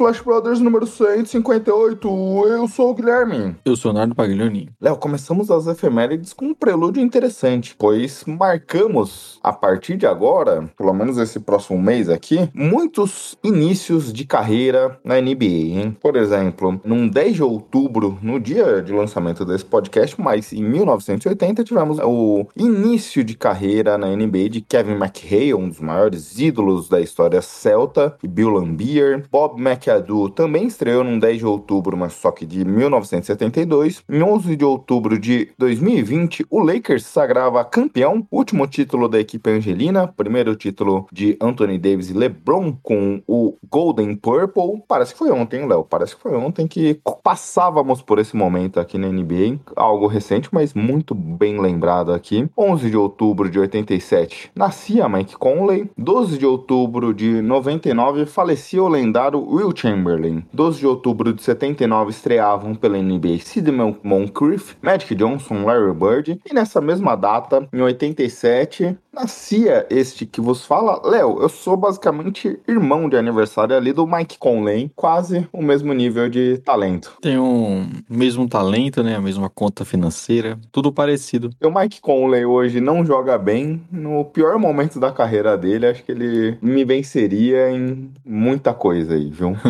Splash Brothers número 158, eu sou o Guilherme. Eu sou Nardo Paglioni. Léo, começamos as efemérides com um prelúdio interessante, pois marcamos, a partir de agora, pelo menos esse próximo mês aqui, muitos inícios de carreira na NBA, hein? Por exemplo, num 10 de outubro, no dia de lançamento desse podcast, mas em 1980, tivemos o início de carreira na NBA de Kevin McHale, um dos maiores ídolos da história celta, e Bill Lambier. Bob McAdoo também estreou num 10 de outubro, mas só que de 1972. Em 11 de outubro de 2020, o Lakers sagrava campeão, último título da equipe angelina, primeiro título de Anthony Davis e LeBron com o Golden Purple. Parece que foi ontem, Léo, parece que foi ontem que passávamos por esse momento aqui na NBA, algo recente, mas muito bem lembrado aqui. 11 de outubro de 87, nascia Mike Conley. 12 de outubro de 99, falecia o lendário Will Chamberlain. 12 de outubro de 79 estreavam pela NBA Sid Moncrief, Magic Johnson, Larry Bird. E nessa mesma data, em 87, nascia este que vos fala. Léo, eu sou basicamente irmão de aniversário ali do Mike Conley, quase o mesmo nível de talento. Tem um mesmo talento, né? A mesma conta financeira, tudo parecido. E o Mike Conley hoje não joga bem. No pior momento da carreira dele, acho que ele me venceria em muita coisa aí, viu?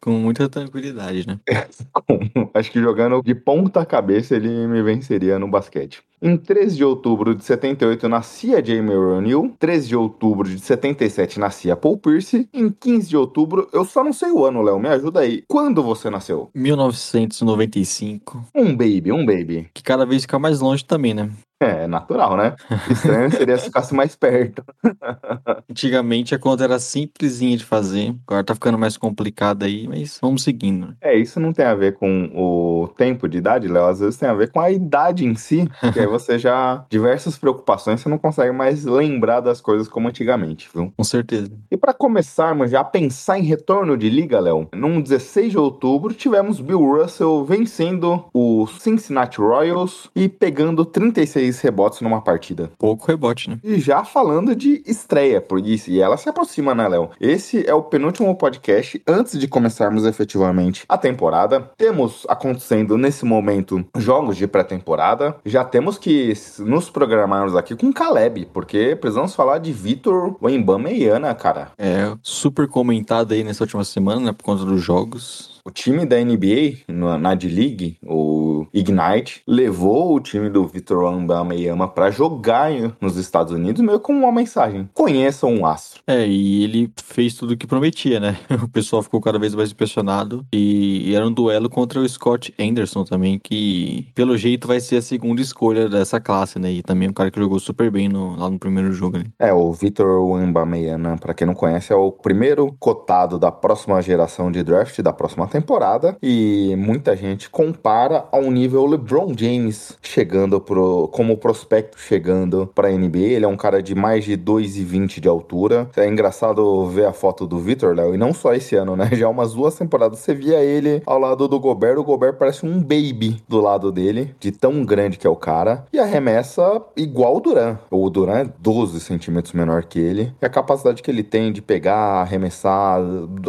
Com muita tranquilidade, né? acho que jogando de ponta cabeça ele me venceria no basquete. Em 13 de outubro de 78 nascia Jamie O'Neal. 13 de outubro de 77 nascia Paul Pierce. Em 15 de outubro, eu só não sei o ano, Léo, me ajuda aí. Quando você nasceu? 1995. Um baby, um baby. Que cada vez fica mais longe também, né? É, natural, né? Estranho seria se ficasse mais perto. Antigamente a conta era simplesinha de fazer, agora tá ficando mais complicada aí, mas vamos seguindo. É, isso não tem a ver com o tempo de idade, Léo, às vezes tem a ver com a idade em si, que aí você já, diversas preocupações, você não consegue mais lembrar das coisas como antigamente, viu? Com certeza. E para começarmos já a pensar em retorno de liga, Léo, num 16 de outubro tivemos Bill Russell vencendo o Cincinnati Royals e pegando 36 rebotes numa partida. Pouco rebote, né? E já falando de estreia, por isso, e ela se aproxima, né, Léo? Esse é o penúltimo podcast antes de começarmos efetivamente a temporada. Temos acontecendo nesse momento jogos de pré-temporada. Já temos que nos programarmos aqui com Caleb, porque precisamos falar de Vitor Wembama e Ana, cara. É, super comentado aí nessa última semana, né, por conta dos jogos. O time da NBA, na D-League, o Ignite, levou o time do Vitor Wembanyama para jogar nos Estados Unidos, meio como uma mensagem: conheçam um astro. É, e ele fez tudo o que prometia, né? O pessoal ficou cada vez mais impressionado. E era um duelo contra o Scott Anderson também, que pelo jeito vai ser a segunda escolha dessa classe, né? E também um cara que jogou super bem no, lá no primeiro jogo. Né? É, o Vitor Wembanyama, para quem não conhece, é o primeiro cotado da próxima geração de draft, da próxima temporada e muita gente compara ao nível LeBron James chegando pro, como prospecto chegando para a NBA. Ele é um cara de mais de 2,20 de altura. É engraçado ver a foto do Victor, Léo, e não só esse ano, né? Já umas duas temporadas você via ele ao lado do Gobert. O Gobert parece um baby do lado dele, de tão grande que é o cara. E arremessa igual o Duran. O Duran é 12 centímetros menor que ele. E a capacidade que ele tem de pegar, arremessar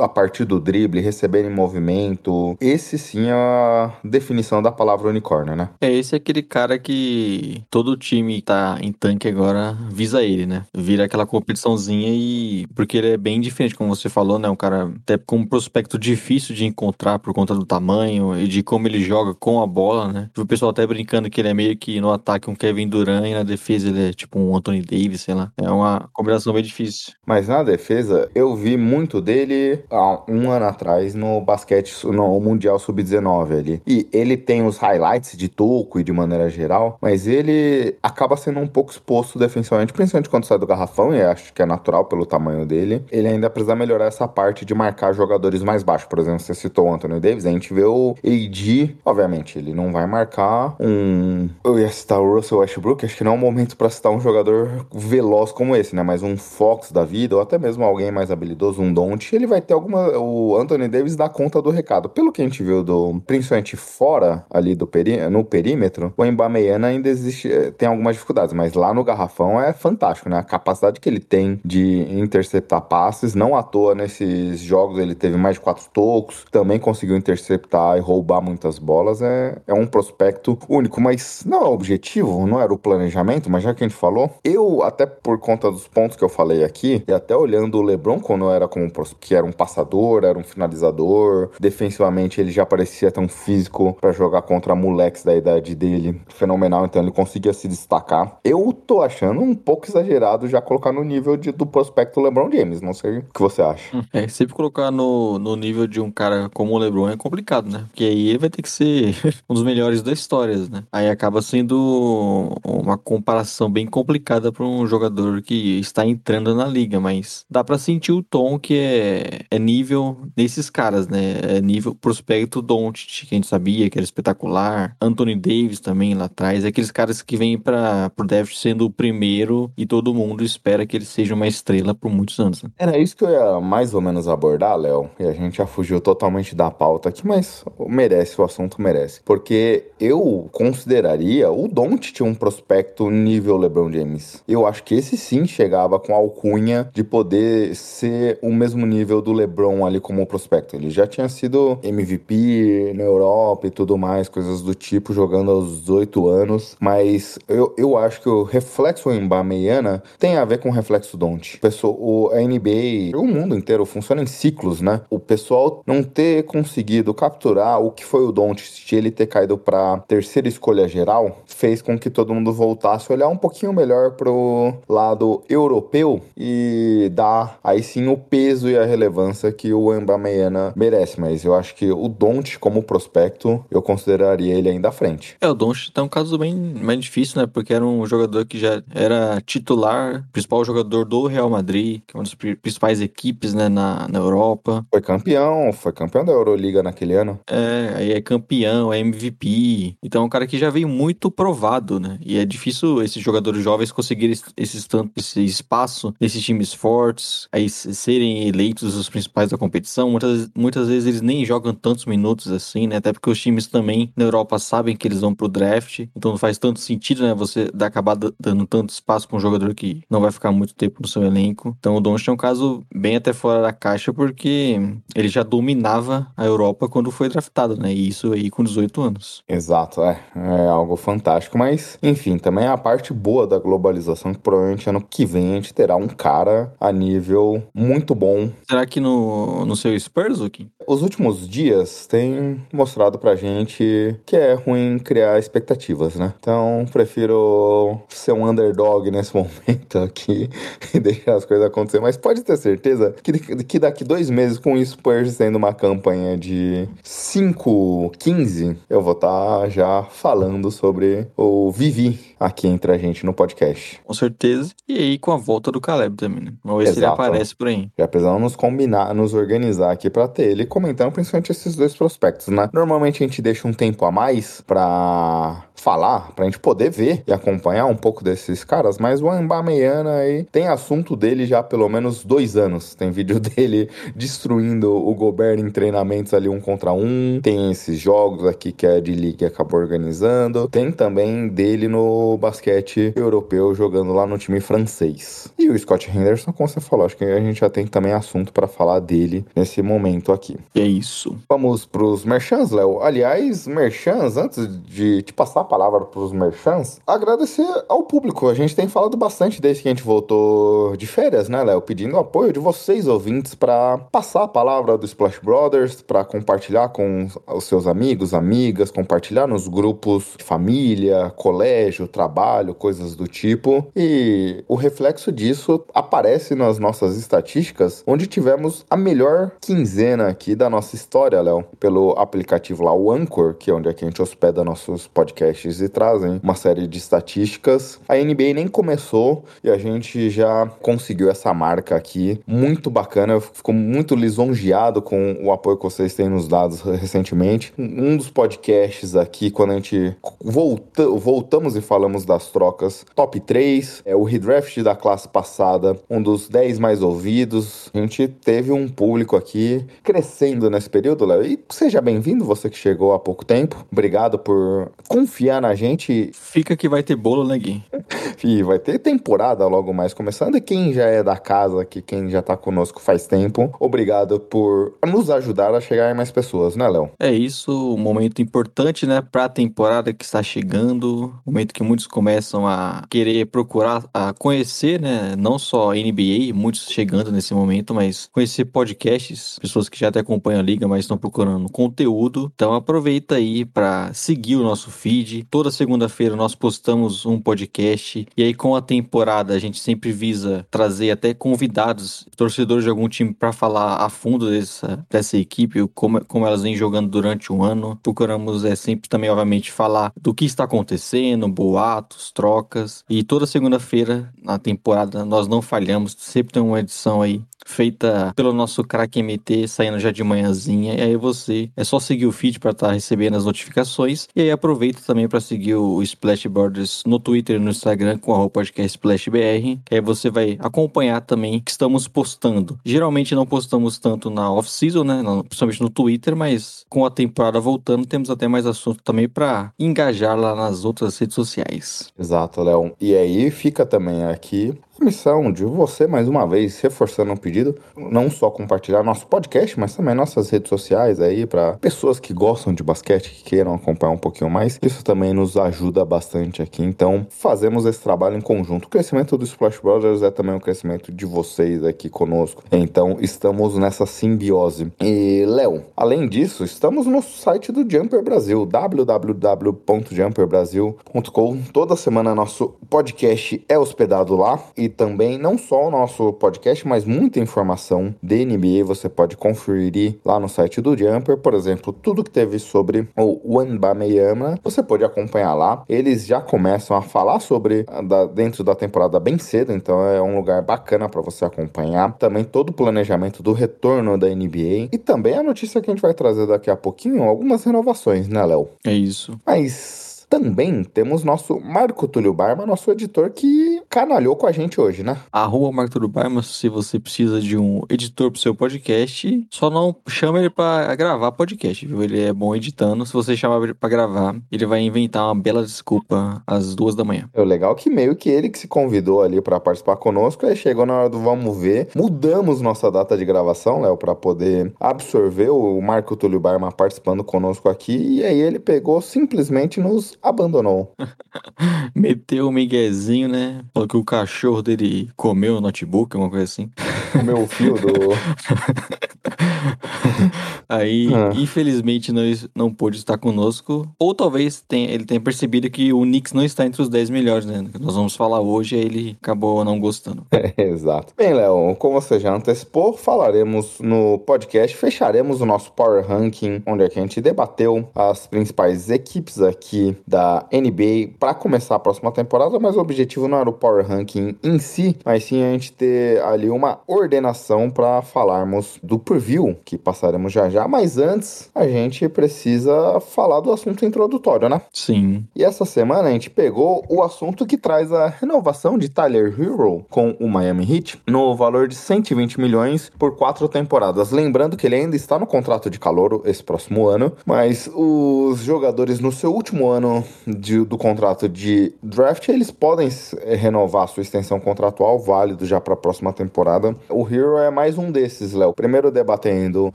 a partir do drible, receber em movimento. Esse sim é a definição da palavra unicórnio, né? É, esse é aquele cara que todo time tá em tanque agora visa ele, né? Vira aquela competiçãozinha e. Porque ele é bem diferente, como você falou, né? Um cara até com um prospecto difícil de encontrar por conta do tamanho e de como ele joga com a bola, né? O pessoal até brincando que ele é meio que no ataque um Kevin Durant e na defesa ele é tipo um Anthony Davis, sei lá. É uma combinação bem difícil. Mas na defesa, eu vi muito dele há um ano atrás no basquete no Mundial Sub-19 ali. E ele tem os highlights de toco e de maneira geral, mas ele acaba sendo um pouco exposto defensivamente, principalmente quando sai do garrafão, e acho que é natural pelo tamanho dele. Ele ainda precisa melhorar essa parte de marcar jogadores mais baixos. Por exemplo, você citou o Anthony Davis, a gente vê o AD, obviamente, ele não vai marcar um. Eu ia citar o Russell Westbrook, acho que não é um momento para citar um jogador veloz como esse, né? Mas um Fox da vida, ou até mesmo alguém mais habilidoso, um Don't, ele vai ter alguma. O Anthony Davis dá conta do recado. Pelo que a gente viu do. Principalmente fora ali do peri... no perímetro, o Embameyana ainda existe. Eh, tem algumas dificuldades, mas lá no garrafão é fantástico, né? A capacidade que ele tem de interceptar passes, não à toa nesses jogos ele teve mais de quatro tocos, também conseguiu interceptar e roubar muitas bolas. É, é um prospecto único, mas não é o objetivo, não era o planejamento, mas já que a gente falou, eu, até por conta dos pontos que eu falei aqui, e até olhando o LeBron quando era como que era um passador, era um finalizador, defensivamente ele já parecia tão físico para jogar contra moleques da idade dele, fenomenal, então ele conseguia se destacar. Eu tô achando um pouco exagerado já colocar no nível de, do prospecto LeBron James, não sei o que você acha. É, sempre colocar no, no nível de um cara como o LeBron é complicado, né? Porque aí ele vai ter que ser um dos melhores da história, né? Aí acaba sendo uma comparação bem complicada para um jogador que está entrando na liga, mas dá para sentir o tom que é, é nível desses caras, né? É nível prospecto Doncic, que a gente sabia que era espetacular, Anthony Davis também lá atrás, é aqueles caras que vêm para pro draft sendo o primeiro e todo mundo espera que ele seja uma estrela por muitos anos. Né? Era isso que eu ia mais ou menos abordar, Léo, e a gente já fugiu totalmente da pauta aqui, mas merece, o assunto merece. Porque eu consideraria o Doncic um prospecto nível LeBron James. Eu acho que esse sim chegava com a alcunha de poder ser o mesmo nível do LeBron ali como prospecto. Ele já tinha sido MVP na Europa e tudo mais, coisas do tipo, jogando aos 18 anos, mas eu, eu acho que o reflexo em Bameyana tem a ver com o reflexo Don't. O, NBA, o mundo inteiro funciona em ciclos, né? O pessoal não ter conseguido capturar o que foi o Don't, ele ter caído para terceira escolha geral, fez com que todo mundo voltasse a olhar um pouquinho melhor pro lado europeu e dar aí sim o peso e a relevância que o Embameyana merece. Mas eu acho que o Don't como prospecto, eu consideraria ele ainda à frente. É, o Don't tá um caso bem mais difícil, né? Porque era um jogador que já era titular, principal jogador do Real Madrid, que é uma das principais equipes, né, na, na Europa. Foi campeão, foi campeão da Euroliga naquele ano. É, aí é campeão, é MVP. Então é um cara que já veio muito provado, né? E é difícil esses jogadores jovens conseguirem esses tanto, esse espaço nesses times fortes, aí serem eleitos os principais da competição. Muitas, muitas vezes eles nem jogam tantos minutos assim, né? Até porque os times também na Europa sabem que eles vão pro draft, então não faz tanto sentido, né? Você acabar dando tanto espaço para um jogador que não vai ficar muito tempo no seu elenco. Então o Doncic é um caso bem até fora da caixa porque ele já dominava a Europa quando foi draftado, né? E isso aí com 18 anos. Exato, é, é algo fantástico, mas enfim, também é a parte boa da globalização que provavelmente ano que vem a gente terá um cara a nível muito bom. Será que no, no seu Spurs, Luke? Os últimos dias têm mostrado pra gente que é ruim criar expectativas, né? Então, prefiro ser um underdog nesse momento aqui e deixar as coisas acontecer. Mas pode ter certeza que, que daqui dois meses, com o Spurs sendo uma campanha de 5-15, eu vou estar tá já falando sobre o Vivi aqui entre a gente no podcast. Com certeza. E aí com a volta do Caleb também, né? Vamos ver Exato. se ele aparece por aí. Já precisamos nos combinar, nos organizar aqui para ter ele comentando principalmente esses dois prospectos, né? Normalmente a gente deixa um tempo a mais para falar, pra gente poder ver e acompanhar um pouco desses caras, mas o Ambameyana aí tem assunto dele já há pelo menos dois anos. Tem vídeo dele destruindo o Gobert em treinamentos ali um contra um. Tem esses jogos aqui que a D-League acabou organizando. Tem também dele no basquete europeu jogando lá no time francês. E o Scott Henderson, como você falou, acho que a gente já tem também assunto para falar dele nesse momento aqui. É isso. Vamos pros merchans, Léo. Aliás, merchans, antes de te passar palavra para os merchants, agradecer ao público. A gente tem falado bastante desde que a gente voltou de férias, né, Léo? Pedindo apoio de vocês, ouvintes, para passar a palavra do Splash Brothers, para compartilhar com os seus amigos, amigas, compartilhar nos grupos de família, colégio, trabalho, coisas do tipo. E o reflexo disso aparece nas nossas estatísticas, onde tivemos a melhor quinzena aqui da nossa história, Léo, pelo aplicativo lá, o Anchor, que é onde a gente hospeda nossos podcasts e trazem uma série de estatísticas. A NBA nem começou e a gente já conseguiu essa marca aqui, muito bacana. Eu fico muito lisonjeado com o apoio que vocês têm nos dados recentemente. Um dos podcasts aqui, quando a gente volta, voltamos e falamos das trocas, top 3, é o redraft da classe passada, um dos 10 mais ouvidos. A gente teve um público aqui crescendo nesse período, Léo. E seja bem-vindo, você que chegou há pouco tempo. Obrigado por confiar na gente. Fica que vai ter bolo, né, Gui? e vai ter temporada logo mais começando. E quem já é da casa, que quem já tá conosco faz tempo, obrigado por nos ajudar a chegar em mais pessoas, né, Léo? É isso, um momento importante, né, pra temporada que está chegando. Momento que muitos começam a querer procurar, a conhecer, né, não só NBA, muitos chegando nesse momento, mas conhecer podcasts, pessoas que já até acompanham a liga, mas estão procurando conteúdo. Então aproveita aí para seguir o nosso feed. Toda segunda-feira nós postamos um podcast e aí com a temporada a gente sempre visa trazer até convidados, torcedores de algum time para falar a fundo dessa, dessa equipe, como, como elas vêm jogando durante o ano. Procuramos é sempre também obviamente falar do que está acontecendo, boatos, trocas. E toda segunda-feira na temporada nós não falhamos, sempre tem uma edição aí feita pelo nosso craque MT, saindo já de manhãzinha. E aí você é só seguir o feed para estar tá recebendo as notificações. E aí aproveita também para seguir o Splash Borders no Twitter e no Instagram com a podcast SplashBR. Que aí você vai acompanhar também que estamos postando. Geralmente não postamos tanto na off-season, né? Principalmente no Twitter, mas com a temporada voltando, temos até mais assunto também para engajar lá nas outras redes sociais. Exato, Léo. E aí fica também aqui missão de você, mais uma vez, reforçando o pedido, não só compartilhar nosso podcast, mas também nossas redes sociais aí, para pessoas que gostam de basquete, que queiram acompanhar um pouquinho mais. Isso também nos ajuda bastante aqui. Então, fazemos esse trabalho em conjunto. O crescimento do Splash Brothers é também o crescimento de vocês aqui conosco. Então, estamos nessa simbiose. E, Léo, além disso, estamos no site do Jumper Brasil, www.jumperbrasil.com. Toda semana nosso podcast é hospedado lá e também não só o nosso podcast, mas muita informação de NBA você pode conferir lá no site do Jumper. Por exemplo, tudo que teve sobre o Wembanyama, você pode acompanhar lá. Eles já começam a falar sobre da, dentro da temporada bem cedo, então é um lugar bacana para você acompanhar. Também todo o planejamento do retorno da NBA e também a notícia que a gente vai trazer daqui a pouquinho, algumas renovações, né, Léo? É isso. Mas também temos nosso Marco Túlio Barma, nosso editor que canalhou com a gente hoje, né? Arroba Marco Túlio Barma, se você precisa de um editor pro seu podcast, só não chama ele para gravar podcast, viu? Ele é bom editando. Se você chamar ele pra gravar, ele vai inventar uma bela desculpa às duas da manhã. É legal que meio que ele que se convidou ali para participar conosco, aí chegou na hora do vamos ver. Mudamos nossa data de gravação, Léo, para poder absorver o Marco Túlio Barma participando conosco aqui, e aí ele pegou simplesmente nos abandonou. Meteu o miguezinho, né? Falou que o cachorro dele comeu o notebook, uma coisa assim. Comeu o fio do. Aí, ah. infelizmente, não, não pôde estar conosco. Ou talvez tenha, ele tenha percebido que o Knicks não está entre os 10 melhores, né? Que nós vamos falar hoje, aí ele acabou não gostando. É, exato. Bem, Léo, como você já antecipou, falaremos no podcast, fecharemos o nosso Power Ranking, onde é a gente debateu as principais equipes aqui da NBA para começar a próxima temporada, mas o objetivo não era o Power Ranking em si, mas sim a gente ter ali uma ordenação para falarmos do preview que passaremos já já, mas antes a gente precisa falar do assunto introdutório, né? Sim. E essa semana a gente pegou o assunto que traz a renovação de Tyler Hero com o Miami Heat no valor de 120 milhões por quatro temporadas. Lembrando que ele ainda está no contrato de calouro esse próximo ano, mas os jogadores no seu último ano de, do contrato de draft, eles podem eh, renovar sua extensão contratual, válido já para a próxima temporada. O Hero é mais um desses, Léo. Primeiro debatendo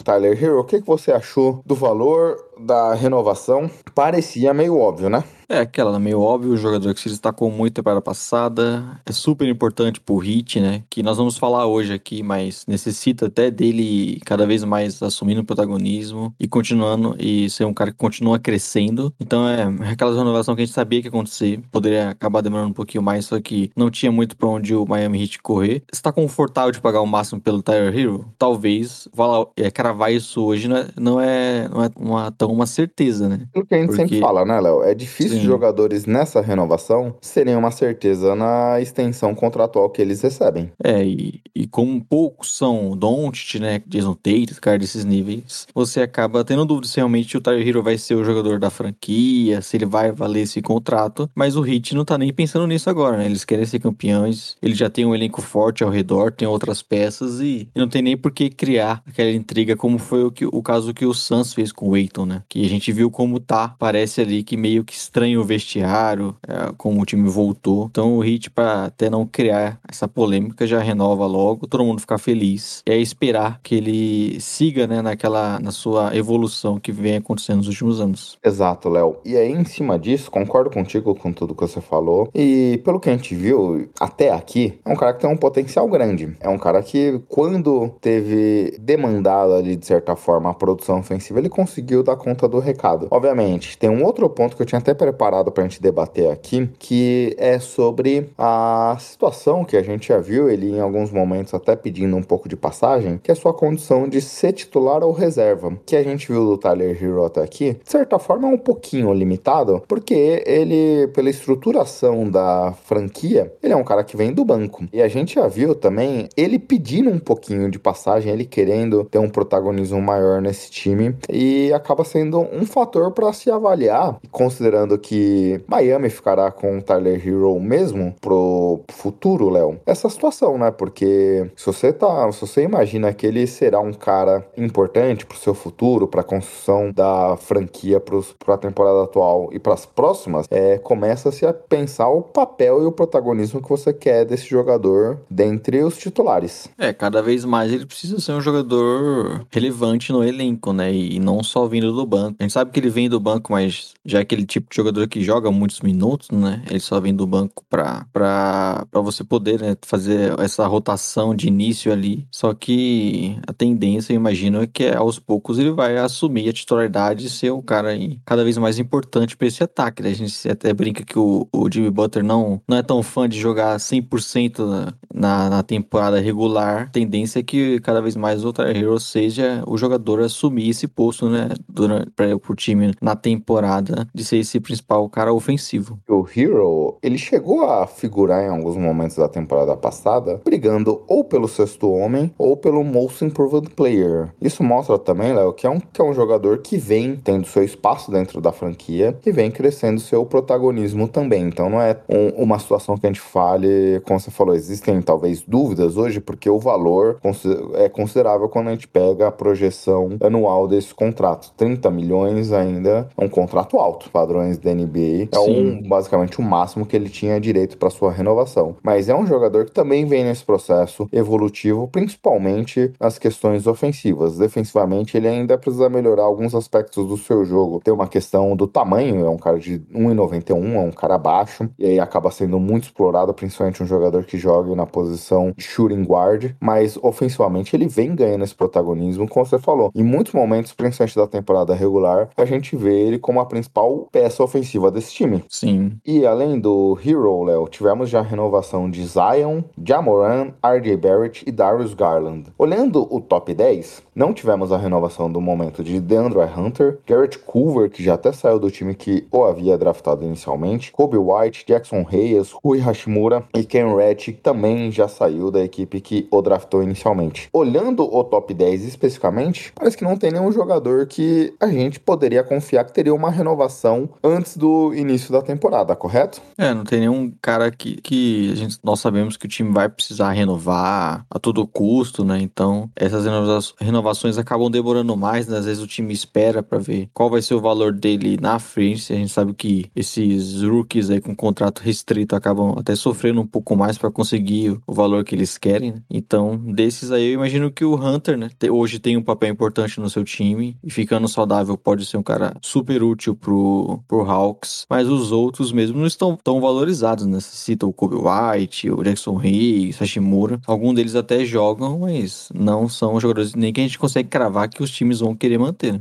Tyler Hero, o que, que você achou do valor da renovação? Parecia meio óbvio, né? É aquela, meio óbvio, o jogador que se destacou muito temporada passada, é super importante pro Hit, né? Que nós vamos falar hoje aqui, mas necessita até dele cada vez mais assumindo o protagonismo e continuando e ser um cara que continua crescendo. Então é aquela renovação que a gente sabia que ia acontecer, poderia acabar demorando um pouquinho mais, só que não tinha muito pra onde o Miami Heat correr. Está confortável de pagar o máximo pelo Tyler Hero? Talvez. Falar, é, cravar isso hoje não é, não é, não é uma, tão uma certeza, né? O que a gente Porque- sempre fala, né, Léo? É difícil Sim. jogadores nessa renovação serem uma certeza na extensão contratual que eles recebem. É, e, e como poucos são Doncic, né, Jason Tate, cara desses níveis, você acaba tendo dúvida se realmente o Tyler Hero vai ser o jogador da franquia, se ele vai valer esse contrato, mas o Heat não tá nem pensando nisso agora, né, eles querem ser campeões, ele já tem um elenco forte ao redor, tem outras peças e, e não tem nem por que criar aquela intriga como foi o, que, o caso que o Suns fez com o Aiton, né, que a gente viu como tá, parece ali que meio que estranho o vestiário, é, como o time voltou, então o Heat pra até não criar essa polêmica já renova logo, todo mundo ficar feliz. É esperar que ele siga, né, naquela na sua evolução que vem acontecendo nos últimos anos. Exato, Léo. E aí, em cima disso, concordo contigo com tudo que você falou. E pelo que a gente viu até aqui, é um cara que tem um potencial grande. É um cara que, quando teve demandado ali, de certa forma, a produção ofensiva, ele conseguiu dar conta do recado. Obviamente, tem um outro ponto que eu tinha até preparado pra gente debater aqui, que é sobre a situação que a gente já viu, ele em alguns momentos até pedindo um pouco de passagem, que é a sua condição de ser titular ou reserva. Que a gente viu do Tyler Hero até aqui, de certa forma é um pouquinho limitado, porque ele, pela estruturação da franquia, ele é um cara que vem do banco. E a gente já viu também ele pedindo um pouquinho de passagem, ele querendo ter um protagonismo maior nesse time, e acaba sendo um fator para se avaliar, considerando que Miami ficará com o Tyler Hero mesmo pro futuro, Léo. Essa situação, né? Porque se você tá, se você imagina que ele será um cara importante pro seu futuro, pra construção da franquia para a temporada atual e para as próximas, é, começa-se a pensar o papel e o protagonismo que você quer desse jogador dentre os titulares. É, cada vez mais ele precisa ser um jogador relevante no elenco, né? E não só vindo do banco. A gente sabe que ele vem do banco, mas já é aquele tipo de jogador que joga muitos minutos, né? Ele só vem do banco pra, pra, você poder né, fazer essa rotação de início ali. Só que a tendência, eu imagino, é que aos poucos ele vai assumir a titularidade e ser um cara aí cada vez mais importante pra esse ataque. Né? A gente até brinca que o, o Jimmy Butler não, não é tão fã de jogar 100% na, na, na temporada regular. A tendência é que cada vez mais o Tyler Hero seja o jogador assumir esse posto, né? Durante, pra, pro time na temporada de ser esse principal cara ofensivo. O Hero, ele chegou a figurar em alguns momentos da temporada passada, brigando ou pelo sexto homem ou pelo Most Improved Player. Isso mostra também, Léo, que, é um, que é um jogador que vem tendo seu espaço dentro da franquia e vem crescendo seu protagonismo também. Então não é um- uma situação que a gente fale, como você falou, existem talvez dúvidas hoje, porque o valor é considerável quando a gente pega a projeção anual desse contrato. 30 milhões ainda é um contrato alto, padrões da NBA. É um, basicamente o máximo que ele tinha direito para sua renovação. Mas é um jogador que também vem nesse processo evolutivo, principalmente nas questões ofensivas. Defensivamente, ele ainda precisa melhorar alguns aspectos do seu jogo. Tem uma questão do tamanho, é um cara de 1,91, é um cara baixo, e aí acaba sendo muito explorado, principalmente um jogador que joga na posição de shooting guard, mas ofensivamente ele vem ganhando esse protagonismo, como você falou. Em muitos momentos, principalmente da temporada regular, a gente vê ele como a principal peça ofensiva desse time. Sim. E além do Hero, Léo, tivemos já a renovação de Zion, Jamoran, RJ Barrett e Darius Garland. Olhando o top 10, não tivemos a renovação do momento de DeAndre Hunter, Garrett Culver, que já até saiu do time que o havia draftado inicialmente, Kobe White, Jackson Reyes, Rui Hashimura e Ken Reddick, que também já saiu da equipe que o draftou inicialmente. Olhando o top 10 especificamente, parece que não tem nenhum jogador que a gente poderia confiar que teria uma renovação antes do início da temporada, correto? É, não tem nenhum cara que, que a gente, nós sabemos que o time vai precisar renovar a todo custo, né? Então, essas renova- renovações acabam demorando mais, né? Às vezes o time espera pra ver qual vai ser o valor dele na frente. A gente sabe que esses rookies aí com contrato restrito acabam até sofrendo um pouco mais pra conseguir o valor que eles querem. né? Então, desses aí, eu imagino que o Hunter, né? Hoje tem um papel importante no seu time e ficando saudável pode ser um cara super útil pro, pro Hawks, mas os outros mesmo não estão tão valorizados, né? Você cita o Kobe White, o Jackson Hayes, Hashimura. Alguns deles até jogam, mas não são jogadores nem que a gente consegue cravar que os times vão querer manter. Né?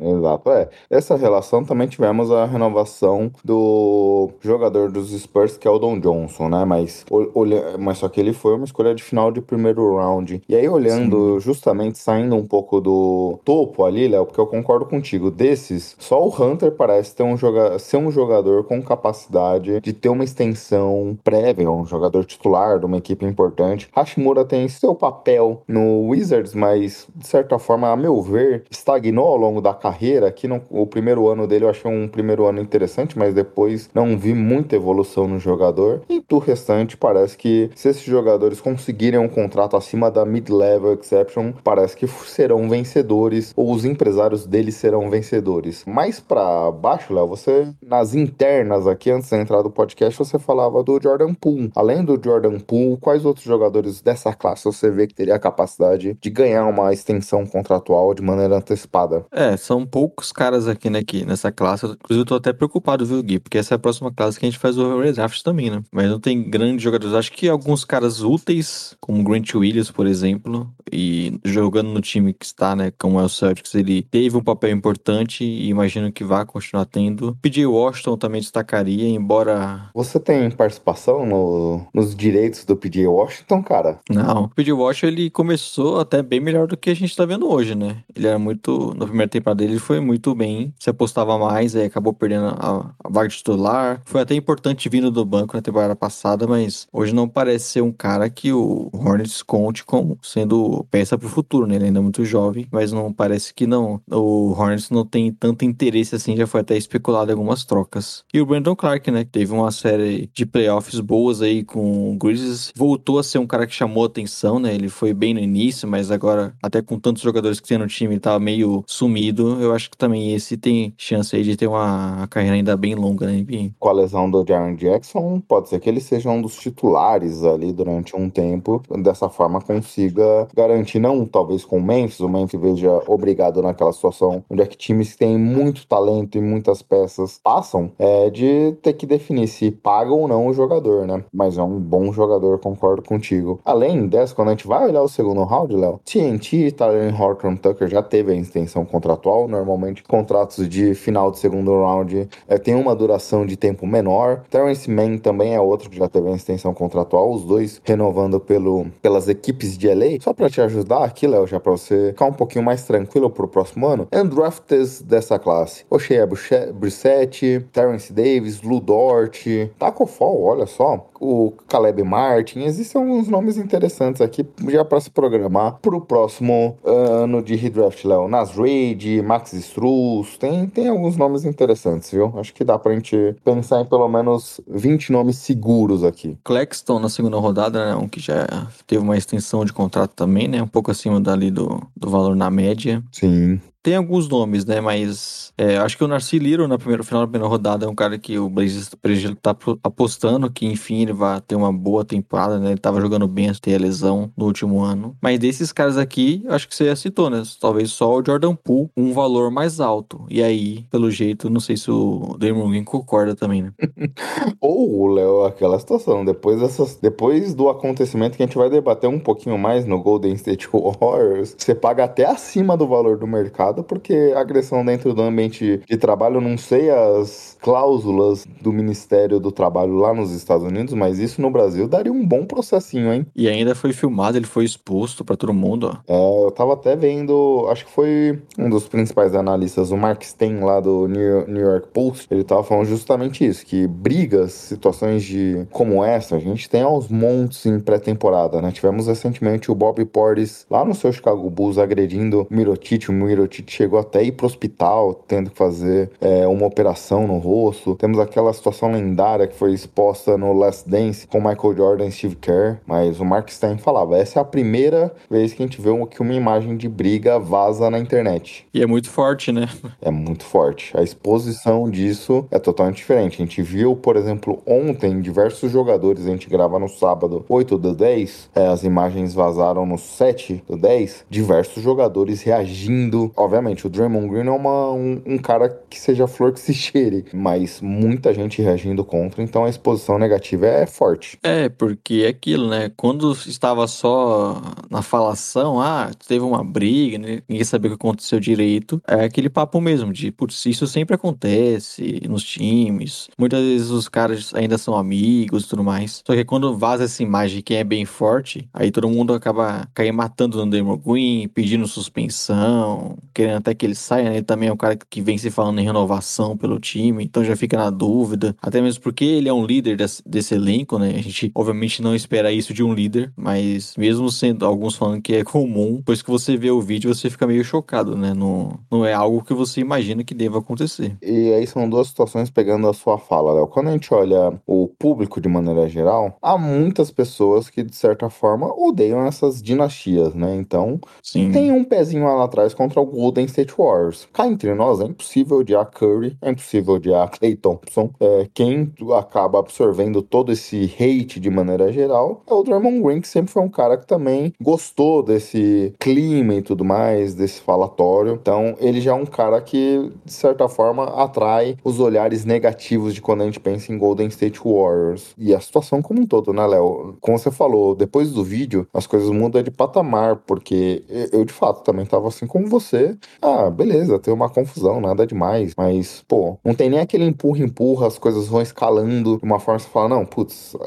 Exato, é. Essa relação também tivemos a renovação do jogador dos Spurs, que é o Don Johnson, né? Mas, olha, mas só que ele foi uma escolha de final de primeiro round. E aí, olhando, Sim. justamente saindo um pouco do topo ali, Léo, porque eu concordo contigo, desses, só o Hunter parece ter um ser um jogador com capacidade de ter uma extensão prévia, um jogador titular de uma equipe importante. Hashimura tem seu papel no Wizards, mas de certa forma, a meu ver, estagnou ao longo da carreira. Aqui no o primeiro ano dele eu achei um primeiro ano interessante, mas depois não vi muita evolução no jogador. E do restante, parece que se esses jogadores conseguirem um contrato acima da mid-level exception, parece que serão vencedores, ou os empresários deles serão vencedores. Mais para baixo, Léo, você nas internas aqui, antes da entrada do podcast, você falava do Jordan Poole. Além do Jordan Poole, quais outros jogadores dessa classe você vê que teria a capacidade de ganhar uma extensão contratual de maneira antecipada? É, são poucos caras aqui, né, que nessa classe. Inclusive, eu tô até preocupado, viu, Gui? Porque essa é a próxima classe que a gente faz o redraft também, né? Mas não tem grandes jogadores. Acho que alguns caras úteis, como Grant Williams, por exemplo, e jogando no time que está, né, como é o Celtics, ele teve um papel importante e imagino que vai continuar tendo. PJ Washington também destacaria, embora. Você tem participação no, nos direitos do PJ Washington, cara? Não. O PJ Washington ele começou até bem melhor do que a gente tá vendo hoje, né? Ele era muito. Na primeira temporada dele, ele foi muito bem. Se apostava mais, aí acabou perdendo a, a vaga titular. Foi até importante vindo do banco na temporada passada, mas hoje não parece ser um cara que o Hornets conte como sendo peça pro futuro, né? Ele ainda é muito jovem, mas não parece que não. O Hornets não tem tanto interesse assim, já foi até especulado algumas trocas. E o Brandon Clark, né? Teve uma série de playoffs boas aí com o Grizzlies. Voltou a ser um cara que chamou atenção, né? Ele foi bem no início, mas agora, até com tantos jogadores que tem no time, tá meio sumido. Eu acho que também esse tem chance aí de ter uma carreira ainda bem longa NBA. Com a lesão do Jaron Jackson, pode ser que ele seja um dos titulares ali durante um tempo. Dessa forma, consiga garantir, não talvez com o Memphis, o Memphis veja obrigado naquela situação onde é que times que têm muito talento e muitas peças passam, é de ter que definir se pagam ou não o jogador, né? Mas é um bom jogador, concordo contigo. Além dessa, quando a gente vai olhar o segundo round, Léo, TNT, Tyler Horton Tucker já teve a extensão contratual. Normalmente, contratos de final de segundo round é, tem uma duração de tempo menor. Terrence Mann também é outro que já teve a extensão contratual, os dois renovando pelo, pelas equipes de LA. Só para te ajudar aqui, Léo, já para você ficar um pouquinho mais tranquilo pro próximo ano. Undrafted dessa classe: Oshea Brissett, Terrence Davis, Lou Dort, Taco Fall, olha só, o Caleb Martin. Existem alguns nomes interessantes aqui já para se programar pro próximo ano de redraft, Léo. Nas Raid, Max Struz, tem, tem alguns nomes interessantes, viu? Acho que dá pra gente pensar em pelo menos 20 nomes seguros aqui. Claxton na segunda rodada, né? Um que já teve uma extensão de contrato também, né? Um pouco acima dali do, do valor na média. Sim. Tem alguns nomes, né? Mas é, acho que o Narcy Liro, na primeira final da primeira rodada, é um cara que o Blazers tá apostando que, enfim, ele vai ter uma boa temporada, né? Ele tava jogando bem até a lesão no último ano. Mas desses caras aqui, acho que você já citou, né? Talvez só o Jordan Poole, um valor mais alto. E aí, pelo jeito, não sei se o Damon concorda também, né? Ou, Léo, aquela situação. Depois, dessas, depois do acontecimento que a gente vai debater um pouquinho mais no Golden State Warriors, você paga até acima do valor do mercado porque agressão dentro do ambiente de trabalho, não sei as cláusulas do Ministério do Trabalho lá nos Estados Unidos, mas isso no Brasil daria um bom processinho, hein? E ainda foi filmado, ele foi exposto para todo mundo, ó. É, eu tava até vendo, acho que foi um dos principais analistas, o Mark Stein lá do New York Post, ele tava falando justamente isso, que brigas, situações de como essa, a gente tem aos montes em pré-temporada, né? Tivemos recentemente o Bob Portis lá no seu Chicago Bulls agredindo o Mirotic, o Mirotic chegou até ir pro hospital tendo que fazer é, uma operação no rosto. Temos aquela situação lendária que foi exposta no Last Dance com Michael Jordan e Steve Kerr, mas o Mark Stein falava, essa é a primeira vez que a gente vê uma, que uma imagem de briga vaza na internet. E é muito forte, né? É muito forte. A exposição disso é totalmente diferente. A gente viu, por exemplo, ontem diversos jogadores, a gente grava no sábado 8 do 10, é, as imagens vazaram no 7 do 10, diversos jogadores reagindo, obviamente obviamente, o Draymond Green é uma, um, um cara que seja flor que se cheire, mas muita gente reagindo contra, então a exposição negativa é forte. É, porque é aquilo, né? Quando estava só na falação, ah, teve uma briga, né? ninguém sabia o que aconteceu direito, é aquele papo mesmo de, putz, isso sempre acontece nos times, muitas vezes os caras ainda são amigos e tudo mais. Só que quando vaza essa imagem de quem é bem forte, aí todo mundo acaba caindo matando no Damon Green, pedindo suspensão, querendo até que ele saia, né? Ele também é um cara que vem se falando em renovação pelo time, então já fica na dúvida. Até mesmo porque ele é um líder desse, desse elenco, né? A gente obviamente não espera isso de um líder, mas mesmo sendo alguns falando que é comum, depois que você vê o vídeo, você fica meio chocado, né? Não, não é algo que você imagina que deva acontecer. E aí são duas situações pegando a sua fala, Léo. Quando a gente olha o público de maneira geral, há muitas pessoas que, de certa forma, odeiam essas dinastias, né? Então, Sim. tem um pezinho lá atrás contra o Golden State Warriors. Cá entre nós, é impossível odiar Curry, é impossível odiar Clay Thompson. É, quem acaba absorvendo todo esse hate de maneira geral é o Draymond Green, que sempre foi um cara que também gostou desse clima e tudo mais, desse falatório. Então, ele já é um cara que, de certa forma, atrai os olhares negativos de quando a gente pensa em Golden State Warriors. E a situação como um todo, né, Léo? Como você falou, depois do vídeo, as coisas mudam de patamar, porque eu, de fato, também tava assim como você. Ah, beleza, tem uma confusão, nada demais. Mas, pô, não tem nem aquele empurra-empurra, as coisas vão escalando de uma forma que você fala, não, putz,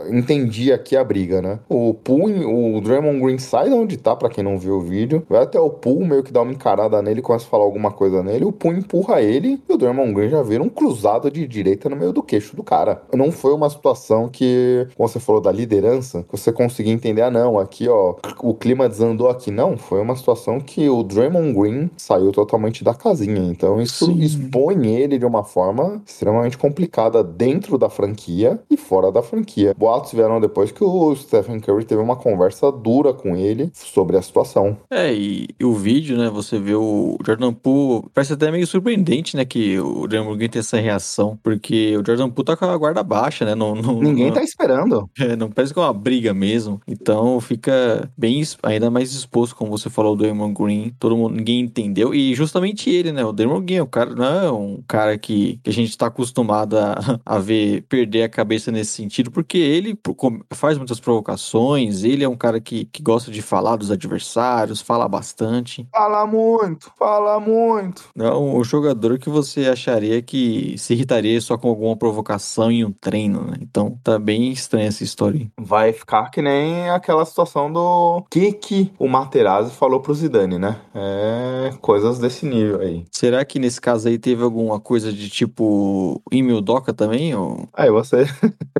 entendi aqui a briga, né? O Poole, o Draymond Green sai de onde tá, pra quem não viu o vídeo, vai até o Poole, meio que dá uma encarada nele, começa a falar alguma coisa nele, o Poole empurra ele e o Draymond Green já vira um cruzado de direita no meio do queixo do cara. Não foi uma situação que, como você falou da liderança, você conseguia entender, ah não, aqui ó, o clima desandou aqui. Não, foi uma situação que o Draymond Green saiu totalmente da casinha. Então isso Sim. expõe ele de uma forma extremamente complicada dentro da franquia e fora da franquia. Boatos vieram depois que o Stephen Curry teve uma conversa dura com ele sobre a situação. É, e, e o vídeo, né, você vê o Jordan Poole, parece até meio surpreendente, né, que o Draymond Green tem essa reação, porque o Jordan Poole tá com a guarda baixa, né, não, não, Ninguém não, tá esperando. é, não parece que é uma briga mesmo, então fica bem, ainda mais exposto, como você falou, do Draymond Green, todo mundo, ninguém entendeu, e justamente ele, né, o Draymond Green, o cara, não é um cara que, que a gente tá acostumado a, a ver perder a cabeça nesse sentido, porque ele faz muitas provocações, ele é um cara que, que gosta de falar dos adversários, fala bastante, Fala muito, fala muito. não é um jogador que você acharia que se irritaria só com alguma provocação em um treino, né? Então tá bem estranha essa história. aí. Vai ficar que nem aquela situação do que que o Materazzi falou pro Zidane, né? É coisas desse nível aí. Será que nesse caso aí teve alguma coisa de tipo Emil Doca também? Ou... Aí você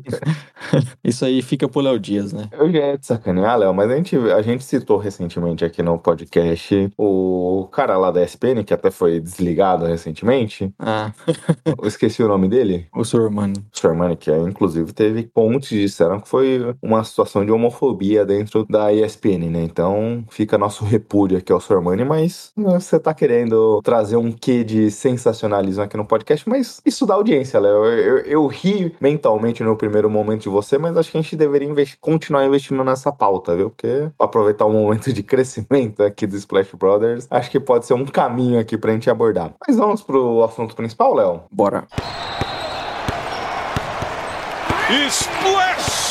Isso aí fica pro Léo Dias, né? Eu já ia te sacanear, Léo, mas a gente, a gente citou recentemente aqui no podcast o cara lá da SPN, que até foi desligado recentemente. Ah, Eu esqueci o nome dele. o senhor, mano. Sherman, que é, inclusive teve pontos que disseram que foi uma situação de homofobia dentro da ESPN, né? Então fica nosso repúdio aqui ao Sormani, mas né, você tá querendo trazer um quê de sensacionalismo aqui no podcast, mas isso dá audiência, Léo. Eu, eu, eu ri mentalmente no primeiro momento de você, mas acho que a gente deveria investi- continuar investindo nessa pauta, viu? Porque aproveitar o momento de crescimento aqui do Splash Brothers, acho que pode ser um caminho aqui pra gente abordar. Mas vamos pro assunto principal, Léo? Bora. Splash!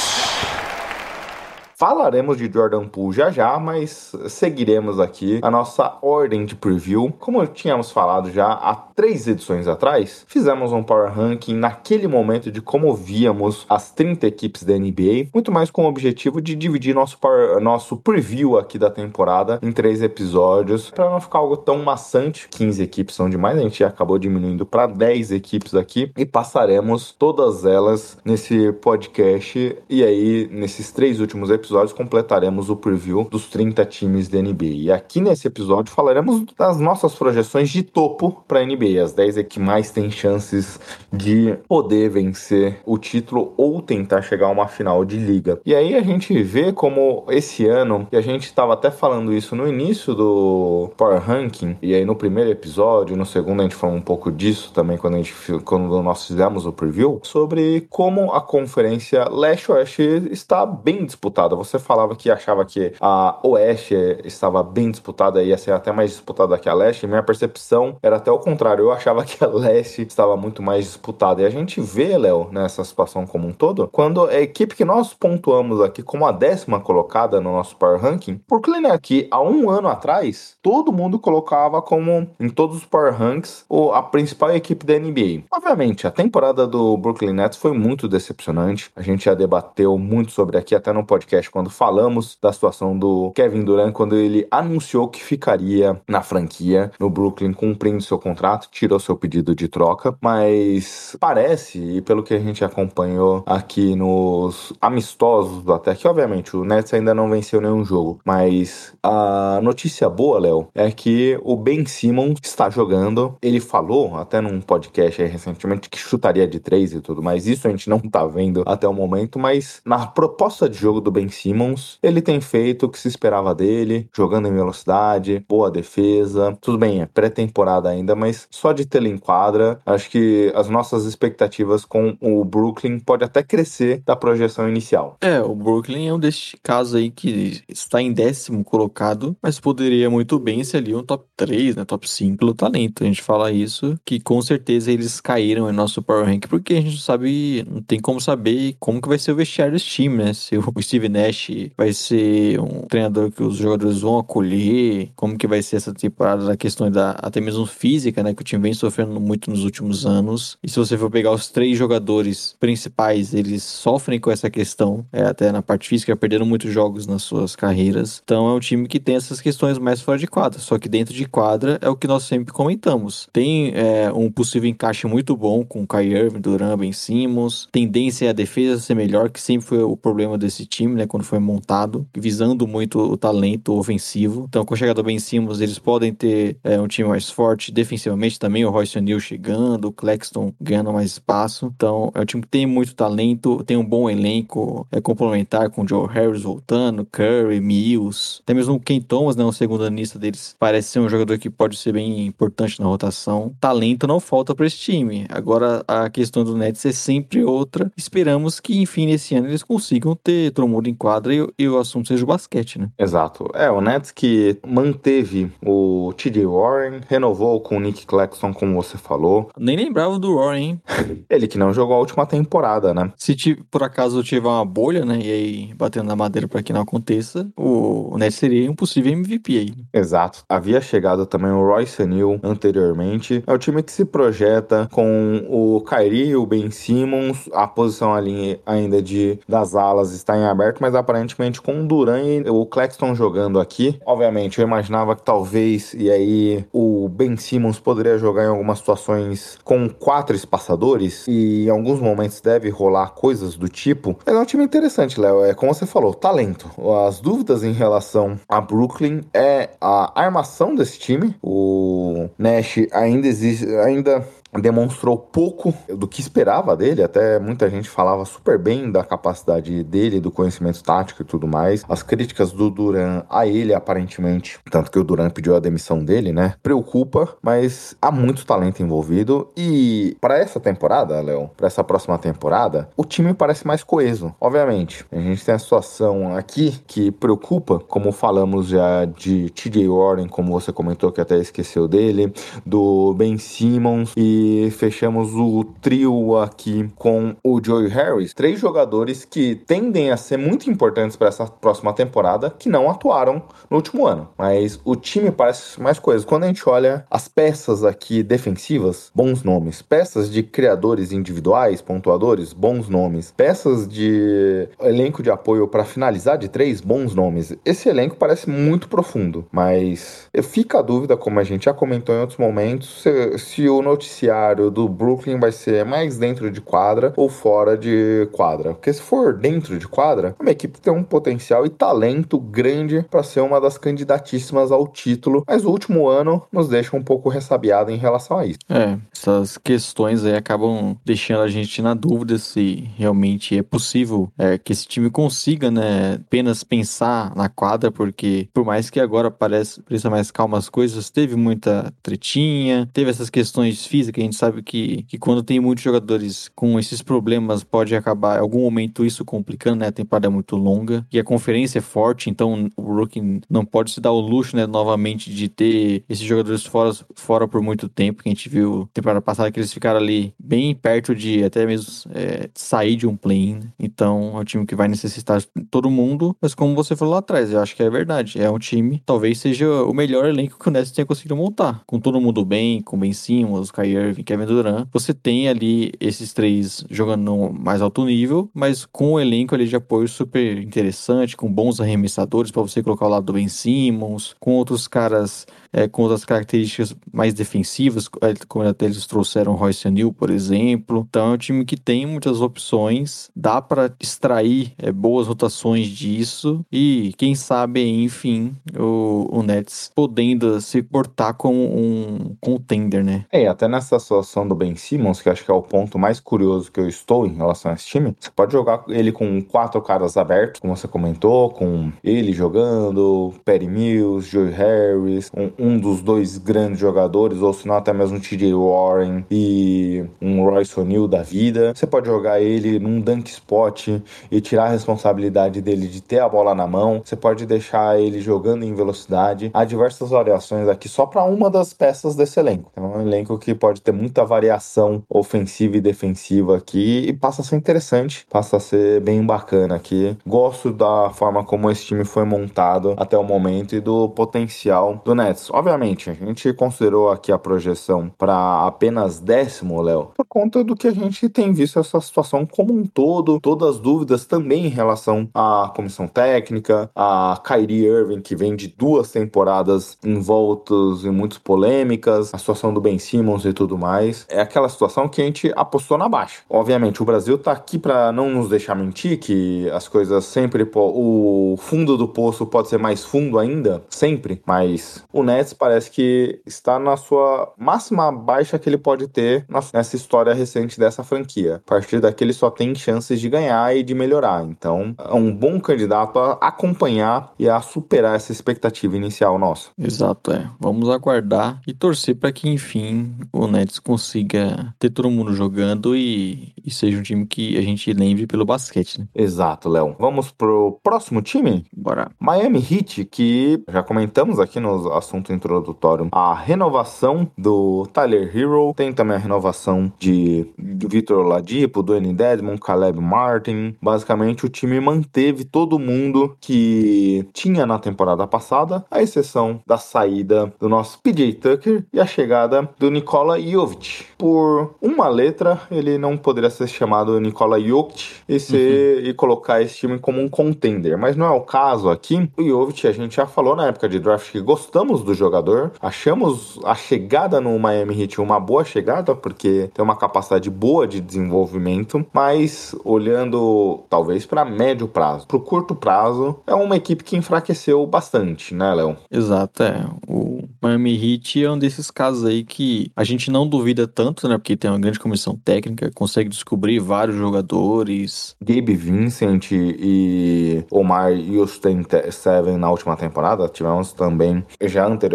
Falaremos de Jordan Poole já já, mas seguiremos aqui a nossa ordem de preview. Como tínhamos falado já há três edições atrás, fizemos um power ranking naquele momento de como víamos as 30 equipes da NBA, muito mais com o objetivo de dividir nosso, power- nosso preview aqui da temporada em três episódios, para não ficar algo tão maçante. 15 equipes são demais, a gente acabou diminuindo para 10 equipes aqui e passaremos todas elas nesse podcast. E aí, nesses três últimos episódios, completaremos o preview dos 30 times da NBA. E aqui nesse episódio falaremos das nossas projeções de topo para a NBA, as 10 que mais têm chances de poder vencer o título ou tentar chegar a uma final de liga. E aí a gente vê como esse ano, e a gente estava até falando isso no início do Power Ranking, e aí no primeiro episódio, no segundo a gente falou um pouco disso também quando, a gente, quando nós fizemos o preview, sobre como a conferência leste-oeste está bem disputada. você falava que achava que a Oeste estava bem disputada, ia ser até mais disputada que a Leste. Minha percepção era até o contrário. Eu achava que a Leste estava muito mais disputada. E a gente vê, Léo, nessa situação como um todo, quando a equipe que nós pontuamos aqui como a décima colocada no nosso Power Ranking, Brooklyn aqui, há um ano atrás, todo mundo colocava como, em todos os Power Ranks, a principal equipe da NBA. Obviamente, a temporada do Brooklyn Nets foi muito decepcionante. A gente já debateu muito sobre aqui, até no podcast, quando falamos da situação do Kevin Durant, quando ele anunciou que ficaria na franquia, no Brooklyn, cumprindo seu contrato, tirou seu pedido de troca, mas parece, e pelo que a gente acompanhou aqui nos amistosos até, que obviamente o Nets ainda não venceu nenhum jogo, mas a notícia boa, Léo, é que o Ben Simmons está jogando. Ele falou, até num podcast aí recentemente, que chutaria de três e tudo mais. Isso a gente não tá vendo até o momento, mas na proposta de jogo do Ben Simmons, ele tem feito o que se esperava dele, jogando em velocidade, boa defesa. Tudo bem, é pré-temporada ainda, mas só de tê-lo em quadra, acho que as nossas expectativas com o Brooklyn pode até crescer da projeção inicial. É, o Brooklyn é um desses casos aí que está em décimo colocado, mas poderia muito bem ser ali um top 3, né, top 5 pelo talento. A gente fala isso, que com certeza eles caíram em nosso Power Rank, porque a gente não sabe, não tem como saber como que vai ser o vestiário desse time, né? Se o Steve Nash vai ser um treinador que os jogadores vão acolher, como que vai ser essa temporada da questão da até mesmo física, né, que o time vem sofrendo muito nos últimos anos. E se você for pegar os três jogadores principais, eles sofrem com essa questão, é, até na parte física, perderam muitos jogos nas suas carreiras. Então é um time que tem essas questões mais fora de quadra, só que dentro de quadra é o que nós sempre comentamos. Tem é, um possível encaixe muito bom com o Kyrie Irving, Duran, Ben Simmons. Tendência é a defesa ser melhor, que sempre foi o problema desse time, né, quando foi montado, visando muito o talento ofensivo. Então com a chegada do Ben Simmons, eles podem ter é, um time mais forte defensivamente também, o Royce O'Neal chegando, o Claxton ganhando mais espaço. Então é um time que tem muito talento, tem um bom elenco, é complementar com o Joe Harris voltando, Curry, Mills, até mesmo o Ken Thomas, né, o segundo anista deles, parece ser um jogador que pode ser bem importante na rotação. Talento não falta para esse time. Agora a questão do Nets é sempre outra. Esperamos que, enfim, nesse ano eles consigam ter todo mundo em quadra e, e o assunto seja o basquete, né? Exato. É, o Nets que manteve o TJ Warren, renovou com o Nick Claxton, como você falou. Nem lembrava do Warren, hein? Ele que não jogou a última temporada, né? Se por acaso tiver uma bolha, né, e aí batendo na madeira para que não aconteça, o Nets seria um possível MVP aí. Exato. Havia chegado também o Royce Neal anteriormente. É o time que se projeta com o Kyrie e o Ben Simmons. A posição ali ainda de das alas está em aberto, mas aparentemente com o Duran e o Claxton jogando aqui. Obviamente, eu imaginava que talvez, e aí o Ben Simmons poderia jogar em algumas situações com quatro espaçadores, e em alguns momentos deve rolar coisas do tipo. É um time interessante, Léo. É como você falou, talento. As dúvidas em relação a Brooklyn é a armação desse time. O Nash ainda existe, ainda demonstrou pouco do que esperava dele, até muita gente falava super bem da capacidade dele, do conhecimento tático e tudo mais. As críticas do Duran a ele, aparentemente, tanto que o Duran pediu a demissão dele, né? Preocupa, mas há muito talento envolvido e para essa temporada, Léo, para essa próxima temporada, o time parece mais coeso. Obviamente, a gente tem a situação aqui que preocupa, como falamos já de TJ Warren, como você comentou que até esqueceu dele, do Ben Simmons e fechamos o trio aqui com o Joey Harris, três jogadores que tendem a ser muito importantes para essa próxima temporada, que não atuaram no último ano. Mas o time parece mais coisa. Quando a gente olha as peças aqui defensivas, bons nomes. Peças de criadores individuais, pontuadores, bons nomes. Peças de elenco de apoio para finalizar de três, bons nomes. Esse elenco parece muito profundo, mas fica a dúvida, como a gente já comentou em outros momentos, se, se o noticiário do Brooklyn vai ser mais dentro de quadra ou fora de quadra. Porque se for dentro de quadra, uma equipe tem um potencial e talento grande para ser uma das candidatíssimas ao título, mas o último ano nos deixa um pouco ressabiado em relação a isso. É, essas questões aí acabam deixando a gente na dúvida se realmente é possível é, que esse time consiga, né, apenas pensar na quadra, porque por mais que agora pareça, pareça mais calma as coisas, teve muita tretinha, teve essas questões físicas que a gente sabe que, que quando tem muitos jogadores com esses problemas, pode acabar, em algum momento, isso complicando, né? A temporada é muito longa e a conferência é forte, então o Rookie não pode se dar o luxo, né, novamente, de ter esses jogadores fora, fora por muito tempo, que a gente viu temporada passada que eles ficaram ali bem perto de até mesmo é, sair de um play-in. Então é um time que vai necessitar todo mundo, mas como você falou lá atrás, eu acho que é verdade. É um time, talvez seja o melhor elenco que o Nets tenha conseguido montar. Com todo mundo bem, com Ben Simmons, Kyrie Irving, Kevin Durant, você tem ali esses três jogando no mais alto nível, mas com um elenco ali de apoio super interessante, com bons arremessadores para você colocar ao lado do Ben Simmons, com outros caras é, com outras características mais defensivas, é, como até eles trouxeram Royce Neal, por exemplo. Então é um time que tem muitas opções, dá para extrair é, boas rotações disso e quem sabe, enfim, o, o Nets podendo se portar como um contender, né? É, até nessa situação do Ben Simmons, que acho que é o ponto mais curioso que eu estou em relação a esse time, você pode jogar ele com quatro caras abertos, como você comentou, com ele jogando, Perry Mills, Joe Harris, um, um dos dois grandes jogadores, ou se não até mesmo TJ Warren e um Royce O'Neal da vida. Você pode jogar ele num dunk spot e tirar a responsabilidade dele de ter a bola na mão. Você pode deixar ele jogando em velocidade. Há diversas variações aqui só para uma das peças desse elenco. É um elenco que pode ter muita variação ofensiva e defensiva aqui e passa a ser interessante, passa a ser bem bacana aqui. Gosto da forma como esse time foi montado até o momento e do potencial do Nets. Obviamente, a gente considerou aqui a projeção para apenas décimo, Léo, por conta do que a gente tem visto essa situação como um todo, todas as dúvidas também em relação à comissão técnica, a Kyrie Irving, que vem de duas temporadas envoltas em muitas polêmicas, a situação do Ben Simmons e tudo mais. É aquela situação que a gente apostou na baixa. Obviamente, o Brasil tá aqui para não nos deixar mentir que as coisas sempre. O fundo do poço pode ser mais fundo ainda, sempre, mas o Nets parece que está na sua máxima baixa que ele pode ter nessa história recente dessa franquia. A partir daqui ele só tem chances de ganhar e de melhorar. Então, é um bom candidato a acompanhar e a superar essa expectativa inicial nossa. Exato, é. Vamos aguardar e torcer para que, enfim, o Nets consiga ter todo mundo jogando e, e seja um time que a gente lembre pelo basquete, né? Exato, Léo. Vamos pro próximo time? Bora. Miami Heat, que já comentamos aqui nos assuntos assunto introdutório, a renovação do Tyler Hero, tem também a renovação de, de Victor Ladipo, do N. Dedmon, Caleb Martin. Basicamente, o time manteve todo mundo que tinha na temporada passada, a exceção da saída do nosso PJ Tucker e a chegada do Nikola Jovic. Por uma letra, ele não poderia ser chamado Nikola Jokic e, ser, uhum. e colocar esse time como um contender, mas não é o caso aqui. O Jovic, a gente já falou na época de draft que gostamos do jogador. Achamos a chegada no Miami Heat uma boa chegada, porque tem uma capacidade boa de desenvolvimento, mas olhando talvez para médio prazo, para o curto prazo, é uma equipe que enfraqueceu bastante, né, Léo? Exato, é. O Miami Heat é um desses casos aí que a gente não duvida tanto, né, porque tem uma grande comissão técnica, consegue descobrir vários jogadores. Gabe Vincent e Omar Houston Seven na última temporada, tivemos também já anteriormente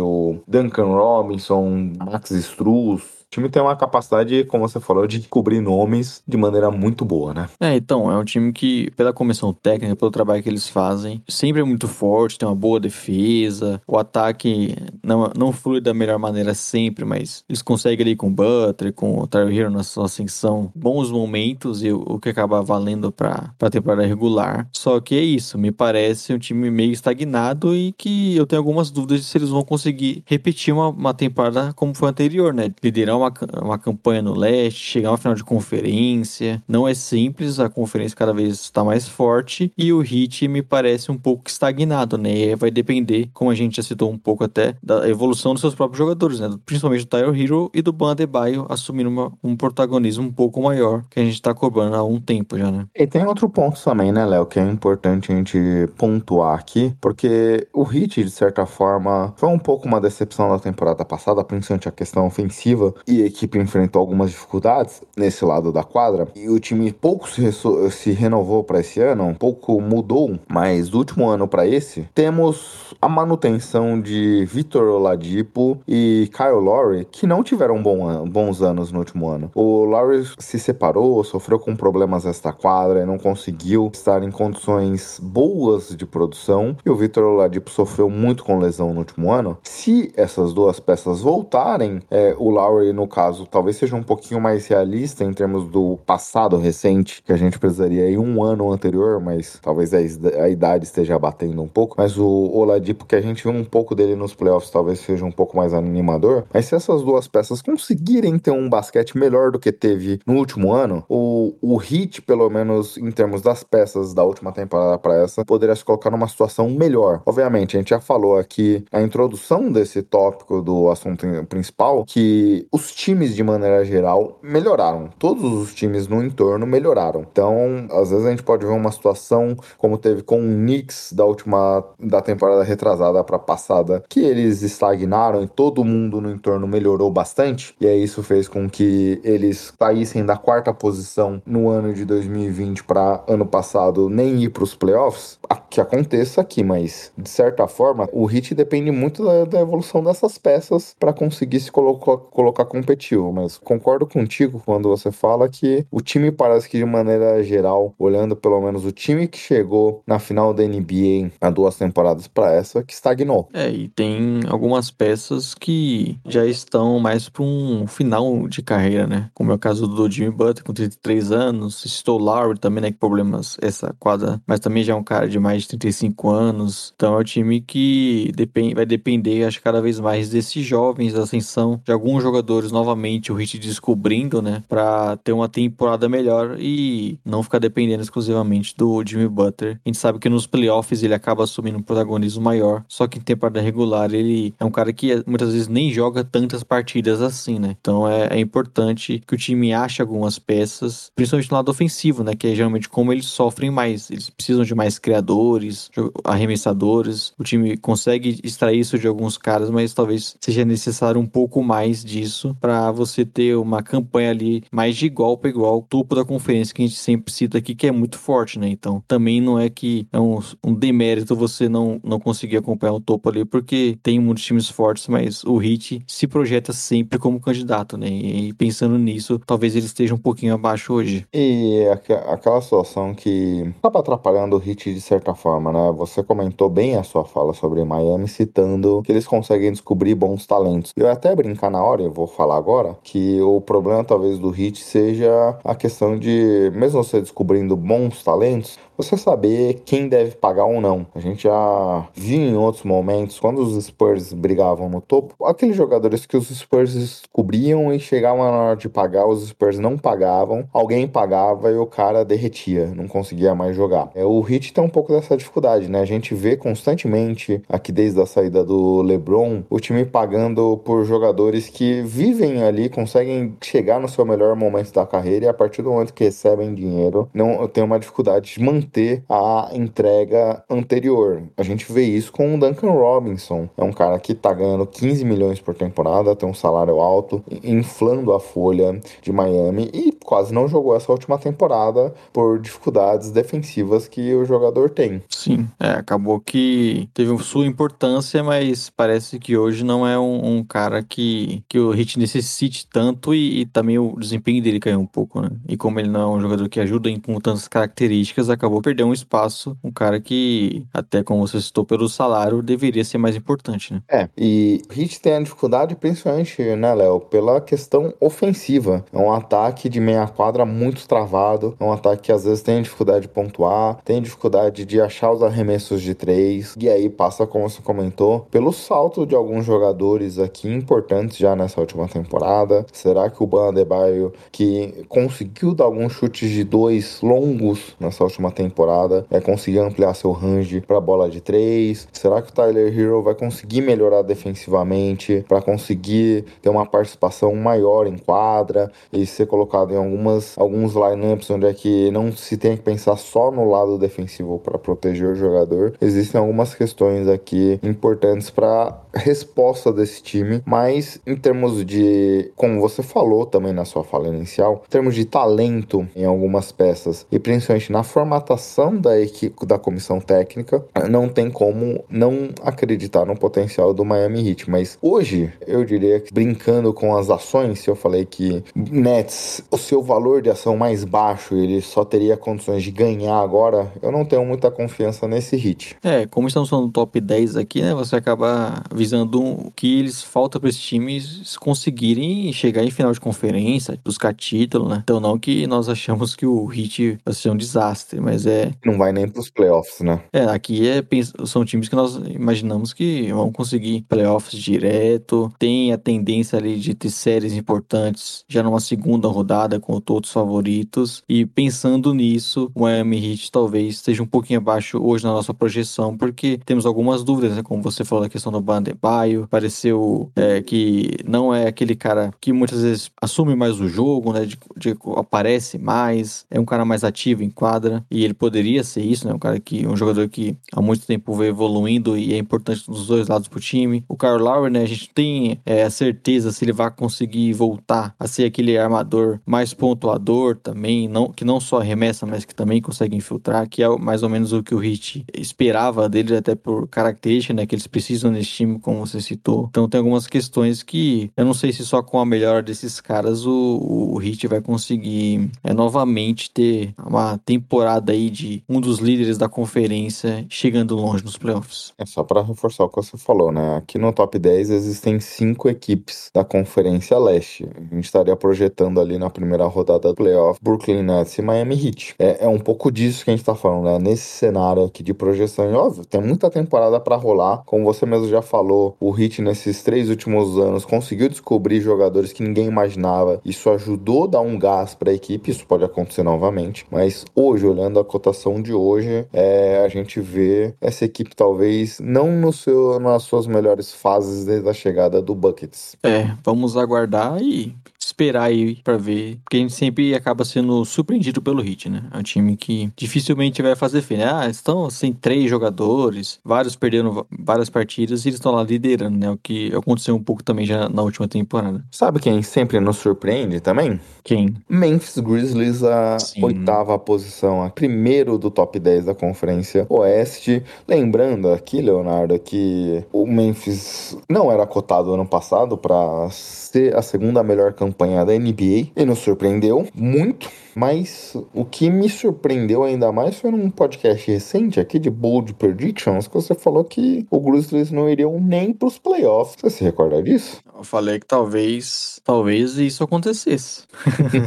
o Duncan Robinson, Max Struz, o time tem uma capacidade, como você falou, de cobrir nomes de maneira muito boa, né? É, então, é um time que, pela comissão técnica, pelo trabalho que eles fazem, sempre é muito forte, tem uma boa defesa, o ataque não, não flui da melhor maneira sempre, mas eles conseguem ali com o Butler, com o Tyler Hero na sua ascensão, bons momentos e o, que acaba valendo pra, pra temporada regular. Só que é isso, me parece um time meio estagnado e que eu tenho algumas dúvidas de se eles vão conseguir repetir uma, uma temporada como foi a anterior, né? Liderar uma, uma campanha no leste, chegar uma final de conferência. Não é simples, a conferência cada vez está mais forte e o Heat me parece um pouco estagnado, né? E vai depender, como a gente já citou um pouco até, da evolução dos seus próprios jogadores, né? Principalmente do Tyler Hero e do Bandebaio assumindo uma, um protagonismo um pouco maior que a gente está cobrando há um tempo já, né? E tem outro ponto também, né, Léo, que é importante a gente pontuar aqui, porque o Heat, de certa forma, foi um pouco uma decepção da temporada passada, principalmente a questão ofensiva, e a equipe enfrentou algumas dificuldades nesse lado da quadra e o time pouco se, se renovou para esse ano, um pouco mudou, mas do último ano para esse, temos a manutenção de Vitor Oladipo e Kyle Lowry, que não tiveram bom bons anos no último ano. O Lowry se separou, sofreu com problemas esta quadra e não conseguiu estar em condições boas de produção, e o Vitor Oladipo sofreu muito com lesão no último ano. Se essas duas peças voltarem, é, o Lowry, no caso, talvez seja um pouquinho mais realista em termos do passado recente, que a gente precisaria ir um ano anterior, mas talvez a, idade esteja batendo um pouco. Mas o Oladipo, que a gente viu um pouco dele nos playoffs, talvez seja um pouco mais animador. Mas se essas duas peças conseguirem ter um basquete melhor do que teve no último ano, o, o Heat, pelo menos em termos das peças da última temporada para essa, poderia se colocar numa situação melhor. Obviamente, a gente já falou aqui na introdução desse tópico do assunto principal que os times, de maneira geral, melhoraram. Todos os times no entorno melhoraram. Então, às vezes a gente pode ver uma situação como teve com o Knicks da última da temporada retrasada para passada, que eles estagnaram e todo mundo no entorno melhorou bastante. E aí isso fez com que eles saíssem da quarta posição no ano de 2020 para ano passado nem ir para os playoffs. Que aconteça aqui, mas de certa forma o Heat depende muito da, da evolução dessas peças para conseguir se colocar, colocar competitivo. Mas concordo contigo quando você fala que o time parece que de maneira geral, olhando pelo menos o time que chegou na final da NBA há duas temporadas para essa, que estagnou. É, e tem algumas peças que já estão mais para um final de carreira, né? Como é o caso do Jimmy Butler, com 33 anos, citou Lowry também, né? Que problemas essa quadra, mas também já é um cara de mais de 35 anos. Então é um time que depend, vai depender, acho, cada vez mais desses jovens, da ascensão de alguns jogadores novamente, o Hit descobrindo, né? Para ter uma temporada melhor e não ficar dependendo exclusivamente do Jimmy Butler. A gente sabe que nos playoffs ele acaba assumindo um protagonismo maior, só que em temporada regular ele é um cara que muitas vezes nem joga tantas partidas assim, né? Então é, é importante que o time ache algumas peças, principalmente no lado ofensivo, né? Que é geralmente como eles sofrem mais. Eles precisam de mais criadores, arremessadores. O time consegue extrair isso de alguns caras, mas talvez seja necessário um pouco mais disso para você ter uma campanha ali mais de igual para igual, topo da conferência que a gente sempre cita aqui, que é muito forte, né? Então também não é que é um, um demérito você não, não conseguir acompanhar o topo ali, porque tem muitos times fortes, mas o Heat se projeta sempre como candidato, né? E pensando nisso, talvez ele esteja um pouquinho abaixo hoje. E aquela situação que acaba atrapalhando o Heat de certa forma, né? Você comentou bem a sua fala sobre Miami, citando que eles conseguem descobrir bons talentos. Eu até brincar na hora, eu vou falar agora, que o problema talvez do Heat seja a questão de, mesmo você descobrindo bons talentos, você saber quem deve pagar ou não. A gente já viu em outros momentos, quando os Spurs brigavam no topo, aqueles jogadores que os Spurs descobriam e chegavam na hora de pagar, os Spurs não pagavam, alguém pagava e o cara derretia, não conseguia mais jogar. É, o Heat tem um pouco dessa dificuldade, né? A gente vê constantemente, aqui desde a saída do LeBron, o time pagando por jogadores que vivem ali, conseguem chegar no seu melhor momento da carreira e a partir do momento que recebem dinheiro, não tem uma dificuldade de manter manter a entrega anterior. A gente vê isso com o Duncan Robinson. É um cara que tá ganhando 15 milhões por temporada, tem um salário alto, inflando a folha de Miami e quase não jogou essa última temporada por dificuldades defensivas que o jogador tem. Sim, é, acabou que teve sua importância, mas parece que hoje não é um, um cara que, que o Hit necessite tanto e, e, também o desempenho dele caiu um pouco, né? E como ele não é um jogador que ajuda em, com tantas características, acabou acabou perdendo um espaço, um cara que, até como você citou, pelo salário, deveria ser mais importante, né? É, e o Heat tem a dificuldade, principalmente, né, Léo, pela questão ofensiva. É um ataque de meia quadra muito travado, é um ataque que às vezes tem dificuldade de pontuar, tem dificuldade de achar os arremessos de três, e aí passa, como você comentou, pelo salto de alguns jogadores aqui importantes já nessa última temporada. Será que o Ban Adebayo, que conseguiu dar alguns chutes de dois longos nessa última temporada, temporada vai conseguir ampliar seu range para bola de três? Será que o Tyler Hero vai conseguir melhorar defensivamente para conseguir ter uma participação maior em quadra e ser colocado em algumas alguns lineups onde é que não se tem que pensar só no lado defensivo para proteger o jogador? Existem algumas questões aqui importantes para resposta desse time, mas em termos de, como você falou também na sua fala inicial, em termos de talento em algumas peças e principalmente na formatação da equipe da comissão técnica, não tem como não acreditar no potencial do Miami Heat. Mas hoje, eu diria que brincando com as ações, se eu falei que Nets, o seu valor de ação mais baixo, ele só teria condições de ganhar agora, eu não tenho muita confiança nesse Heat. É, como estamos do top 10 aqui, né? Você acaba visando o que eles falta para esses times conseguirem chegar em final de conferência, buscar título, né? Então não que nós achamos que o Heat vai ser um desastre, mas é. Não vai nem pros playoffs, né? É, aqui é, são times que nós imaginamos que vão conseguir playoffs direto, tem a tendência ali de ter séries importantes já numa segunda rodada com todos favoritos. E pensando nisso, o Miami Heat talvez esteja um pouquinho abaixo hoje na nossa projeção, porque temos algumas dúvidas, né? Como você falou da questão do Bandebaio, pareceu é, que não é aquele cara que muitas vezes assume mais o jogo, né? De, de, aparece mais, é um cara mais ativo em quadra, e ele poderia ser isso, né? Um cara que, um jogador que há muito tempo vem evoluindo e é importante dos dois lados pro time. O Kyle Lowry, né? A gente tem é, a certeza se ele vai conseguir voltar a ser aquele armador mais pontuador também, não, que não só arremessa, mas que também consegue infiltrar, que é mais ou menos o que o Hit esperava dele, até por característica, né? Que eles precisam nesse time, como você citou. Então tem algumas questões que eu não sei se só com a melhora desses caras o, o Hit vai conseguir é, novamente ter uma temporada aí de um dos líderes da conferência chegando longe nos playoffs. É só para reforçar o que você falou, né? Aqui no top 10 existem cinco equipes da Conferência Leste. A gente estaria projetando ali na primeira rodada do playoff Brooklyn Nets e Miami Heat. É, é um pouco disso que a gente tá falando, né? Nesse cenário aqui de projeção, óbvio, tem muita temporada para rolar. Como você mesmo já falou, o Heat nesses três últimos anos conseguiu descobrir jogadores que ninguém imaginava. Isso ajudou a dar um gás para a equipe. Isso pode acontecer novamente, mas hoje, olhando a cotação de hoje, é, a gente vê essa equipe talvez não no seu, nas suas melhores fases desde a chegada do Buckets. É, vamos aguardar e esperar aí para ver, porque a gente sempre acaba sendo surpreendido pelo Hit, né? É um time que dificilmente vai fazer feio, né? Ah, estão sem três jogadores, vários perderam várias partidas e eles estão lá liderando, né? O que aconteceu um pouco também já na última temporada. Sabe quem sempre nos surpreende também? Quem? Memphis Grizzlies, a Sim. oitava posição, a primeiro do top 10 da Conferência Oeste. Lembrando aqui, Leonardo, que o Memphis não era cotado ano passado para ser a segunda melhor campanha da NBA e nos surpreendeu muito. Mas o que me surpreendeu ainda mais foi num podcast recente aqui de Bold Predictions que você falou que o Grizzlies não iriam nem para os playoffs. Você se recorda disso? Eu falei que talvez, talvez isso acontecesse.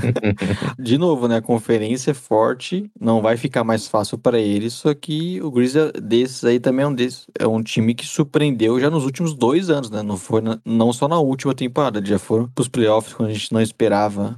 de novo, né? A conferência é forte, não vai ficar mais fácil para eles. Só que o Grizzlies desses aí também é um desses, é um time que surpreendeu já nos últimos dois anos, né? Não foi na, não só na última temporada, já foram para os playoffs quando a gente não esperava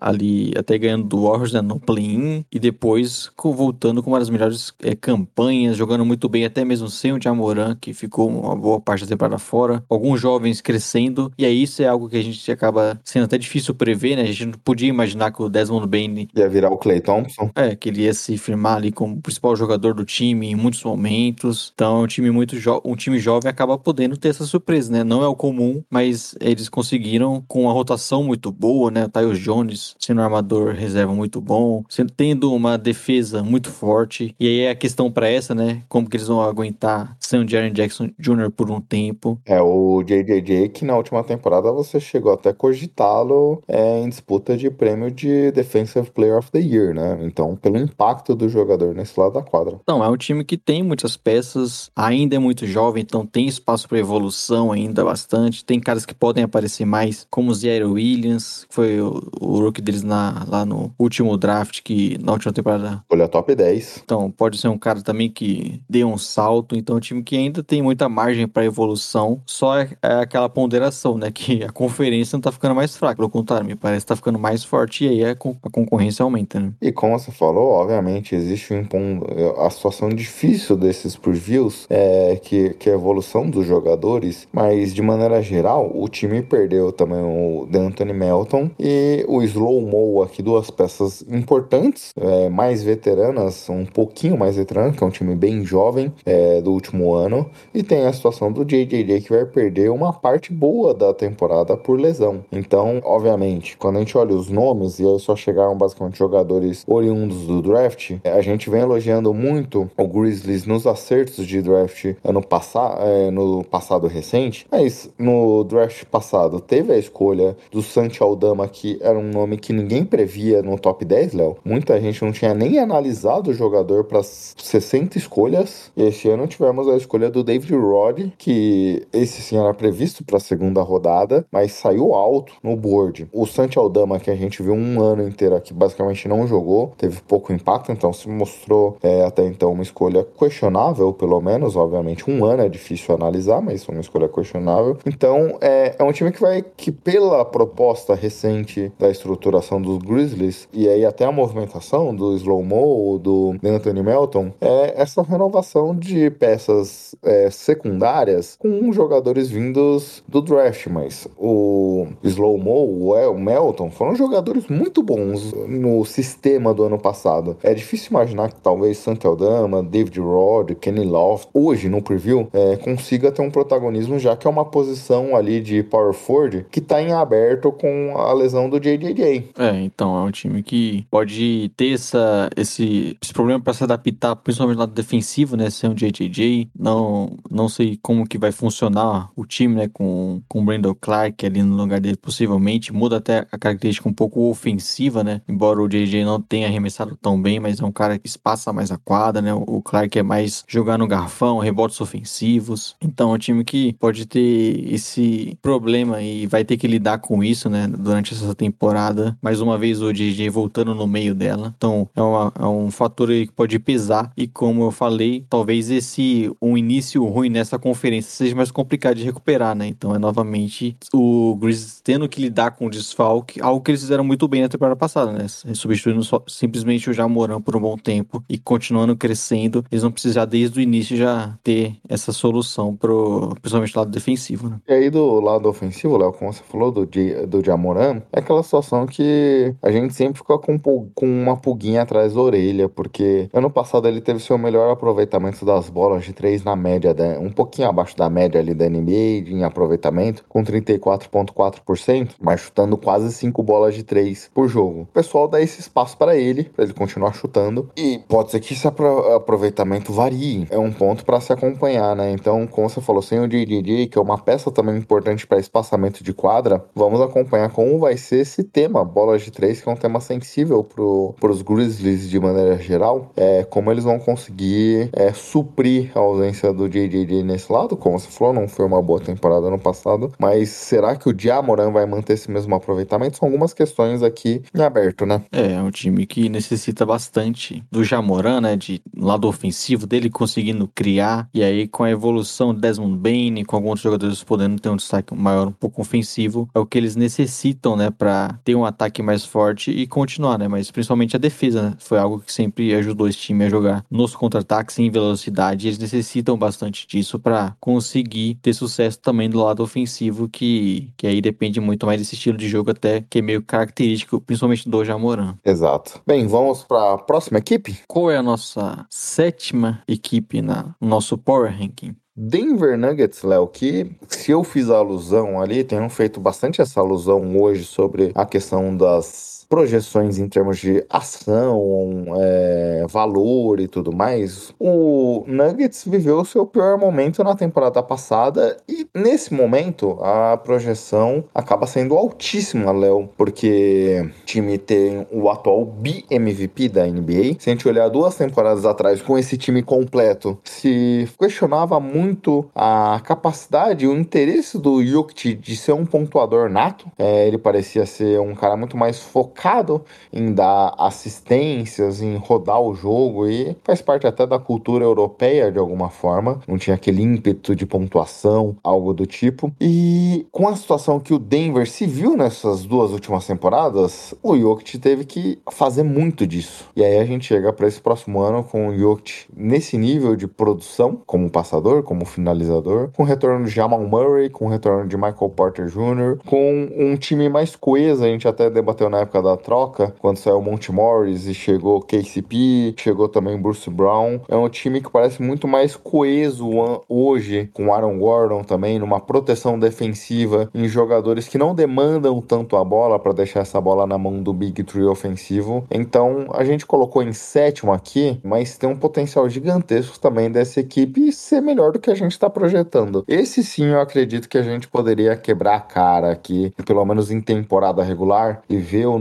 ali até ganhando do Warriors né, no play-in e depois voltando com uma das melhores é, campanhas, jogando muito bem, até mesmo sem o Jamoran, que ficou uma boa parte da temporada fora. Alguns jovens crescendo, e aí isso é algo que a gente acaba sendo até difícil prever, né? A gente não podia imaginar que o Desmond Bain ia virar o Clay Thompson. É, que ele ia se firmar ali como principal jogador do time em muitos momentos. Então, um time muito um time jovem acaba podendo ter essa surpresa, né? Não é o comum, mas eles conseguiram com uma rotação muito boa, né? O Tyus Jones sendo um armador reserva muito bom, sendo, tendo uma defesa muito forte. E aí é a questão para essa, né? Como que eles vão aguentar sem o Jaren Jackson Jr. por um tempo. É, o JJJ que na última temporada você chegou até cogitá-lo é, em disputa de prêmio de Defensive Player of the Year, né? Então, pelo impacto do jogador nesse lado da quadra. Não, é um time que tem muitas peças, ainda é muito jovem, então tem espaço para evolução ainda bastante. Tem caras que podem aparecer mais, como o Zaire Williams, que foi o, o rookie deles na, lá no último draft, que na última temporada. Olha, top 10. Então, pode ser um cara também que dê um salto. Então, é um time que ainda tem muita margem para evolução. Só é, é aquela ponderação né? Que a conferência não tá ficando mais fraca. Pelo contrário, me parece que tá ficando mais forte e aí a, con a concorrência aumenta, né? E como você falou, obviamente, existe um a situação difícil desses previews é que, que é a evolução dos jogadores, mas de maneira geral, o time perdeu também o D'Anthony Melton e o Slow Mo aqui, duas peças importantes, é, mais veteranas, um pouquinho mais veteranas, que é um time bem jovem é, do último ano, e tem a situação do JJJ que vai perder uma parte boa da temporada por lesão. Então, obviamente, quando a gente olha os nomes, e aí só chegaram basicamente jogadores oriundos do draft, a gente vem elogiando muito o Grizzlies nos acertos de draft ano passado, é, no passado recente, mas no draft passado teve a escolha do Santi Aldama, que era um nome que ninguém previa no top 10, Léo. Muita gente não tinha nem analisado o jogador para 60 escolhas. E esse ano tivemos a escolha do David Rod, que esse sim era previsto para a segunda rodada, mas saiu alto no board. O Santi Aldama, que a gente viu um ano inteiro aqui, basicamente não jogou, teve pouco impacto, então se mostrou é, até então uma escolha questionável, pelo menos. Obviamente, um ano é difícil analisar, mas uma escolha questionável. Então, é, é um time que vai, que pela proposta recente da estruturação dos Grizzlies, e aí até a movimentação do Slow Mo, do Anthony Melton, é essa renovação de peças é, secundárias com jogadores vindos do draft, mas o Slow Mo, o Melton foram jogadores muito bons no sistema do ano passado. É difícil imaginar que talvez Santo Aldama, David Rod, Kenny Loft, hoje no preview, é, consiga ter um protagonismo, já que é uma posição ali de power forward que tá em aberto com a lesão do JJJ. É, então é um time que pode ter essa, esse, esse problema para se adaptar, principalmente no lado defensivo, né? Ser um JJJ. Não, não sei como que vai funcionar o time, né? Com, com o Brandon Clark ali no lugar dele, possivelmente. Muda até a característica um pouco ofensiva, né? Embora o JJ não tenha arremessado tão bem, mas é um cara que espaça mais a quadra, né? O Clark é mais jogar no garfão, rebotes ofensivos. Então é um time que pode ter esse problema e vai ter que lidar com isso, né? Durante essa temporada. Mais uma vez o DJ voltando no meio dela. Então é, uma, é um fator que pode pesar. E como eu falei, talvez esse um início ruim nessa conferência seja mais complicado de recuperar, né? Então é novamente o Grizzlies tendo que lidar com o desfalque, algo que eles fizeram muito bem na temporada passada, né? Substituindo só, simplesmente o Jamoran por um bom tempo e continuando crescendo, eles não precisar desde o início já ter essa solução pro, principalmente do lado defensivo, né? E aí do lado ofensivo, Léo, como você falou do, do Jamoran, é aquela situação que a gente sempre fica com, com uma pulguinha atrás da orelha, porque ano passado ele teve seu melhor aproveitamento das bolas de três na média, né? um pouquinho abaixo da média ali da NBA em aproveitamento, com 34,4%, mas chutando quase cinco bolas de três por jogo. O pessoal dá esse espaço para ele, para ele continuar chutando, e pode ser que esse aproveitamento varie. É um ponto para se acompanhar, né? Então, como você falou, sem o JJJ, que é uma peça também importante para espaçamento de quadra, vamos acompanhar como vai ser esse tema, bolas de três, que é um tema sensível para os Grizzlies de maneira geral, é como eles vão conseguir é, suprir a ausência do JJJ nesse lado, como você falou, não foi uma boa temporada no passado, mas será que o Diamoran vai manter esse mesmo aproveitamento? São algumas questões aqui em aberto, né? É, é um time que necessita bastante do Jamoran, né, de lado ofensivo dele conseguindo criar, e aí com a evolução do Desmond Bain, com alguns jogadores podendo ter um destaque maior, um pouco ofensivo, é o que eles necessitam, né, para ter um ataque mais forte e continuar, né, mas principalmente a defesa, né? foi algo que sempre ajudou esse time a jogar nos contra-ataques em velocidade, eles necessitam bastante disso para conseguir ter sucesso também do lado ofensivo, que, que aí depende muito mais desse estilo de jogo até, que é meio característico, principalmente do Jamoran. Exato. Bem, vamos para a próxima equipe? Qual é a nossa sétima equipe na no nosso Power Ranking? Denver Nuggets, Léo, que se eu fiz a alusão ali, tenho feito bastante essa alusão hoje sobre a questão das projeções em termos de ação, é, valor e tudo mais, o Nuggets viveu o seu pior momento na temporada passada e nesse momento a projeção acaba sendo altíssima, Léo, porque o time tem o atual BMVP da NBA. Se a gente olhar duas temporadas atrás com esse time completo, se questionava muito a capacidade e o interesse do Jokic de ser um pontuador nato. É, ele parecia ser um cara muito mais focado focado em dar assistências, em rodar o jogo e faz parte até da cultura europeia de alguma forma. Não tinha aquele ímpeto de pontuação, algo do tipo. E com a situação que o Denver se viu nessas duas últimas temporadas, o Jokic teve que fazer muito disso. E aí a gente chega para esse próximo ano com o Jokic nesse nível de produção, como passador, como finalizador, com o retorno de Jamal Murray, com o retorno de Michael Porter Jr., com um time mais coeso. A gente até debateu na época da troca, quando saiu Monte Morris e chegou KCP, chegou também Bruce Brown. É um time que parece muito mais coeso hoje, com Aaron Gordon também, numa proteção defensiva, em jogadores que não demandam tanto a bola para deixar essa bola na mão do Big Tree ofensivo. Então a gente colocou em sétimo aqui, mas tem um potencial gigantesco também dessa equipe ser melhor do que a gente está projetando. Esse sim eu acredito que a gente poderia quebrar a cara aqui, pelo menos em temporada regular, e ver o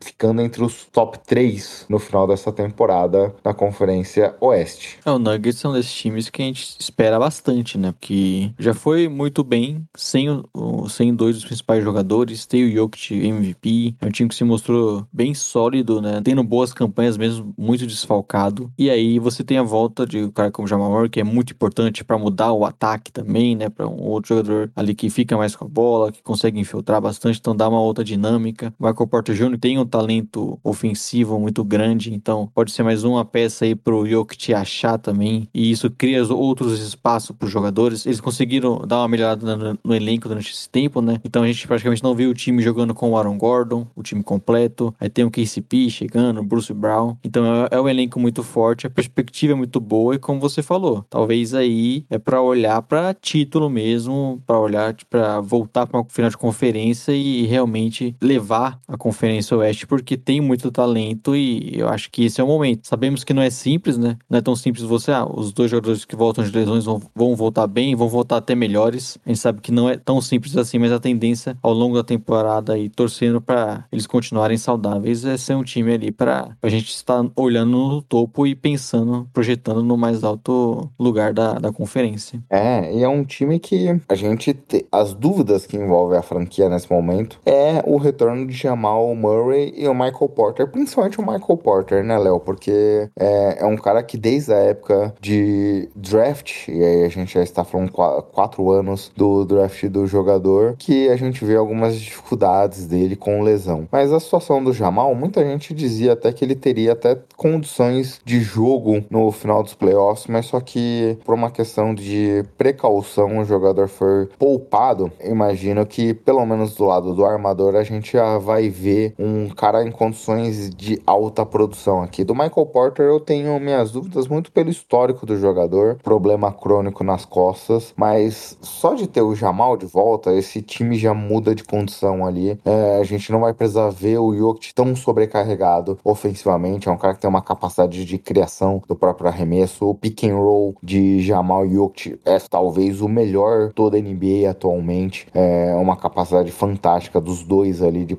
ficando entre os top 3 no final dessa temporada na Conferência Oeste. É, o Nuggets são desses times que a gente espera bastante, né? Porque já foi muito bem sem, sem dois dos principais jogadores, tem o Jokic MVP, é um time que se mostrou bem sólido, né? Tendo boas campanhas mesmo, muito desfalcado. E aí você tem a volta de um cara como Jamal Murray, que é muito importante para mudar o ataque também, né? Para um outro jogador ali que fica mais com a bola, que consegue infiltrar bastante, então dá uma outra dinâmica. O Michael Porter Jr. tem um talento ofensivo muito grande, então pode ser mais uma peça aí pro Jokic achar também. E isso cria outros espaços para os jogadores. Eles conseguiram dar uma melhorada no, no, elenco durante esse tempo, né? Então a gente praticamente não viu o time jogando com o Aaron Gordon, o time completo. Aí tem o KCP chegando, Bruce Brown. Então é, é um elenco muito forte, a perspectiva é muito boa e como você falou, talvez aí é para olhar para título mesmo, para olhar para voltar para uma final de conferência e realmente levar a Conferência Oeste, porque tem muito talento e eu acho que esse é o momento. Sabemos que não é simples, né? Não é tão simples você, ah, os dois jogadores que voltam de lesões vão, vão voltar bem, vão voltar até melhores. A gente sabe que não é tão simples assim, mas a tendência ao longo da temporada e torcendo para eles continuarem saudáveis é ser um time ali para a gente estar olhando no topo e pensando, projetando no mais alto lugar da, da conferência. É, e é um time que a gente te, as dúvidas que envolvem a franquia nesse momento é o retorno de Jamal Murray e o Michael Porter, principalmente o Michael Porter, né, Léo? Porque é, é um cara que desde a época de draft, e aí a gente já está falando qu quatro anos do draft do jogador, que a gente vê algumas dificuldades dele com lesão. Mas a situação do Jamal, muita gente dizia até que ele teria até condições de jogo no final dos playoffs, mas só que por uma questão de precaução o jogador foi poupado. Imagino que pelo menos do lado do armador a gente já vai ver um cara em condições de alta produção aqui. Do Michael Porter eu tenho minhas dúvidas muito pelo histórico do jogador, problema crônico nas costas, mas só de ter o Jamal de volta, esse time já muda de condição ali. É, a gente não vai precisar ver o Jokic tão sobrecarregado ofensivamente, é um cara que tem uma capacidade de criação do próprio arremesso. O pick and roll de Jamal Jokic é talvez o melhor toda a NBA atualmente. É uma capacidade fantástica dos dois ali de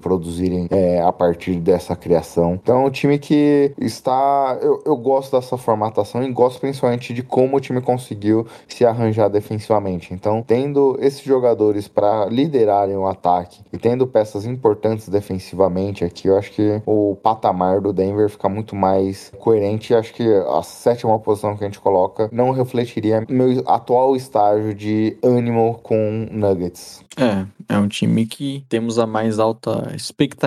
é, a partir dessa criação. Então é um time que está. Eu, eu gosto dessa formatação e gosto principalmente de como o time conseguiu se arranjar defensivamente. Então, tendo esses jogadores para liderarem o ataque e tendo peças importantes defensivamente aqui, eu acho que o patamar do Denver fica muito mais coerente. Acho que a sétima posição que a gente coloca não refletiria meu atual estágio de ânimo com Nuggets. É, é um time que temos a mais alta expectativa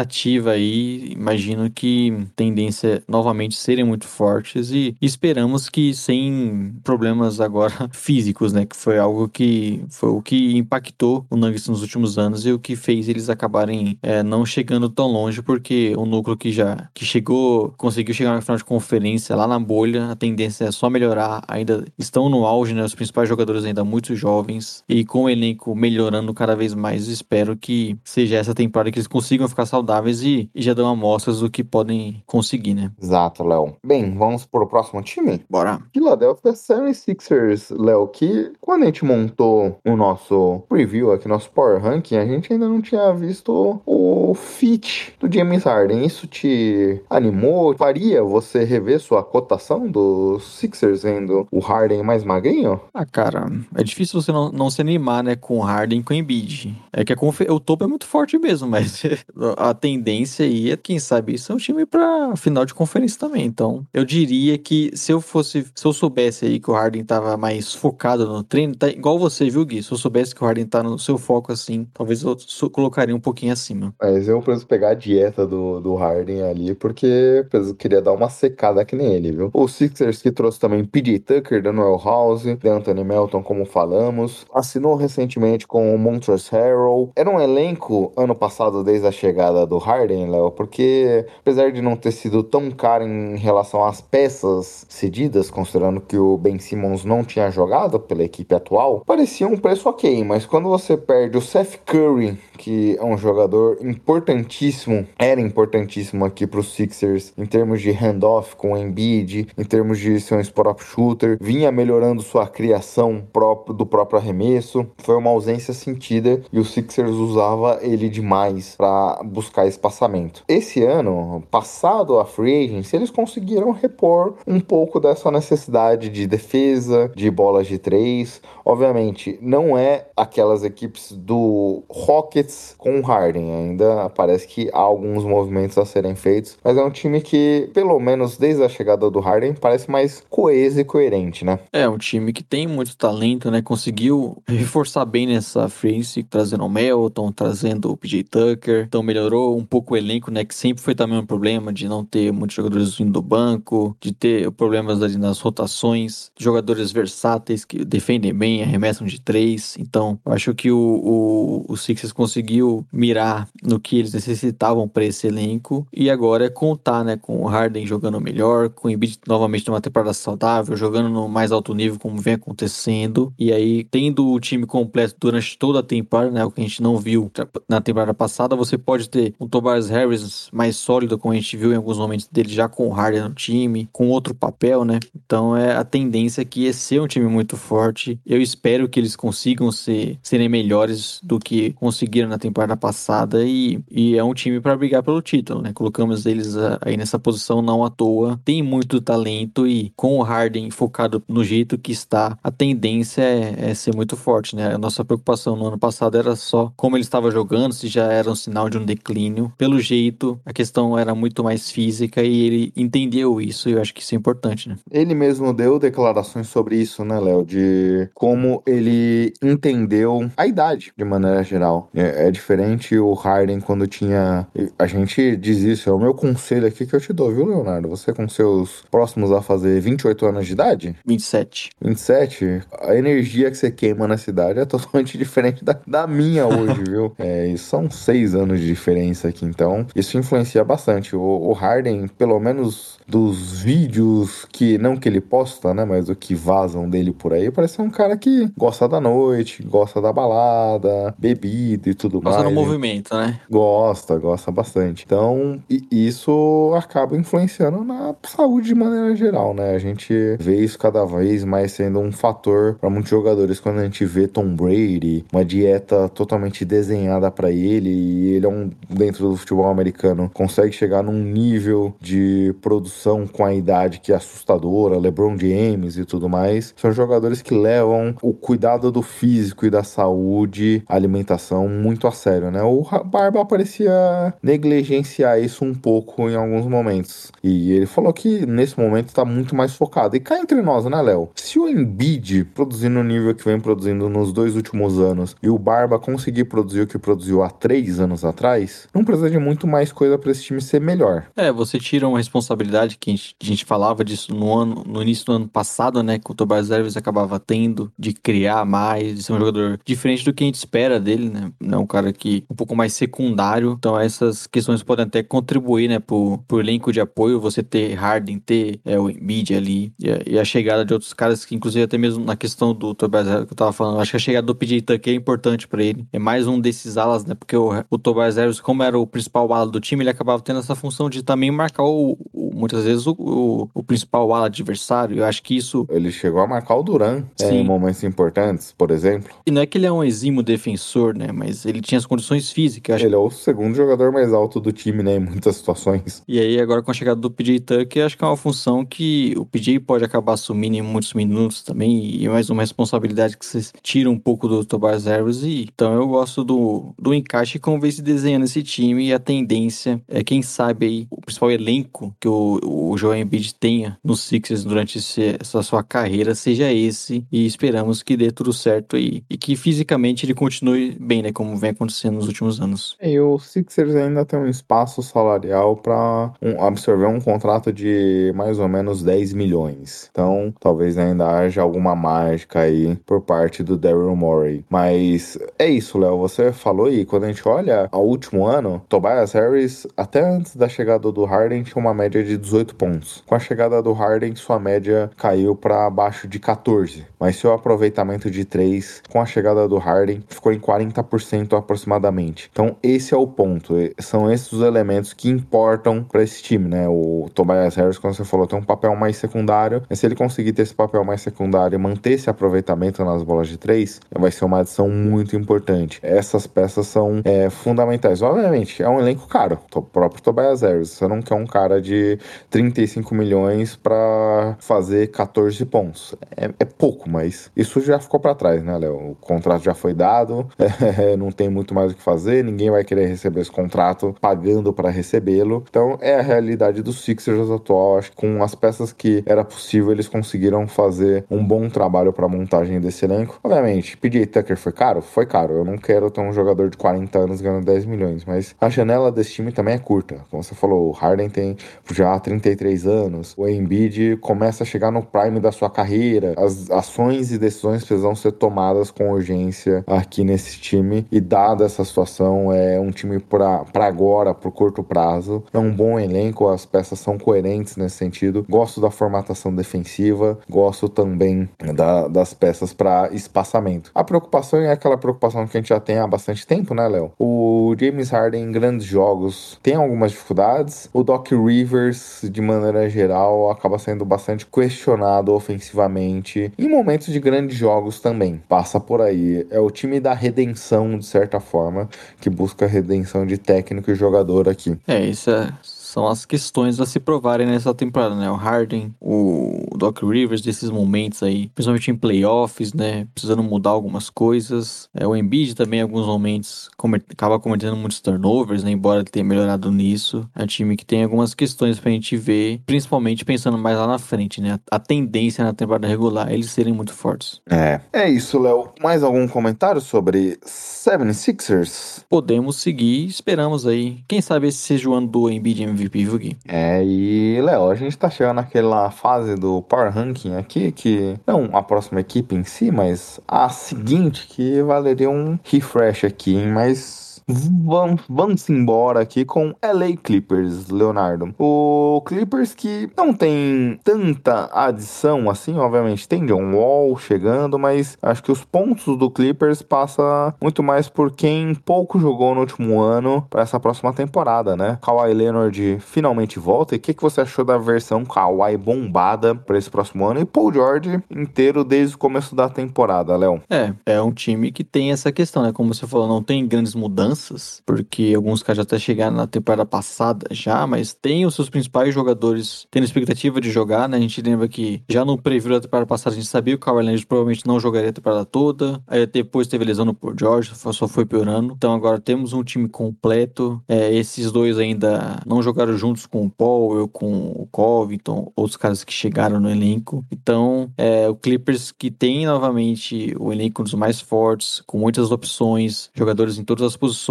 aí. Imagino que tendência novamente serem muito fortes e esperamos que sem problemas agora físicos, né? Que foi algo que foi o que impactou o Nuggets nos últimos anos e o que fez eles acabarem é, não chegando tão longe, porque o núcleo que já que chegou, conseguiu chegar na final de conferência lá na bolha, a tendência é só melhorar. Ainda estão no auge, né? Os principais jogadores ainda muito jovens e com o elenco melhorando cada vez mais, espero que seja essa temporada que eles consigam ficar saudáveis e, e já dão amostras do que podem conseguir, né? Exato, Léo. Bem, vamos pro próximo time? Bora. Philadelphia 76ers, Léo, que quando a gente montou o nosso preview aqui, nosso Power Ranking, a gente ainda não tinha visto o fit do James Harden. Isso te animou? Faria você rever sua cotação dos Sixers vendo o Harden mais magrinho? Ah, cara, é difícil você não, não se animar, né, com o Harden e com o Embiid. É que a o topo é muito forte mesmo, mas a tendência aí é, quem sabe, isso é um time pra final de conferência também. Então, eu diria que se eu fosse, se eu soubesse aí que o Harden tava mais focado no treino, tá igual você, viu, Gui? Se eu soubesse que o Harden tá no seu foco assim, talvez eu colocaria um pouquinho acima. Mas eu preciso pegar a dieta do, do Harden ali, porque eu queria dar uma secada aqui nele, viu? O Sixers que trouxe também PJ Tucker, Daniel House, Anthony Melton, como falamos, assinou recentemente com o Montrezl Harrell. Era um elenco ano passado desde a chegada do Harden, Léo, porque apesar de não ter sido tão caro em relação às peças cedidas, considerando que o Ben Simmons não tinha jogado pela equipe atual, parecia um preço ok, mas quando você perde o Seth Curry, que é um jogador importantíssimo, era importantíssimo aqui para os Sixers em termos de handoff com o Embiid, em termos de ser um spot-up shooter, vinha melhorando sua criação próprio, do próprio arremesso, foi uma ausência sentida e o Sixers usava ele demais para buscar espaçamento. Esse ano, passado a free agency, eles conseguiram repor um pouco dessa necessidade de defesa, de bolas de três. Obviamente, não é aquelas equipes do Rockets com Harden. Ainda parece que há alguns movimentos a serem feitos, mas é um time que, pelo menos desde a chegada do Harden, parece mais coeso e coerente, né? É, um time que tem muito talento, né? Conseguiu reforçar bem nessa free trazendo o Melton, trazendo o PJ Tucker. Então melhorou um pouco o elenco, né? Que sempre foi também um problema de não ter muitos jogadores vindo do banco, de ter problemas ali nas rotações, jogadores versáteis que defendem bem, arremessam de três. Então, eu acho que o, o, o Sixers conseguiu mirar no que eles necessitavam para esse elenco e agora é contar, né, com o Harden jogando melhor, com o Embiid novamente numa temporada saudável, jogando no mais alto nível como vem acontecendo e aí tendo o time completo durante toda a temporada, né, o que a gente não viu na temporada passada, você pode ter um Tobias Harris mais sólido, como a gente viu em alguns momentos dele já com o Harden no time, com outro papel, né? Então é a tendência aqui é ser um time muito forte. Eu espero que eles consigam ser serem melhores do que conseguiram na temporada passada e, e é um time para brigar pelo título, né? Colocamos eles aí nessa posição não à toa. Tem muito talento e com o Harden focado no jeito que está, a tendência é, é ser muito forte, né? A nossa preocupação no ano passado era só como ele estava jogando, se já era um sinal de um declínio. Pelo jeito, a questão era muito mais física e ele entendeu isso e eu acho que isso é importante, né? Ele mesmo deu declarações sobre isso, né, Léo? De como ele entendeu a idade, de maneira geral. É, é, diferente o Harden quando tinha. A gente diz isso, é o meu conselho aqui que eu te dou, viu, Leonardo? Você com seus próximos a fazer 28 anos de idade? 27. 27? A energia que você queima na cidade é totalmente diferente da, da minha hoje, viu? É, são seis anos de diferença aqui, então isso influencia bastante. O, o Harden, pelo menos dos vídeos que, não que ele posta, né, mas o que vazam dele por aí, parece um cara que gosta da noite, gosta da balada, bebida e tudo gosta mais. Gosta do movimento, né? Gosta, gosta bastante. Então, isso acaba influenciando na saúde de maneira geral, né? A gente vê isso cada vez mais sendo um fator para muitos jogadores quando a gente vê Tom Brady, uma dieta totalmente desenhada para ele e ele é um dentro do futebol americano consegue chegar num nível de produção com a idade que é assustadora, LeBron James e tudo mais. São jogadores que levam o cuidado do físico e da saúde, alimentação muito a sério, né? O Barba parecia negligenciar isso um pouco em alguns momentos. E ele falou que nesse momento tá muito mais focado. E cá entre nós, né, Léo? Se o Embiid produzindo o nível que vem produzindo nos dois últimos anos e o Barba conseguir produzir o que produziu há três anos atrás, não precisa de muito mais coisa para esse time ser melhor. É, você tira uma responsabilidade que a gente, a gente falava disso no ano, no início do ano passado, né? Que o Tobias Harris acabava tendo de criar mais, de ser um jogador diferente do que a gente espera dele, né? Não um cara que um pouco mais secundário. Então essas questões podem até contribuir, né? Pro, pro elenco de apoio, você ter Harden, ter é, o Embiid ali e a, e a, chegada de outros caras que inclusive até mesmo na questão do Tobias Harris que eu tava falando, acho que a chegada do PJ Tucker é importante para ele. É mais um desses alas, né? Porque o, o Tobias Harris, como era o principal ala do time, ele acabava tendo essa função de também marcar o, o muitas vezes o, o, o, principal ala adversário. Eu acho que isso. Ele chegou a marcar o Duran é, em momentos importantes, por exemplo. E não é que ele é um exímio defensor, né? Mas ele tinha as condições físicas. Ele é o segundo jogador mais alto do time, né? Em muitas situações. E aí, agora com a chegada do PJ Tucker, acho que é uma função que o PJ pode acabar assumindo em muitos minutos também. E é mais uma responsabilidade que você tira um pouco do Tobias Harris. E, então Então eu gosto do, do encaixe como vem se desenhando esse time e a tendência é, quem sabe aí, o principal elenco que o, o Joel Embiid tenha nos Sixers durante esse, essa sua carreira seja esse e esperamos que dê tudo certo aí e que fisicamente ele continue bem, né, como vem acontecendo nos últimos anos. E o Sixers ainda tem um espaço salarial para um, absorver um contrato de mais ou menos 10 milhões. Então, talvez ainda haja alguma mágica aí por parte do Daryl Morey. Mas é isso, Léo. Você falou e quando a gente olha ao último ano, Tobias Harris, até antes da chegada do Harden, tinha uma média de 18 pontos. Com a chegada do Harden, sua média caiu para abaixo de 14. Mas seu aproveitamento de 3 com a chegada do Harden ficou em 40% aproximadamente. Então, esse é o ponto. São esses os elementos que importam para esse time, né? O Tobias Harris, como você falou, tem um papel mais secundário. Mas se ele conseguir ter esse papel mais secundário e manter esse aproveitamento nas bolas de 3, vai ser uma adição muito importante. Essas peças são é, fundamentais. Obviamente, é um elenco caro. O próprio Tobias Harris. Você não quer um cara de 35 milhões para fazer 14 pontos. É, é, pouco, mas isso já ficou para trás, né, Léo? O contrato já foi dado, é, não tem muito mais o que fazer, ninguém vai querer receber esse contrato pagando para recebê-lo. Então é a realidade dos Sixers atual. Acho que com as peças que era possível, eles conseguiram fazer um bom trabalho para a montagem desse elenco. Obviamente, PJ Tucker foi caro? Foi caro. Eu não quero ter um jogador de 40 anos ganhando 10 milhões, mas a janela desse time também é curta. Como você falou, o Harden tem já 33 anos, o Embiid começa a chegar no prime da sua carreira, as ações e decisões precisam ser tomadas com urgência aqui nesse time e dada essa situação, é um time para agora, por curto prazo. É um bom elenco, as peças são coerentes nesse sentido. Gosto da formatação defensiva, gosto também da, das peças para espaçamento. A preocupação é aquela preocupação que a gente já tem há bastante tempo, né, Léo? O James Harden em grandes jogos tem algumas dificuldades. O Doc Rivers, de maneira geral, acaba sendo bastante questionado ofensivamente em de grandes jogos também. Passa por aí. É o time da redenção, de certa forma, que busca a redenção de técnico e jogador aqui. É, isso é são as questões a se provarem nessa temporada, né? O Harden, o Doc Rivers, desses momentos aí, principalmente em playoffs, né? Precisando mudar algumas coisas. É, o Embiid também, em alguns momentos, acaba cometendo muitos turnovers, né? Embora ele tenha melhorado nisso. É um time que tem algumas questões pra gente ver, principalmente pensando mais lá na frente, né? A tendência na temporada regular, eles serem muito fortes. É. É isso, Léo. Mais algum comentário sobre 76ers? Podemos seguir, esperamos aí. Quem sabe esse seja o ano do Embiid MVP Viu, Gui? É, e Léo, a gente tá chegando naquela fase do Power Ranking aqui, que não a próxima equipe em si, mas a seguinte, que valeria um refresh aqui, hein? Mas Vamos, vamos embora aqui com LA Clippers, Leonardo. O Clippers que não tem tanta adição assim, obviamente tem John Wall chegando, mas acho que os pontos do Clippers passa muito mais por quem pouco jogou no último ano para essa próxima temporada, né? Kawhi Leonard finalmente volta. E o que, que você achou da versão Kawhi bombada para esse próximo ano? E Paul George inteiro desde o começo da temporada, Léo? É, é um time que tem essa questão, né? Como você falou, não tem grandes mudanças mudanças, porque alguns caras já até chegaram na temporada passada já, mas tem os seus principais jogadores tendo expectativa de jogar, né? A gente lembra que já no preview da temporada passada a gente sabia que o Kawhi Leonard provavelmente não jogaria a temporada toda, aí depois teve lesão no Paul George, só foi piorando. Então agora temos um time completo, é, esses dois ainda não jogaram juntos com o Paul, com o Covington, outros caras que chegaram no elenco. Então, é, o Clippers que tem novamente o elenco dos mais fortes, com muitas opções, jogadores em todas as posições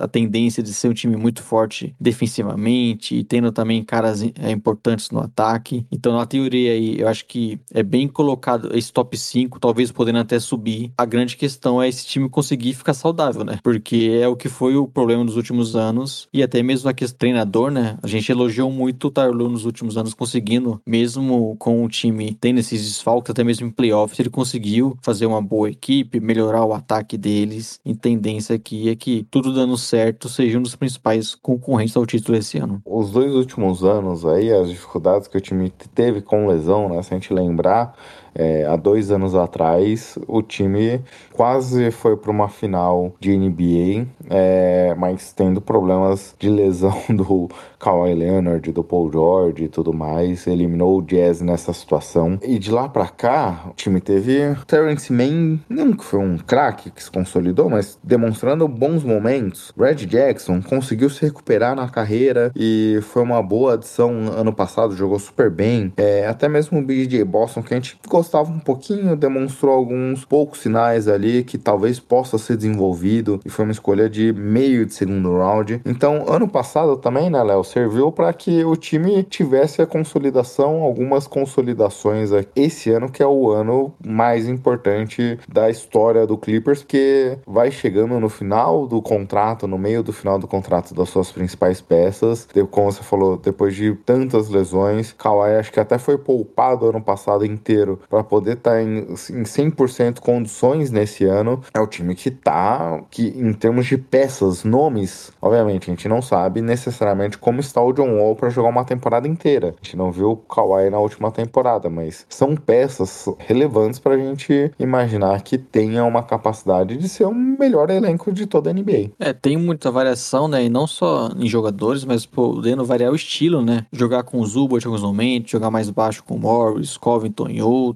a tendência de ser um time muito forte defensivamente e tendo também caras é, importantes no ataque. Então, na teoria aí, eu acho que é bem colocado esse top 5, talvez podendo até subir. A grande questão é esse time conseguir ficar saudável, né? Porque é o que foi o problema dos últimos anos e até mesmo a questão treinador, né? A gente elogiou muito o Tarlu nos últimos anos conseguindo, mesmo com o time tendo esses desfalques, até mesmo em playoffs, ele conseguiu fazer uma boa equipe, melhorar o ataque deles. E tendência aqui é que tudo dando certo, seja um dos principais concorrentes ao título esse ano. Os dois últimos anos aí, as dificuldades que o time teve com lesão, né? Se a gente lembrar, É, há dois anos atrás, o time quase foi para uma final de NBA, é, mas tendo problemas de lesão do Kawhi Leonard, do Paul George e tudo mais, eliminou o Jazz nessa situação. E de lá para cá, o time teve Terrence Mann, não que foi um craque que se consolidou, mas demonstrando bons momentos. Red Jackson conseguiu se recuperar na carreira e foi uma boa adição ano passado, jogou super bem. É, até mesmo o BJ Boston, que a gente gostava um pouquinho, demonstrou alguns poucos sinais ali que talvez possa ser desenvolvido e foi uma escolha de meio de segundo round. Então, ano passado também, né, Léo, serviu para que o time tivesse a consolidação, algumas consolidações esse ano que é o ano mais importante da história do Clippers, que vai chegando no final do contrato, no meio do final do contrato das suas principais peças. Como você falou, depois de tantas lesões, Kawhi acho que até foi poupado ano passado inteiro para poder estar tá em, em 100% condições nesse ano. É o time que tá, que em termos de peças, nomes, obviamente a gente não sabe necessariamente como está o John Wall para jogar uma temporada inteira. A gente não viu o Kawhi na última temporada, mas são peças relevantes para a gente imaginar que tenha uma capacidade de ser o melhor elenco de toda a NBA. É, tem muita variação, né? E não só em jogadores, mas podendo variar o estilo, né? Jogar com o Zubat em alguns momentos, jogar mais baixo com o Morris, Covington e outros.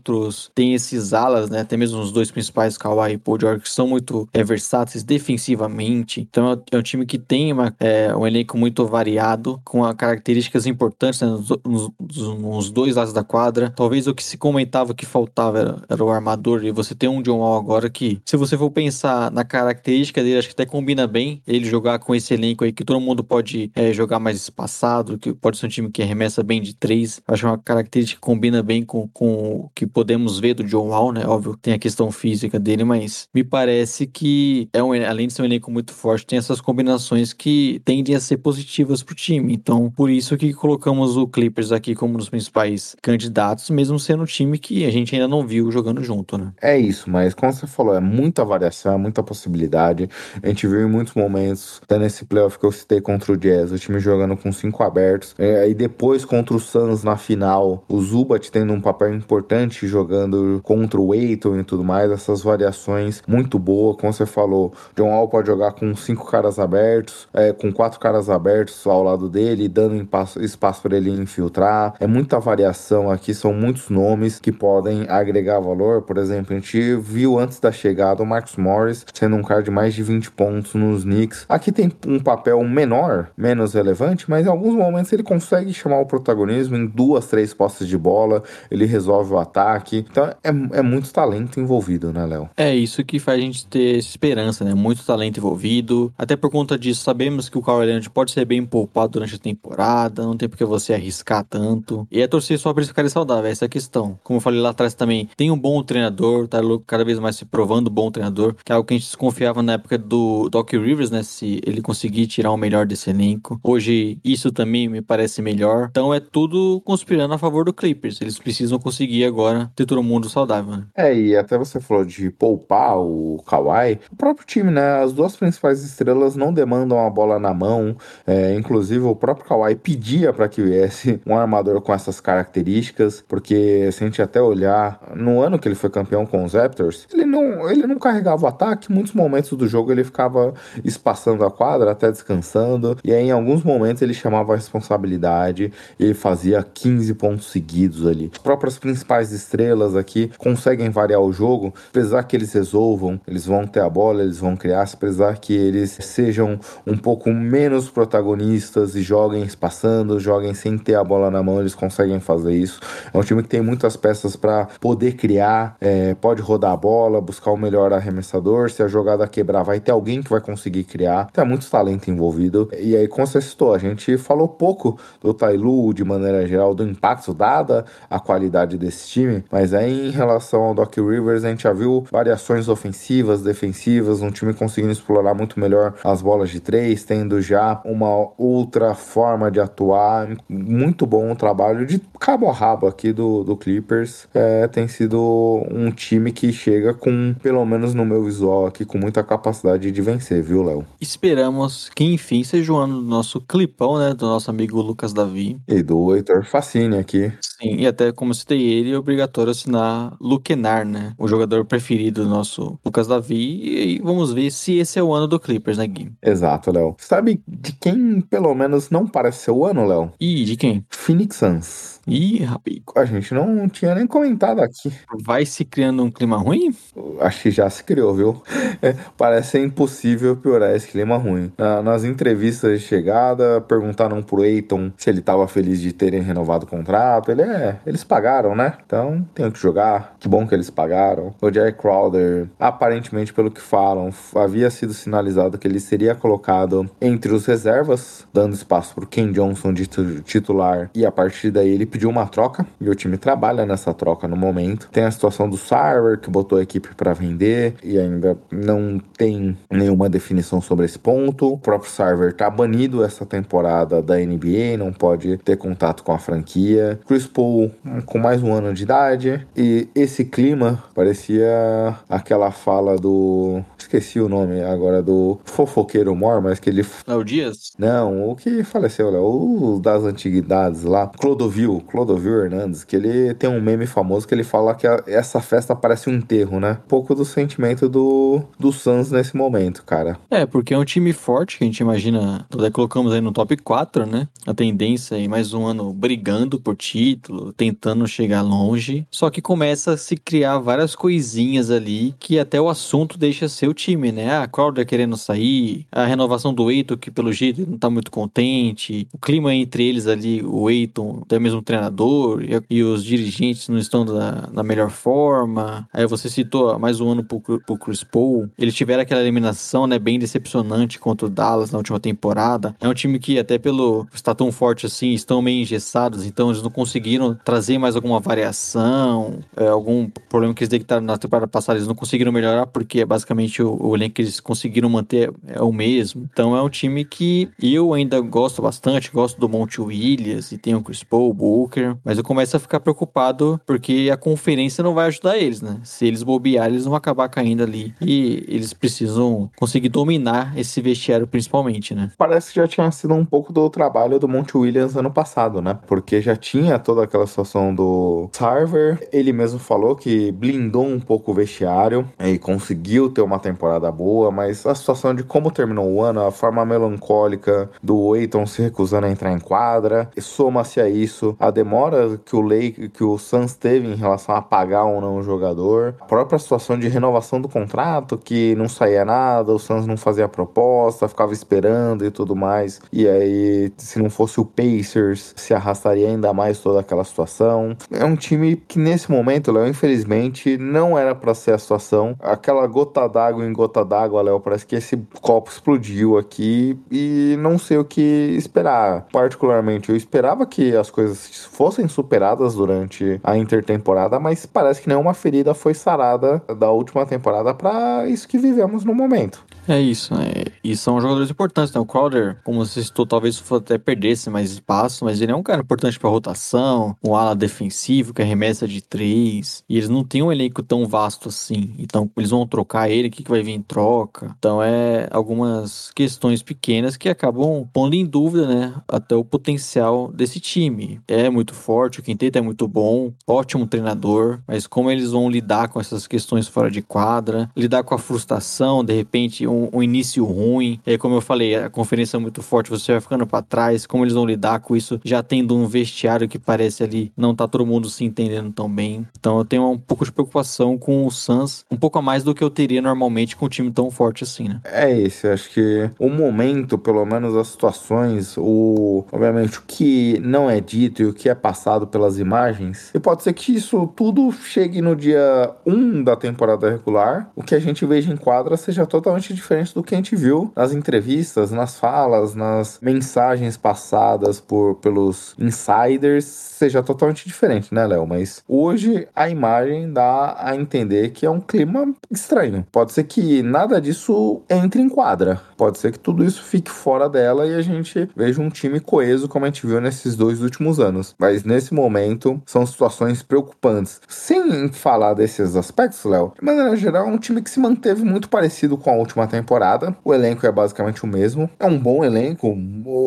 Tem esses alas, né? Até mesmo os dois principais, Kawhi e Paul George, que são muito é, versáteis defensivamente. Então é um time que tem uma, é, um elenco muito variado, com características importantes né? nos, nos, nos, dois lados da quadra. Talvez o que se comentava que faltava era, era o armador, e você tem um John Wall agora que, se você for pensar na característica dele, acho que até combina bem ele jogar com esse elenco aí, que todo mundo pode é, jogar mais espaçado, que pode ser um time que arremessa bem de três. Acho uma característica que combina bem com, com o que podemos ver do John Wall, né? Óbvio, tem a questão física dele, mas me parece que é um, além de ser um elenco muito forte, tem essas combinações que tendem a ser positivas pro time. Então, por isso que colocamos o Clippers aqui como um dos principais candidatos, mesmo sendo um time que a gente ainda não viu jogando junto, né? É isso, mas como você falou, é muita variação, é muita possibilidade. A gente viu em muitos momentos, até nesse playoff que eu citei contra o Jazz, o time jogando com cinco abertos. É, e depois contra o Suns na final, o Zubat tendo um papel importante jogando contra o Aiton e tudo mais. Essas variações muito boas, como você falou. John Wall pode jogar com cinco caras abertos, é, com quatro caras abertos ao lado dele, dando espaço para ele infiltrar. É muita variação aqui, são muitos nomes que podem agregar valor. Por exemplo, a gente viu antes da chegada o Marcus Morris sendo um cara de mais de 20 pontos nos Knicks. Aqui tem um papel menor, menos relevante, mas em alguns momentos ele consegue chamar o protagonismo em duas, três postes de bola, ele resolve o ataque. Então é, é muito talento envolvido, né, Léo? É isso que faz a gente ter esperança, né? Muito talento envolvido. Até por conta disso, sabemos que o Kawhi Leonard pode ser bem poupado durante a temporada, não tem porque você arriscar tanto. E é torcer só para eles ficarem saudáveis, essa é a questão. Como eu falei lá atrás também, tem um bom treinador, tá cada vez mais se provando bom treinador, que é algo que a gente desconfiava na época do Doc Rivers, né? Se ele conseguir tirar o melhor desse elenco. Hoje, isso também me parece melhor. Então é tudo conspirando a favor do Clippers. Eles precisam conseguir agora ter todo mundo saudável. Né? É, e até você falou de poupar o Kawhi. O próprio time, né? As duas principais estrelas não demandam a bola na mão. É, inclusive, o próprio Kawhi pedia para que viesse um armador com essas características, porque se a gente até olhar no ano que ele foi campeão com os Raptors, ele não, ele não carregava o ataque. Em muitos momentos do jogo ele ficava espaçando a quadra, até descansando. E aí, em alguns momentos, ele chamava a responsabilidade e fazia 15 pontos seguidos ali. As próprias principais estrelas aqui conseguem variar o jogo, apesar que eles resolvam, eles vão ter a bola, eles vão criar, apesar que eles sejam um pouco menos protagonistas e joguem espaçando, joguem sem ter a bola na mão, eles conseguem fazer isso. É um time que tem muitas peças para poder criar, é, pode rodar a bola, buscar o melhor arremessador. Se a jogada quebrar, vai ter alguém que vai conseguir criar. Tem muito talento envolvido. E aí, como você citou, a gente falou pouco do Tailu de maneira geral, do impacto dada a qualidade desse time, mas aí em relação ao Doc Rivers, a gente já viu variações ofensivas, defensivas, um time conseguindo explorar muito melhor as bolas de três, tendo já uma outra forma de atuar. Muito bom o trabalho de cabo a rabo aqui do, do Clippers. É, tem sido um time que chega com, pelo menos no meu visual aqui, com muita capacidade de vencer, viu, Léo? Esperamos que enfim seja o ano do nosso clipão, né? Do nosso amigo Lucas Davi. E do Heitor Facine aqui. Sim, e até como citei ele, obrigatoriamente obrigatório assinar Lukenar, né? O jogador preferido do nosso Lucas Davi. E vamos ver se esse é o ano do Clippers, né, Gui? Exato, Léo. Sabe de quem pelo menos não parece ser o ano, Léo? Ih, de quem? Phoenix Suns. Ih, rapaz. A gente não tinha nem comentado aqui. Vai se criando um clima ruim? Acho que já se criou, viu? É, parece impossível piorar esse clima ruim. Na- nas entrevistas de chegada, perguntaram pro Eiton se ele tava feliz de terem renovado o contrato. Ele é, eles pagaram, né? Então tem que jogar. Que bom que eles pagaram. O Jerry Crowder, aparentemente, pelo que falam, havia sido sinalizado que ele seria colocado entre os reservas, dando espaço pro Ken Johnson de tu- titular. E a partir daí ele pediu uma troca. E o time trabalha nessa troca no momento. Tem a situação do Sarver, que botou a equipe para vender e ainda não tem nenhuma definição sobre esse ponto. O próprio Sarver tá banido essa temporada da NBA, não pode ter contato com a franquia. Chris Paul com mais um ano de idade e esse clima parecia aquela fala do esqueci o nome agora do fofoqueiro Mor, mas que ele Léo Dias? não, o que faleceu, Léo? O das antiguidades lá. Clodovil, Clodovil Hernandes, que ele tem um meme famoso que ele fala que a- essa festa parece um enterro, né? pouco do sentimento do, do Suns nesse momento, cara. É, porque é um time forte que a gente imagina. Até colocamos aí no top 4, né? A tendência aí, mais um ano brigando por título, tentando chegar longe. Só que começa a se criar várias coisinhas ali que até o assunto deixa ser o time, né? Ah, Crowder querendo sair, a renovação do Eiton, que pelo jeito não tá muito contente, o clima entre eles ali, o Eiton, até mesmo treinador e, e os dirigentes não estão da, da melhor forma. Aí você citou mais um ano pro, pro Chris Paul. Eles tiveram aquela eliminação, né, bem decepcionante contra o Dallas na última temporada. É um time que até pelo estar tão forte assim, estão meio engessados, então eles não conseguiram trazer mais alguma variação, é, algum problema que eles detectaram na temporada passada, eles não conseguiram melhorar porque é basicamente o, o elenco que eles conseguiram manter é o mesmo. Então é um time que eu ainda gosto bastante, gosto do Monte Williams e tem o Chris Paul, o Booker, mas eu começo a ficar preocupado porque a conferência não vai ajudar eles, né? Se eles bobearem, eles vão acabar caindo ali e eles precisam conseguir dominar esse vestiário principalmente, né? Parece que já tinha sido um pouco do trabalho do Monte Williams ano passado, né? Porque já tinha toda aquela situação do Sarver. Ele mesmo falou que blindou um pouco o vestiário e conseguiu ter uma temporada boa, mas a situação de como terminou o ano, a forma melancólica do Aiton se recusando a entrar em quadra, soma-se a isso a demora que o Lake, que o Suns teve em relação a pagar ou não o jogador, a própria situação de renovação do contrato, que não saía nada, o Suns não fazia proposta, ficava esperando e tudo mais. E aí, se não fosse o Pacers, se arrastaria ainda mais toda aquela situação. É um time que nesse momento, Léo, infelizmente, não era para ser a situação. Aquela gota d'água em gota d'água, Léo, parece que esse copo explodiu aqui e não sei o que esperar. Particularmente, eu esperava que as coisas fossem superadas durante a intertemporada, mas parece que nenhuma ferida foi sarada da última temporada para isso que vivemos no momento. É isso, né? E são jogadores importantes, né? O Crowder, como você citou, talvez até perdesse mais espaço, mas ele é um cara importante pra rotação, um ala defensivo que arremessa de três. E eles não têm um elenco tão vasto assim. Então, eles vão trocar ele, o que, que vai vir em troca? Então, é algumas questões pequenas que acabam pondo em dúvida, né? Até o potencial desse time. É muito forte, o quinteto é muito bom, ótimo treinador, mas como eles vão lidar com essas questões fora de quadra, lidar com a frustração, de repente, um, um início ruim. E aí, como eu falei, a conferência é muito forte, você vai ficando para trás. Como eles vão lidar com isso, já tendo um vestiário que parece ali não tá todo mundo se entendendo tão bem. Então eu tenho um pouco de preocupação com o Suns, um pouco a mais do que eu teria normalmente com um time tão forte assim, né? É esse, acho que o momento, pelo menos as situações, o obviamente o que não é dito e o que é passado pelas imagens, e pode ser que isso tudo chegue no dia 1 da temporada regular, o que a gente veja em quadra seja totalmente diferente do que a gente viu nas entrevistas, nas falas, nas mensagens passadas por pelos insiders, seja totalmente diferente, né, Léo? Mas hoje a imagem dá a entender que é um clima estranho. Pode ser que nada disso entre em quadra. Pode ser que tudo isso fique fora dela e a gente veja um time coeso como a gente viu nesses dois últimos anos. Mas nesse momento são situações preocupantes. Sem falar desses aspectos, Léo, de maneira geral, é um time que se manteve muito parecido com a última temporada. O elenco é basicamente o mesmo. É um bom elenco.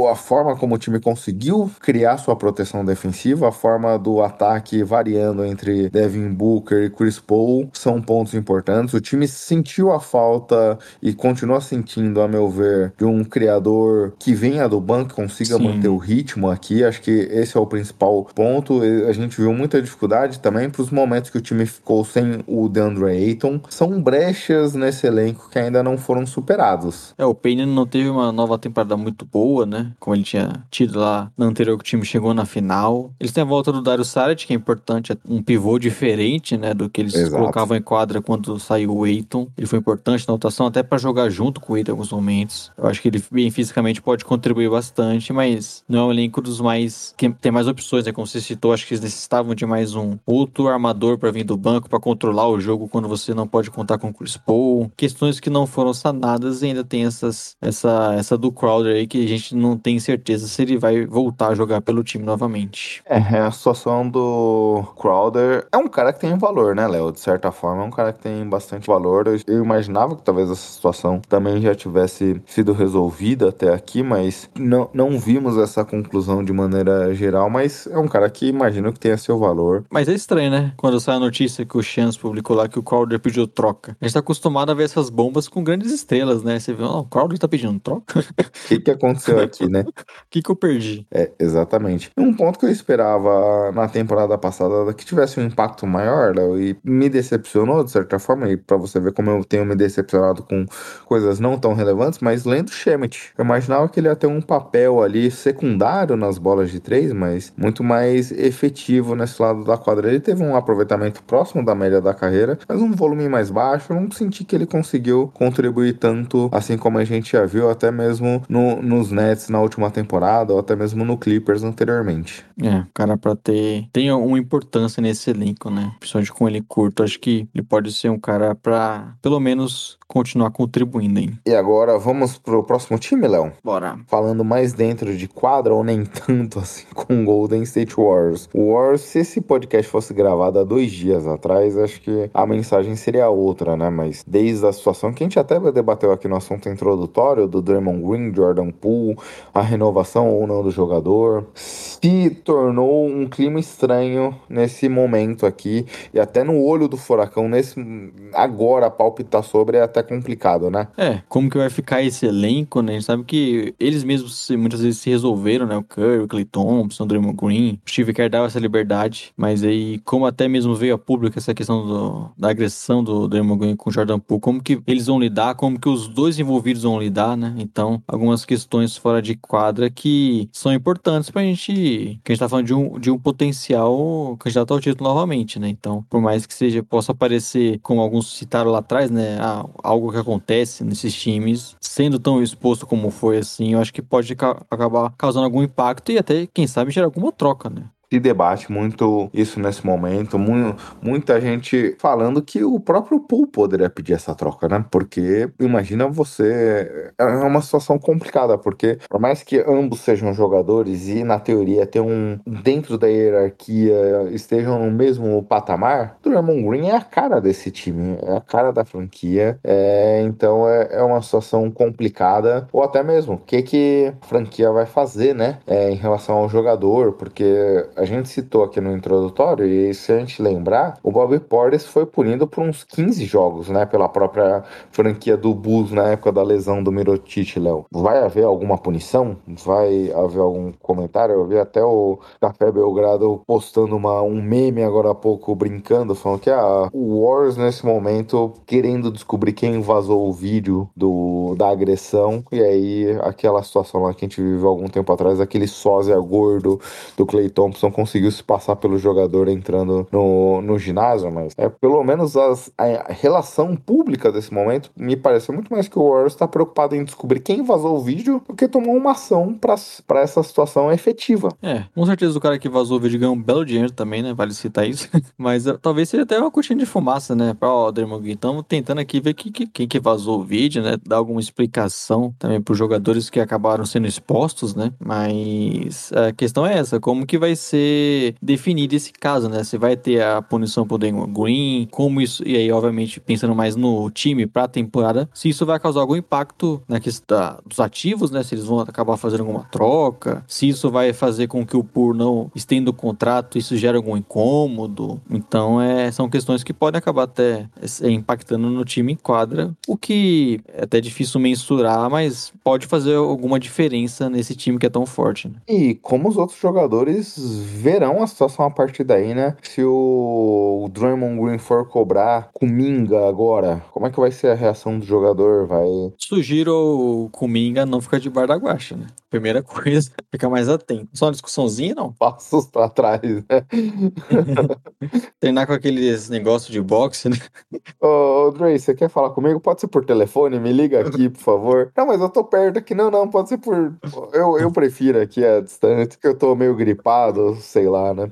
A forma como o time conseguiu criar sua proteção defensiva, a forma do ataque variando entre Devin Booker e Chris Paul são pontos importantes. O time sentiu a falta e continua sentindo, a meu ver, de um criador que venha do banco, consiga Sim. manter o ritmo aqui. Acho que esse é o principal ponto. A gente viu muita dificuldade também para os momentos que o time ficou sem o DeAndre Ayton. São brechas nesse elenco que ainda não foram superados. É, o Payne não teve uma nova temporada muito boa, né? Como ele tinha tido lá na anterior que o time chegou na final. Eles têm a volta do Dario Saric, que é importante, é um pivô diferente, né? Do que eles Exato. colocavam em quadra quando saiu o Ayton. Ele foi importante na rotação até para jogar junto com o Ayton em alguns momentos. Eu acho que ele bem fisicamente pode contribuir bastante, mas não é um elenco dos mais. que tem mais opções, né? Como você citou, acho que eles necessitavam de mais um outro armador para vir do banco para controlar o jogo quando você não pode contar com o Chris Paul. Questões que não foram sanadas e ainda tem essas, essa, essa do Crowder aí que a gente não tem certeza se ele vai voltar a jogar pelo time novamente. É, a situação do Crowder é um cara que tem valor, né, Léo? De certa forma, é um cara que tem bastante valor. Eu imaginava que talvez essa situação também já tivesse sido resolvida até aqui, mas não, não vimos essa conclusão de maneira geral. Mas é um cara que imagino que tenha seu valor. Mas é estranho, né? Quando sai a notícia que o Chance publicou lá que o Crowder pediu troca. A gente tá acostumado a ver essas bombas com grandes estrelas, né? Você vê, oh, o Crowder tá pedindo troca. O que, que aconteceu aqui, né? O que, que eu perdi? É, exatamente. Um ponto que eu esperava na temporada passada que tivesse um impacto maior, Léo, e me decepcionou de certa forma, e pra você ver como eu tenho me decepcionado com coisas não tão relevantes, mas lendo Shemet. Eu imaginava que ele ia ter um papel ali secundário nas bolas de três, mas muito mais efetivo nesse lado da quadra. Ele teve um aproveitamento próximo da média da carreira, mas um volume mais baixo. Eu não senti que ele conseguiu contribuir tanto, assim como a gente já viu, até mesmo no, nos Nets na última temporada, ou até mesmo no Clippers anteriormente. É, cara, pra ter. Tem uma importância nesse elenco, né? Principalmente com ele curto. Acho que ele pode ser um cara pra, pelo menos, continuar contribuindo, hein? E agora vamos pro próximo time, Léo? Bora. Falando mais dentro de quadra ou nem tanto assim com o Golden State Warriors. O Warriors, se esse podcast fosse gravado há dois dias atrás, acho que a mensagem seria outra, né? Mas desde a situação que a gente até debateu aqui no assunto introdutório do Draymond Green, Jordan Poole, a renovação ou não do jogador, se tornou um clima estranho nesse momento aqui e até no olho do furacão nesse agora palpitar sobre é até complicado, né? É, como que vai ficar esse elenco, né? A gente sabe que eles mesmos muitas vezes se resolveram, né? O Curry, o Clay Thompson, o Draymond Green, o Steve Kerr dava essa liberdade, mas aí, como até mesmo veio a público essa questão do, da agressão do Draymond Green com o Jordan Poole, como que eles vão lidar, como que os dois envolvidos vão lidar, né? Então, algumas questões fora de quadra que são importantes pra gente, que a gente tá falando de um, de um potencial candidato ao título novamente, né? Então, por mais que seja, possa parecer, como alguns citaram lá atrás, né? Ah, algo que acontece nesses times, sendo tão exposto como foi assim, eu acho que pode ca acabar causando algum impacto e até, quem sabe, gerar alguma troca, né? Se debate muito isso nesse momento, mu muita gente falando que o próprio Pool poderia pedir essa troca, né? Porque imagina você. É uma situação complicada, porque por mais que ambos sejam jogadores e na teoria tem um. dentro da hierarquia estejam no mesmo patamar, Draymond Green é a cara desse time, é a cara da franquia. É, então é, é uma situação complicada, ou até mesmo o que, que a franquia vai fazer, né? É, em relação ao jogador, porque a gente citou aqui no introdutório, e se a gente lembrar, o Bobby Portis foi punido por uns 15 jogos, né? Pela própria franquia do Bulls na época da lesão do Mirotic, Léo. Vai haver alguma punição? Vai haver algum comentário? Eu vi até o Café Belgrado postando uma, um meme agora há pouco, brincando, falando que ah, o Warriors nesse momento querendo descobrir quem vazou o vídeo do, da agressão, e aí aquela situação lá que a gente viveu algum tempo atrás, aquele sósia gordo do Clay Thompson conseguiu se passar pelo jogador entrando no, no ginásio, mas é pelo menos as, a relação pública desse momento me pareceu muito mais que o Warriors está preocupado em descobrir quem vazou o vídeo do que tomou uma ação para essa situação efetiva. É, com certeza o cara que vazou o vídeo ganhou um belo dinheiro também, né? Vale citar isso. mas uh, talvez seja até uma cortina de fumaça, né? Ó, Draymond Green. Estamos tentando aqui ver que, que, quem que vazou o vídeo, né? Dar alguma explicação também para os jogadores que acabaram sendo expostos, né? Mas a questão é essa, como que vai ser ser definido esse caso, né? Você vai ter a punição pro Damon Green, como isso, e aí, obviamente, pensando mais no time pra temporada, se isso vai causar algum impacto na questão dos ativos, né? Se eles vão acabar fazendo alguma troca, se isso vai fazer com que o PUR não estenda o contrato, isso gera algum incômodo. Então, é, são questões que podem acabar até é, impactando no time em quadra, o que é até difícil mensurar, mas pode fazer alguma diferença nesse time que é tão forte. Né? E como os outros jogadores verão a situação a partir daí, né? Se o Draymond Green for cobrar Kuminga agora, como é que vai ser a reação do jogador? Vai. Sugiro o Kuminga não ficar de bar da guacha, né? Primeira coisa, ficar mais atento. Só uma discussãozinha, não? Passos pra trás, né? Treinar com aqueles negócios de boxe, né? Ô, Dre, você quer falar comigo? Pode ser por telefone? Me liga aqui, por favor. Não, mas eu tô perto aqui. Não, não, pode ser por. Eu, eu prefiro aqui a distância, que eu tô meio gripado, sei lá, né?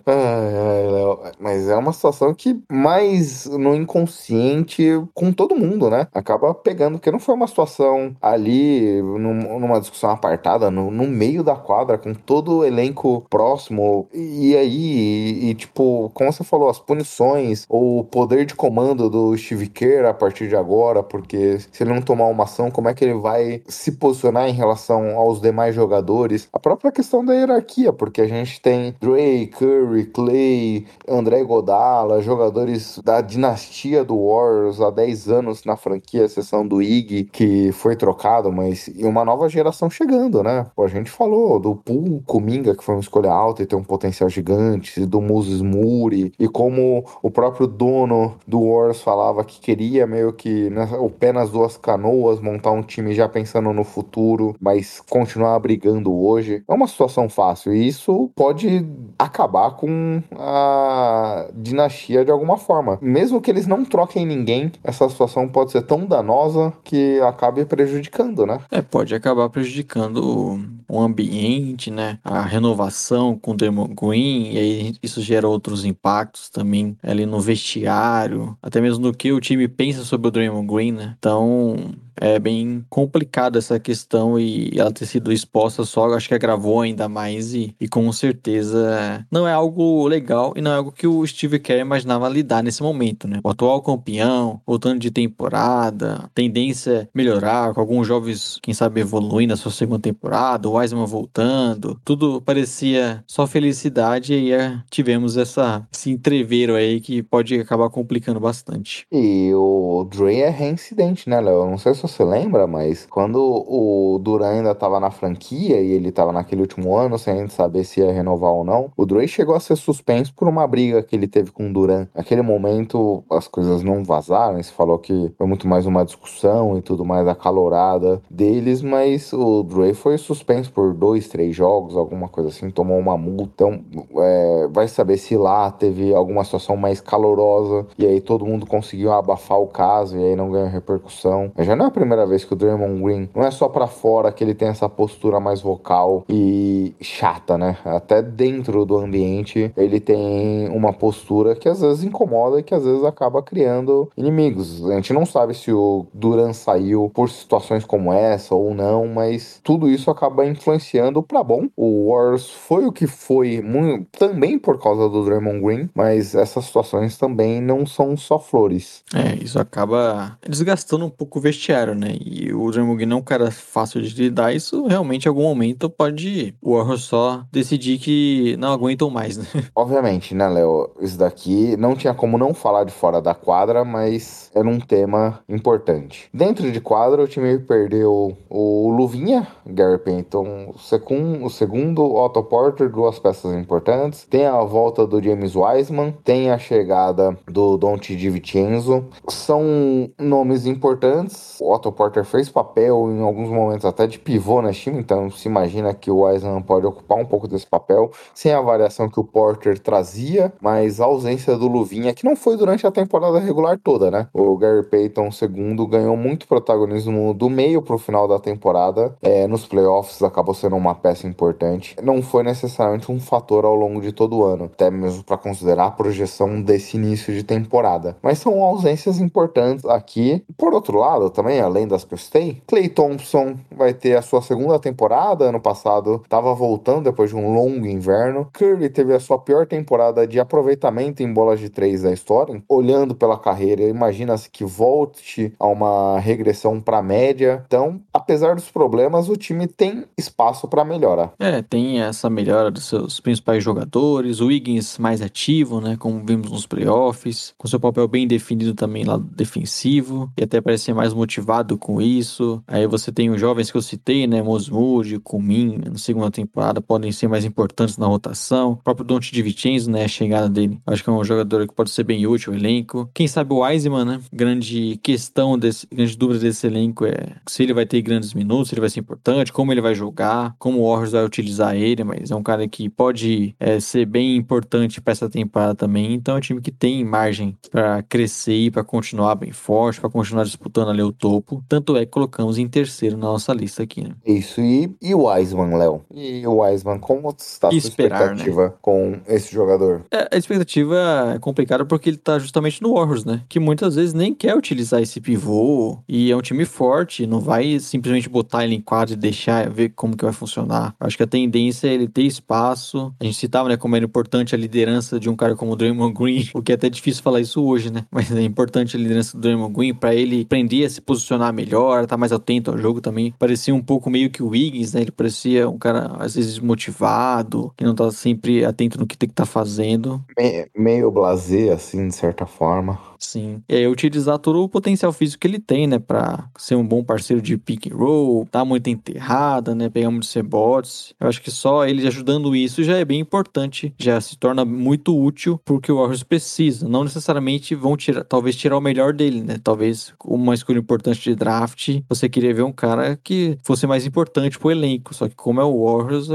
Mas é uma situação que mais no inconsciente com todo mundo, né? Acaba pegando, porque não foi uma situação ali, num, numa discussão apartada, no, no meio da quadra, com todo o elenco próximo. E aí, e, e, tipo, como você falou, as punições, o poder de comando do Kerr a partir de agora, porque se ele não tomar uma ação, como é que ele vai se posicionar em relação aos demais jogadores? A própria questão da hierarquia, porque a gente tem Dre, Curry, Clay, André Godala, jogadores da dinastia do Warriors há 10 anos na franquia, exceção do Ig, que foi trocado, mas e uma nova geração chegando, né? A gente falou do Pool Kuminga, que foi uma escolha alta e tem um potencial gigante, do Moses Moody, e como o próprio dono do Warriors falava que queria meio que né, o pé nas duas canoas, montar um time já pensando no futuro, mas continuar brigando hoje. É uma situação fácil e isso pode acabar com a dinastia de alguma forma. Mesmo que eles não troquem ninguém, essa situação pode ser tão danosa que acabe prejudicando, né? É, pode acabar prejudicando o ambiente, né? A renovação com o Demo Green, e aí isso gera outros impactos também ali no vestiário, até mesmo no que o time pensa sobre o Draymond Green, né? Então, é bem complicada essa questão e ela ter sido exposta só, acho que agravou ainda mais e, e com certeza não é algo legal e não é algo que o Steve Kerr imaginava lidar nesse momento, né? O atual campeão, voltando de temporada, tendência melhorar, com alguns jovens, quem sabe, evoluindo na sua segunda temporada, o Wiseman voltando, tudo parecia só felicidade e aí tivemos essa, esse entreveiro aí que pode acabar complicando bastante. E o Dre é reincidente, né, Léo? Não sei se você lembra, mas quando o Duran ainda estava na franquia e ele estava naquele último ano, sem saber se ia renovar ou não, o Dre chegou a ser suspenso por uma briga que ele teve com o Duran. Naquele momento, as coisas não vazaram, se falou que foi muito mais uma discussão e tudo mais acalorada deles, mas o Dre foi suspenso por dois, três jogos, alguma coisa assim, tomou uma multa. Então, é, vai saber se lá teve alguma situação mais calorosa e aí todo mundo conseguiu abafar o caso e aí não ganhou repercussão. Já não é primeira vez que o Draymond Green não é só para fora que ele tem essa postura mais vocal e chata, né? Até dentro do ambiente ele tem uma postura que às vezes incomoda e que às vezes acaba criando inimigos. A gente não sabe se o Duran saiu por situações como essa ou não, mas tudo isso acaba influenciando para bom. O Warriors foi o que foi muito, também por causa do Draymond Green, mas essas situações também não são só flores. É, isso acaba desgastando um pouco o vestiário, né? E o Draymond não é um cara fácil de lidar, isso realmente em algum momento pode o Warriors só decidir que não aguentam mais, né? Obviamente, né, Léo? Isso daqui não tinha como não falar de fora da quadra, mas era um tema importante. Dentro de quadra, o time perdeu o Luvinha, Gary Payton, o, segundo, o segundo Otto Porter, duas peças importantes. Tem a volta do James Wiseman, tem a chegada do Dante DiVincenzo. São nomes importantes o Otto Porter fez papel em alguns momentos até de pivô na time, então se imagina que o Wiseman pode ocupar um pouco desse papel, sem a variação que o Porter trazia, mas a ausência do Luvinha, que não foi durante a temporada regular toda, né? O Gary Payton II ganhou muito protagonismo do meio pro final da temporada, é, nos playoffs acabou sendo uma peça importante, não foi necessariamente um fator ao longo de todo o ano, até mesmo para considerar a projeção desse início de temporada, mas são ausências importantes aqui. Por outro lado, também além das que eu citei. Clay Thompson vai ter a sua segunda temporada. Ano passado estava voltando depois de um longo inverno. Curry teve a sua pior temporada de aproveitamento em bolas de três da história. Olhando pela carreira, imagina-se que volte a uma regressão para média. Então, apesar dos problemas, o time tem espaço para melhorar. É, tem essa melhora dos seus principais jogadores. O Wiggins mais ativo, né? Como vimos nos playoffs, com seu papel bem definido também lá defensivo e até parece ser mais motivado com isso. Aí você tem os jovens que eu citei, né? Mosmood, Kumin, na segunda temporada podem ser mais importantes na rotação. O próprio Dante de Vincenzo, né? A chegada dele, acho que é um jogador que pode ser bem útil ao elenco. Quem sabe o Wiseman, né? Grande questão desse, grande dúvida desse elenco é se ele vai ter grandes minutos, se ele vai ser importante, como ele vai jogar, como o Warriors vai utilizar ele, mas é um cara que pode é, ser bem importante para essa temporada também. Então é um time que tem margem para crescer para continuar bem forte, para continuar disputando ali o topo. Tanto é que colocamos em terceiro na nossa lista aqui, né? Isso, e, e o Wiseman, Léo? E o Wiseman, como está a né? expectativa com esse jogador? É, a expectativa é complicada porque ele tá justamente no Warriors, né? Que muitas vezes nem quer utilizar esse pivô e é um time forte, não vai simplesmente botar ele em quadro e deixar ver como que vai funcionar. Acho que a tendência é ele ter espaço. A gente citava, né, como era importante a liderança de um cara como o Draymond Green, o que é até difícil falar isso hoje, né? Mas é importante a liderança do Draymond Green para ele aprender a se posicionar melhor, tá mais atento ao jogo também. Parecia um pouco meio que o Wiggins, né? Ele parecia um cara às vezes motivado, que não tá sempre atento no que tem que estar tá fazendo. Me- meio blasé, assim, de certa forma. Sim. E aí utilizar todo o potencial físico que ele tem, né? Pra ser um bom parceiro de pick and roll, dar muita enterrada, né? Pegar muitos rebotes. Eu acho que só ele ajudando isso já é bem importante. Já se torna muito útil porque o Warriors precisa. Não necessariamente vão tirar, talvez tirar o melhor dele, né? Talvez uma escolha importante de draft, você queria ver um cara que fosse mais importante pro elenco. Só que como é o Warriors,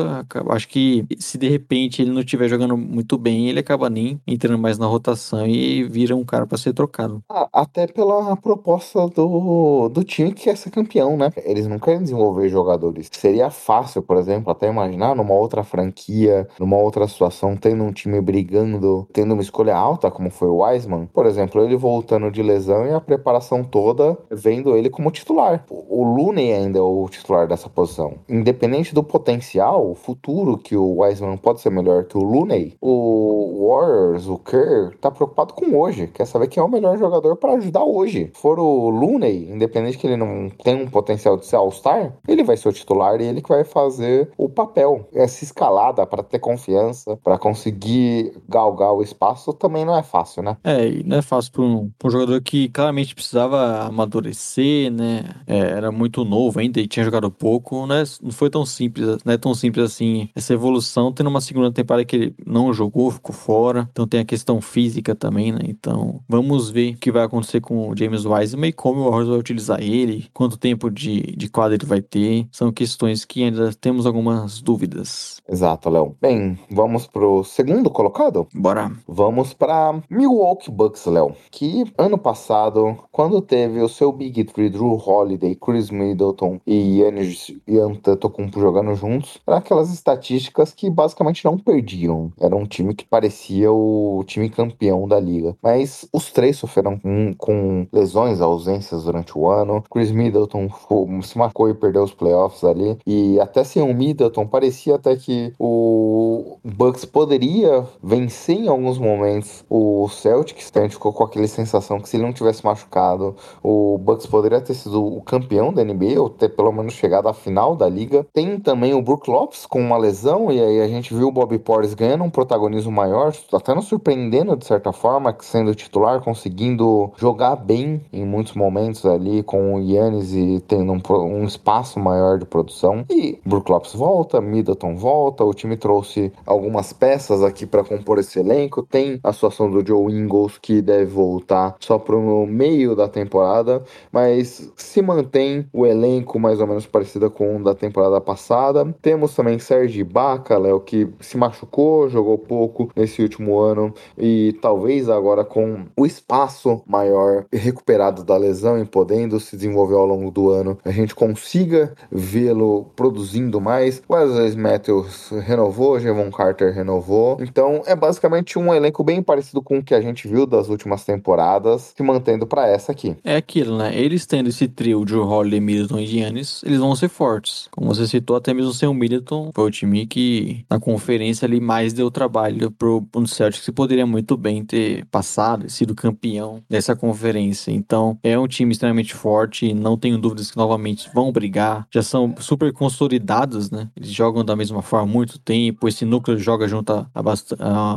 acho que se de repente ele não estiver jogando muito bem, ele acaba nem entrando mais na rotação e vira um cara para ser trocado. Ah, Até pela proposta do, do time que quer ser campeão, né? Eles não querem desenvolver jogadores. Seria fácil, por exemplo, até imaginar numa outra franquia, numa outra situação, tendo um time brigando, tendo uma escolha alta, como foi o Wiseman. Por exemplo, ele voltando de lesão e a preparação toda vendo ele como titular. O Looney ainda é o titular dessa posição. Independente do potencial, o futuro que o Wiseman pode ser melhor que o Looney, o Warriors, o Kerr, tá preocupado com hoje. Quer saber quem é o melhor jogador para ajudar hoje. For o Looney, independente que ele não tenha um potencial de ser All-Star, ele vai ser o titular e ele que vai fazer o papel. Essa escalada para ter confiança, para conseguir galgar o espaço, também não é fácil, né? É, e não é fácil para um, um jogador que claramente precisava amadurecer, né? É, era muito novo ainda e tinha jogado pouco, né? Não foi tão simples, não é tão simples assim essa evolução, tendo uma segunda temporada que ele não jogou, ficou fora. Então tem a questão física também, né? Então vamos ver o que vai acontecer com o James Wiseman e como o Warriors vai utilizar ele, quanto tempo de, de quadra ele vai ter. São questões que ainda temos algumas dúvidas. Exato, Léo. Bem, vamos pro segundo colocado? Bora. Vamos para Milwaukee Bucks, Léo. Que ano passado, quando teve o seu Big Three, Drew Holiday, Chris Middleton e Giannis Antetokounmpo jogando juntos, eram aquelas estatísticas que basicamente não perdiam. Era um time que parecia o time campeão da liga. Mas os três sofreram com, com lesões, ausências durante o ano. Chris Middleton fo- se marcou e perdeu os playoffs ali. E até sem o Middleton, parecia até que o Bucks poderia vencer em alguns momentos o Celtics. A gente ficou com aquela sensação que se ele não tivesse machucado, o Bucks poderia ter sido o campeão da NBA, ou ter pelo menos chegado à final da liga. Tem também o Brook Lopes com uma lesão, e aí a gente viu o Bobby Portis ganhando um protagonismo maior, até nos surpreendendo de certa forma, sendo titular, conseguindo jogar bem em muitos momentos ali com o Yannis e tendo um, um espaço maior de produção. E Brook Lopes volta, Middleton volta, o time trouxe algumas peças aqui para compor esse elenco. Tem a situação do Joe Ingles que deve voltar só pro meio da temporada, mas se mantém o elenco mais ou menos parecido com o da temporada passada. Temos também Serge Ibaka, Léo, que se machucou, jogou pouco nesse último ano e talvez agora com o espaço maior recuperado da lesão e podendo se desenvolver ao longo do ano, a gente consiga vê-lo produzindo mais. Wesley Matthews renovou, Javon Carter renovou. Então é basicamente um elenco bem parecido com o que a gente viu das últimas temporadas, se mantendo para essa aqui. É aquilo, né? Eles tendo esse trio de Holiday, Middleton e Giannis, eles vão ser fortes. Como você citou, até mesmo sem o Middleton, foi o time que na conferência ali mais deu trabalho pro, pro Celtics que poderia muito bem ter passado sido campeão dessa conferência. Então é um time extremamente forte, não tenho dúvidas que novamente vão brigar. Já são super consolidados, né? Eles jogam da mesma forma há muito tempo. Esse núcleo joga junto há,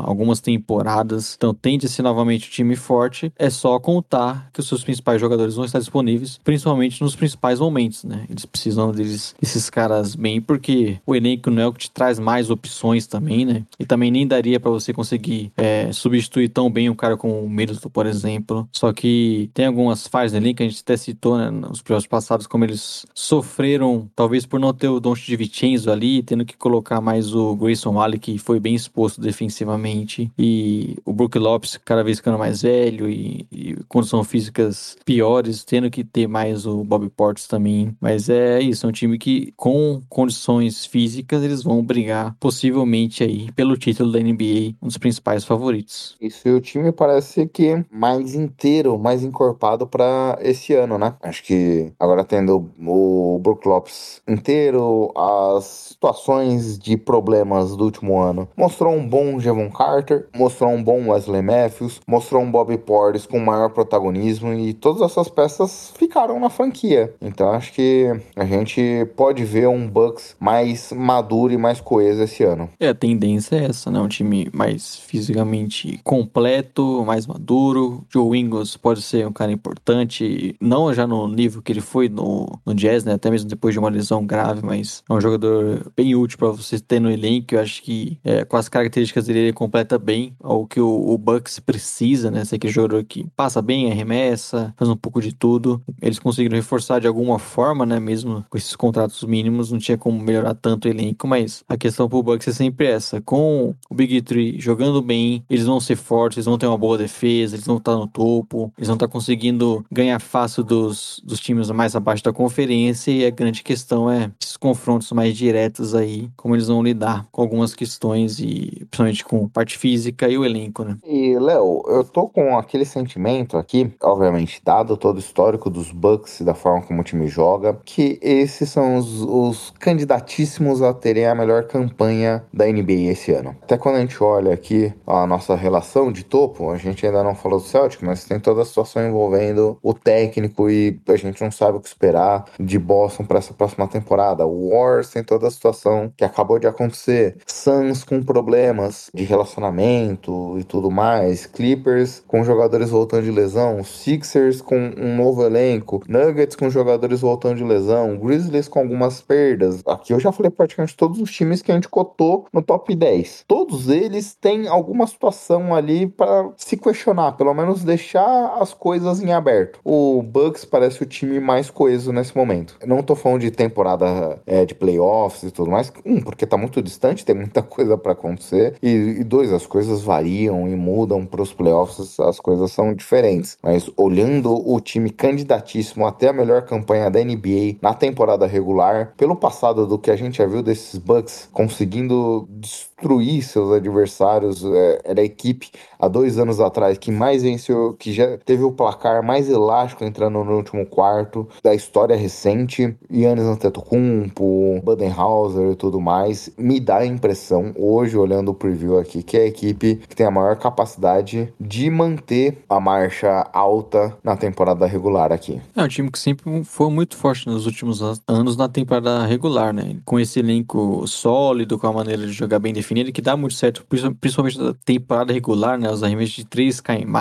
algumas temporadas. Então tende a ser novamente um time forte. É só contar que os seus principais jogadores vão estar disponíveis, principalmente nos principais momentos, né? Eles precisam deles, desses caras bem, porque o elenco não é o que te traz mais opções também, né? E também nem daria para você conseguir é, substituir tão bem um cara como o Middleton, por exemplo. Só que tem algumas falhas elenco que a gente até citou né, nos playoffs passados, como eles sofreram, talvez por não ter o Don de Vincenzo ali, tendo que colocar mais o Grayson Waller, que foi bem exposto defensivamente, e o Brook Lopes cada vez ficando mais velho e, e condições físicas piores, tendo que ter mais o Bob Portis também. Mas é isso, é um time que com condições físicas eles vão brigar possivelmente aí pelo título da NBA, um dos principais favoritos. Isso, e o time parece que mais inteiro, mais encorpado para esse ano, né? Acho que agora tendo o Brook Lopes inteiro, as situações de problemas do último ano, mostrou um bom Javon Carter, mostrou um bom Wesley Matthews, mostrou um Bobby Portis com maior protagonismo e todas essas peças ficaram na franquia. Então acho que a gente pode ver um Bucks mais maduro e mais coeso esse ano. É, a tendência é essa, né? Um time mais fisicamente completo, mais maduro. Joe Ingles pode ser um cara importante, não já no nível que ele foi no, no Jazz, né? Até mesmo depois de uma lesão grave, mas é um jogador bem útil para você ter no elenco. Eu acho que é, com as características dele, ele completa bem ao que o, o Bucks precisa, né? Ser aquele jogador que passa bem, arremessa, faz um pouco de tudo. Eles conseguiram reforçar de alguma forma, né? Mesmo com esses contratos mínimos, não tinha como melhorar tanto o elenco, mas a questão pro Bucks é sempre essa. Com o Big Three jogando bem, eles vão ser fortes, eles vão ter uma boa defesa, eles vão estar no topo, eles vão estar conseguindo ganhar fácil dos, dos times mais abaixo da conferência e a grande questão é esses confrontos mais diretos aí, como eles vão lidar com algumas questões e principalmente com parte física e o elenco, né? E, Léo, eu tô com aquele sentimento aqui, obviamente, dado todo o histórico dos Bucks e da forma como o time joga, que esses são os, os candidatíssimos a terem a melhor campanha da NBA esse ano. Até quando a gente olha aqui a nossa relação de topo, a gente ainda não falou do Celtic, mas tem toda a situação envolvendo o técnico e a gente não sabe o que esperar de Boston para essa próxima temporada. O Wars tem toda a situação que acabou de acontecer. Suns com problemas de relacionamento e tudo mais. Clippers com jogadores voltando de lesão. Sixers com um novo elenco. Nuggets com jogadores voltando de lesão. Grizzlies com algumas perdas. Aqui eu já falei praticamente todos os times que a gente cotou no top 10. Todos eles têm alguma situação ali para se questionar, pelo menos deixar as coisas em aberto. O Bucks parece o time mais coeso nesse momento. Eu não tô falando de temporada é, de playoffs e tudo mais. Um, porque tá muito distante, tem muita coisa para acontecer. E, e, dois, as coisas variam e mudam pros playoffs, as coisas são diferentes. Mas olhando o time candidatíssimo até a melhor campanha da NBA na temporada regular, pelo passado do que a gente já viu desses Bucks conseguindo destruir seus adversários, é, era a equipe há dois anos atrás que mais venceu, que já teve o placar mais elástico entrando no último quarto da história recente. Yannis Antetokounmpo, Budenhauser e tudo mais. Me dá a impressão, hoje olhando o preview aqui, que é a equipe que tem a maior capacidade de manter a marcha alta na temporada regular aqui. É um time que sempre foi muito forte nos últimos anos na temporada regular, né? Com esse elenco sólido, com a maneira de jogar bem definida, que dá muito certo, principalmente na temporada regular, né? Os arremessos de três caem mais.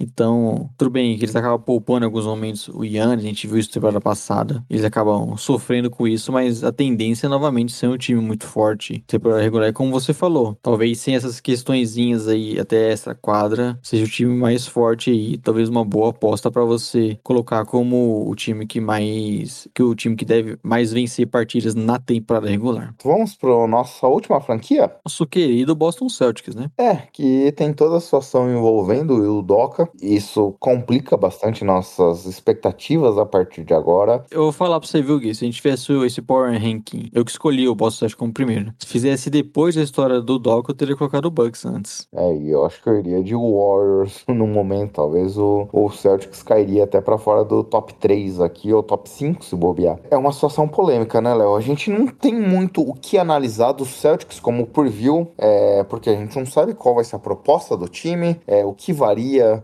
Então, tudo bem que eles acabam poupando em alguns momentos o Yannis, a gente viu isso na temporada passada. Eles acabam sofrendo com isso, mas a tendência é novamente ser um time muito forte, temporada regular, como você falou. Talvez sem essas questõezinhas aí até essa quadra, seja o time mais forte aí, talvez uma boa aposta para você colocar como o time que mais que o time que deve mais vencer partidas na temporada regular. Vamos para nossa última franquia? Nosso querido Boston Celtics, né? É, que tem toda a situação envolvendo Will Doca. Isso complica bastante nossas expectativas a partir de agora. Eu vou falar pra você, viu, Gui? Se a gente tivesse esse Power Ranking, eu que escolhi o Boston Celtics como primeiro. Se fizesse depois da história do Doc, eu teria colocado o Bucks antes. É, e eu acho que eu iria de Warriors no momento. Talvez o, o Celtics cairia até para fora do top 3 aqui, ou top 5 se bobear. É uma situação polêmica, né, Léo? A gente não tem muito o que analisar do Celtics como preview, é, porque a gente não sabe qual vai ser a proposta do time, é, o que varia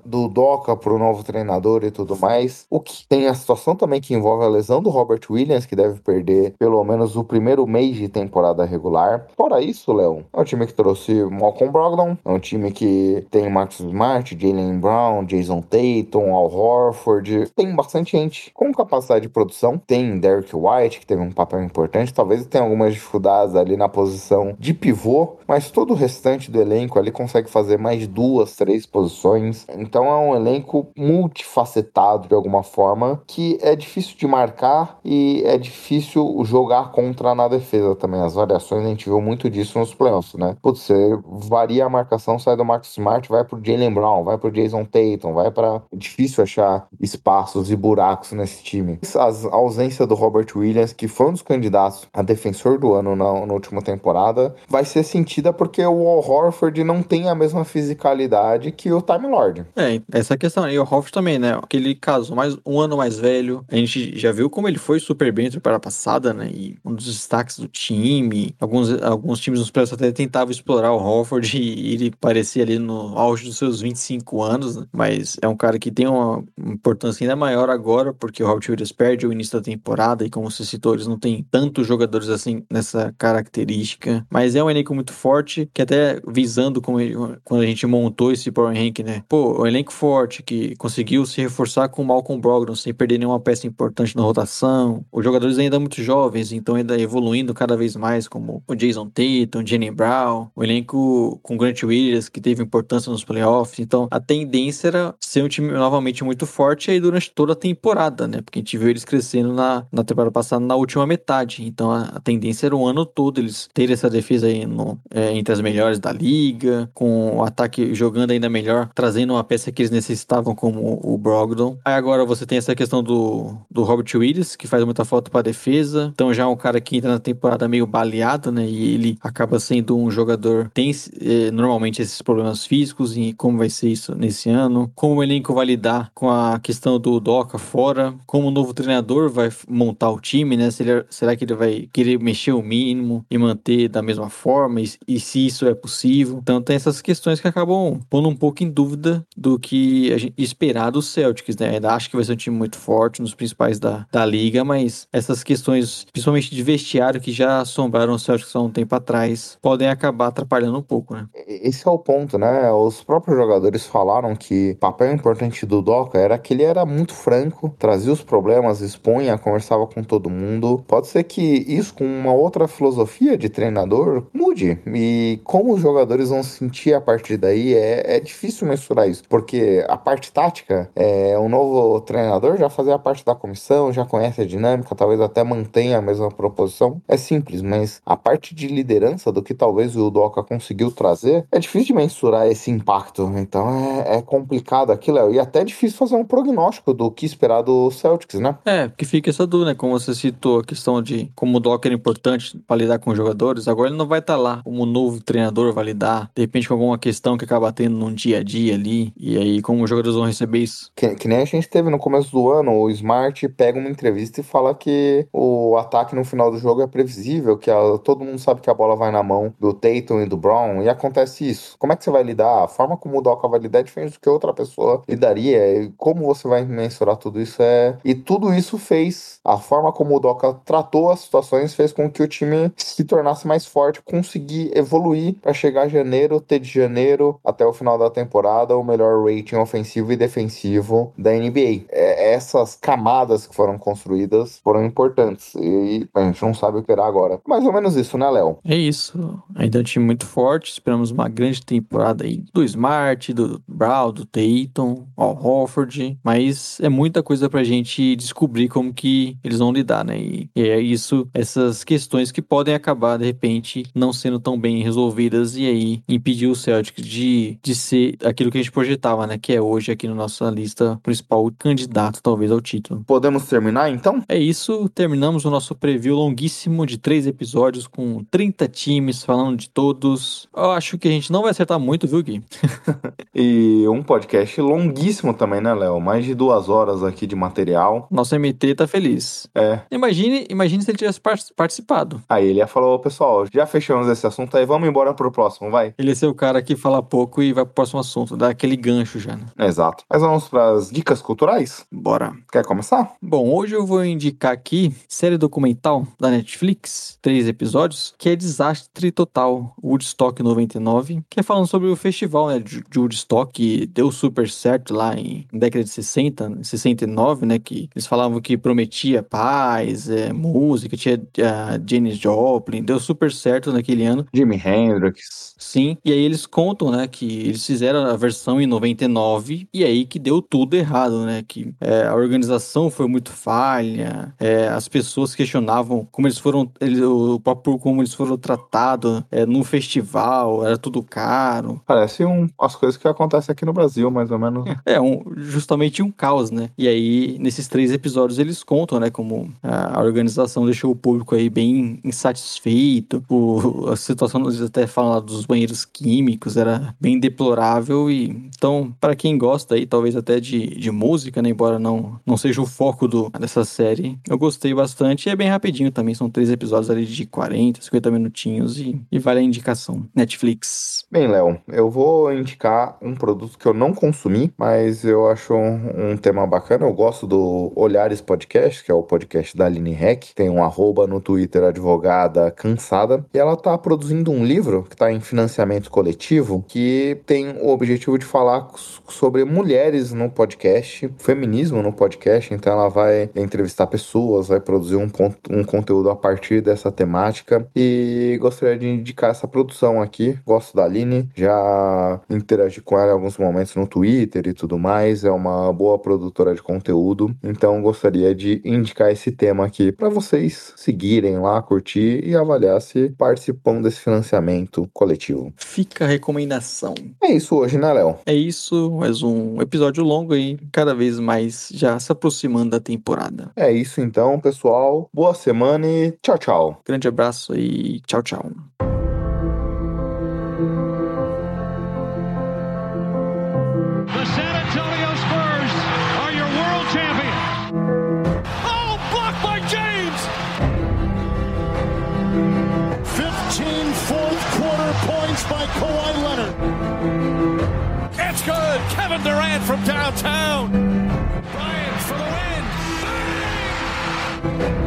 do Doca pro novo treinador e tudo mais. O que tem a situação também que envolve a lesão do Robert Williams, que deve perder pelo menos o primeiro mês de temporada regular. Fora isso, Léo, é um time que trouxe Malcolm Brogdon, é um time que tem Marcus Smart, Jalen Brown, Jason Tatum, Al Horford, tem bastante gente com capacidade de produção. Tem Derek White, que teve um papel importante, talvez tenha algumas dificuldades ali na posição de pivô, mas todo o restante do elenco ali consegue fazer mais duas, três posições. Então é um elenco multifacetado de alguma forma que é difícil de marcar e é difícil jogar contra na defesa também. As variações a gente viu muito disso nos playoffs, né? Putz, você varia a marcação, sai do Marcus Smart, vai pro Jalen Brown, vai pro Jason Tatum, vai para difícil achar espaços e buracos nesse time. A ausência do Robert Williams, que foi um dos candidatos a defensor do ano na, na última temporada, vai ser sentida porque o Al Horford não tem a mesma fisicalidade que o Time Lord. É, essa questão aí, o Horford também, né? Aquele caso, mais um ano mais velho, a gente já viu como ele foi super bem na temporada passada, né? E um dos destaques do time, alguns, alguns times nos playoffs até tentavam explorar o Horford e ele parecia ali no auge dos seus 25 anos, né? mas é um cara que tem uma importância ainda maior agora, porque o Robert Williams perde o início da temporada e como você citou, eles não tem tantos jogadores assim nessa característica, mas é um elenco muito forte, que até visando como ele, quando a gente montou esse Power Rank, né? Pô, um elenco forte que conseguiu se reforçar com o Malcolm Brogdon sem perder nenhuma peça importante na rotação. Os jogadores ainda muito jovens, então ainda evoluindo cada vez mais, como o Jason Tatum, Jenny Brown, o elenco com Grant Williams, que teve importância nos playoffs. Então, a tendência era ser um time novamente muito forte aí durante toda a temporada, né? Porque a gente viu eles crescendo na, na temporada passada, na última metade. Então, a, a tendência era o ano todo eles terem essa defesa aí no, é, entre as melhores da liga, com o ataque jogando ainda melhor, trazendo uma peça que eles necessitavam, como o Brogdon. Aí agora você tem essa questão do, do Robert Williams, que faz muita falta para defesa. Então, já é um cara que entra na temporada meio baleado, né? E ele acaba sendo um jogador tem é, normalmente esses problemas físicos e como vai ser isso nesse ano, como o elenco vai lidar com a questão do Doca fora, como o novo treinador vai montar o time, né? Será, será que ele vai querer mexer o mínimo e manter da mesma forma e, e se isso é possível? Então tem essas questões que acabam pondo um pouco em dúvida do que gente esperar dos Celtics, né? Ainda acho que vai ser um time muito forte nos principais da, da liga, mas essas questões, principalmente de vestiário que já assombraram os Celtics há um tempo atrás, podem acabar atrapalhando um pouco, né? Esse é o ponto, né? Os próprios jogadores falaram que o papel importante do Doca era que ele era muito franco, trazia os problemas, expunha, conversava com todo mundo. Pode ser que isso, com uma outra filosofia de treinador, mude. E como os jogadores vão sentir a partir daí, é, é difícil mensurar isso, porque a parte tática, é, um novo treinador já fazia parte da comissão, já conhece a dinâmica, talvez até mantenha a mesma proposição. É simples, mas a parte de liderança do que talvez o Doca conseguiu trazer, é difícil de mensurar esse impacto. Então é, é complicado aquilo, e até difícil fazer um prognóstico do que esperar do Celtics, né? É, porque fica essa dúvida, né? Como você citou, a questão de como o Docker é importante para lidar com os jogadores, agora ele não vai estar tá lá como novo treinador vai lidar, de repente com alguma questão que acaba tendo num dia a dia ali, e aí como os jogadores vão receber isso. Que, que nem a gente teve no começo do ano, o Smart pega uma entrevista e fala que o ataque no final do jogo é previsível, que a, todo mundo sabe que a bola vai na mão do Tatum e do Brown, e acontece isso. Como é que você vai lidar? A forma como o Doca vai lidar é diferente do que outra pessoa lidaria. E como você vai mensurar tudo isso é. E tudo isso fez. A forma como o Doca tratou as situações fez com que o time se tornasse mais forte, conseguir evoluir para chegar a janeiro, ter de janeiro até o final da temporada o melhor rating ofensivo e defensivo da NBA. É, essas camadas que foram construídas foram importantes. E a gente não sabe o que agora. Mais ou menos isso, né, Léo? É isso. Ainda é um time muito forte. Esperamos uma grande temporada aí do Smart, do Brown, do Tatum, ao Hofford. Mas é muita coisa pra gente descobrir como que eles vão lidar, né? E, e é isso, essas questões que podem acabar, de repente, não sendo tão bem resolvidas e aí impedir o Celtic de, de ser aquilo que a gente projetava, né? Que é hoje aqui na nossa lista principal candidato, talvez, ao título. Podemos terminar então? É isso, terminamos o nosso preview longuíssimo de três episódios com 30 times falando de todos. Eu acho que a gente não vai acertar muito, viu, Gui? e um podcast longuíssimo também, né, Léo? Mais de duas horas aqui de material. Nosso MT tá feliz. É. Imagine, imagine se ele tivesse participado. Aí ele ia falar, pessoal, já fechamos esse assunto aí, vamos embora pro próximo, vai. Ele ia ser o cara que fala pouco e vai pro próximo assunto, dá aquele gancho já, né? Exato. Mas vamos pras dicas culturais? Bora. Quer começar? Bom, hoje eu vou indicar aqui série documental da Netflix, três episódios, que é Desastre Total, Woodstock 99, que é falando sobre o festival né, de Woodstock, que deu super certo lá em, década de 60, 69, né, que eles falavam que prometia paz, é, música, tinha a Janis Joplin, deu super certo naquele ano. Jimi Hendrix. Sim, e aí eles contam, né, que eles fizeram a versão em 99 e aí que deu tudo errado, né, que é, a organização foi muito falha, é, as pessoas questionavam como eles foram, eles, o próprio como eles foram tratados é, no festival, era tudo caro. Parece um, as coisas que acontecem aqui no Brasil, mais ou menos. É, um, justamente um caos, né? E aí, nesses três episódios, eles contam, né, como a organização deixou o público aí bem insatisfeito, o, a situação, eles até falam lá dos banheiros químicos, era bem deplorável e, então, para quem gosta aí, talvez até de, de música, né, embora não, não seja o foco do, dessa série, eu gostei bastante e é bem rapidinho também, são três episódios ali de 40, 50 minutinhos e, e vale a indicação. Netflix. Bem, Léo, eu vou indicar um produto que eu não consumi, mas eu acho um, um tema bacana, eu gosto do Olhares Podcast, que é o podcast da Aline Heck, tem um arroba no Twitter, advogada cansada, e ela tá produzindo um livro que tá em financiamento coletivo, que tem o objetivo de falar sobre mulheres no podcast, feminismo no podcast, então ela vai entrevistar pessoas, vai produzir um, um conteúdo a partir dessa temática, e gostaria de indicar essa produção aqui, gosto da Aline, já interagi com ela em alguns momentos no Twitter e tudo mais, é uma boa produtora de conteúdo, então gostaria de indicar esse tema aqui para vocês seguirem lá, curtir e avaliar se participam desse financiamento coletivo. Fica a recomendação. É isso hoje, né, Léo? É isso, mais um episódio longo aí, cada vez mais já se aproximando da temporada. É isso então, pessoal. Boa semana e tchau, tchau. Grande abraço e tchau, tchau. Durant from downtown. Bryant for the win. What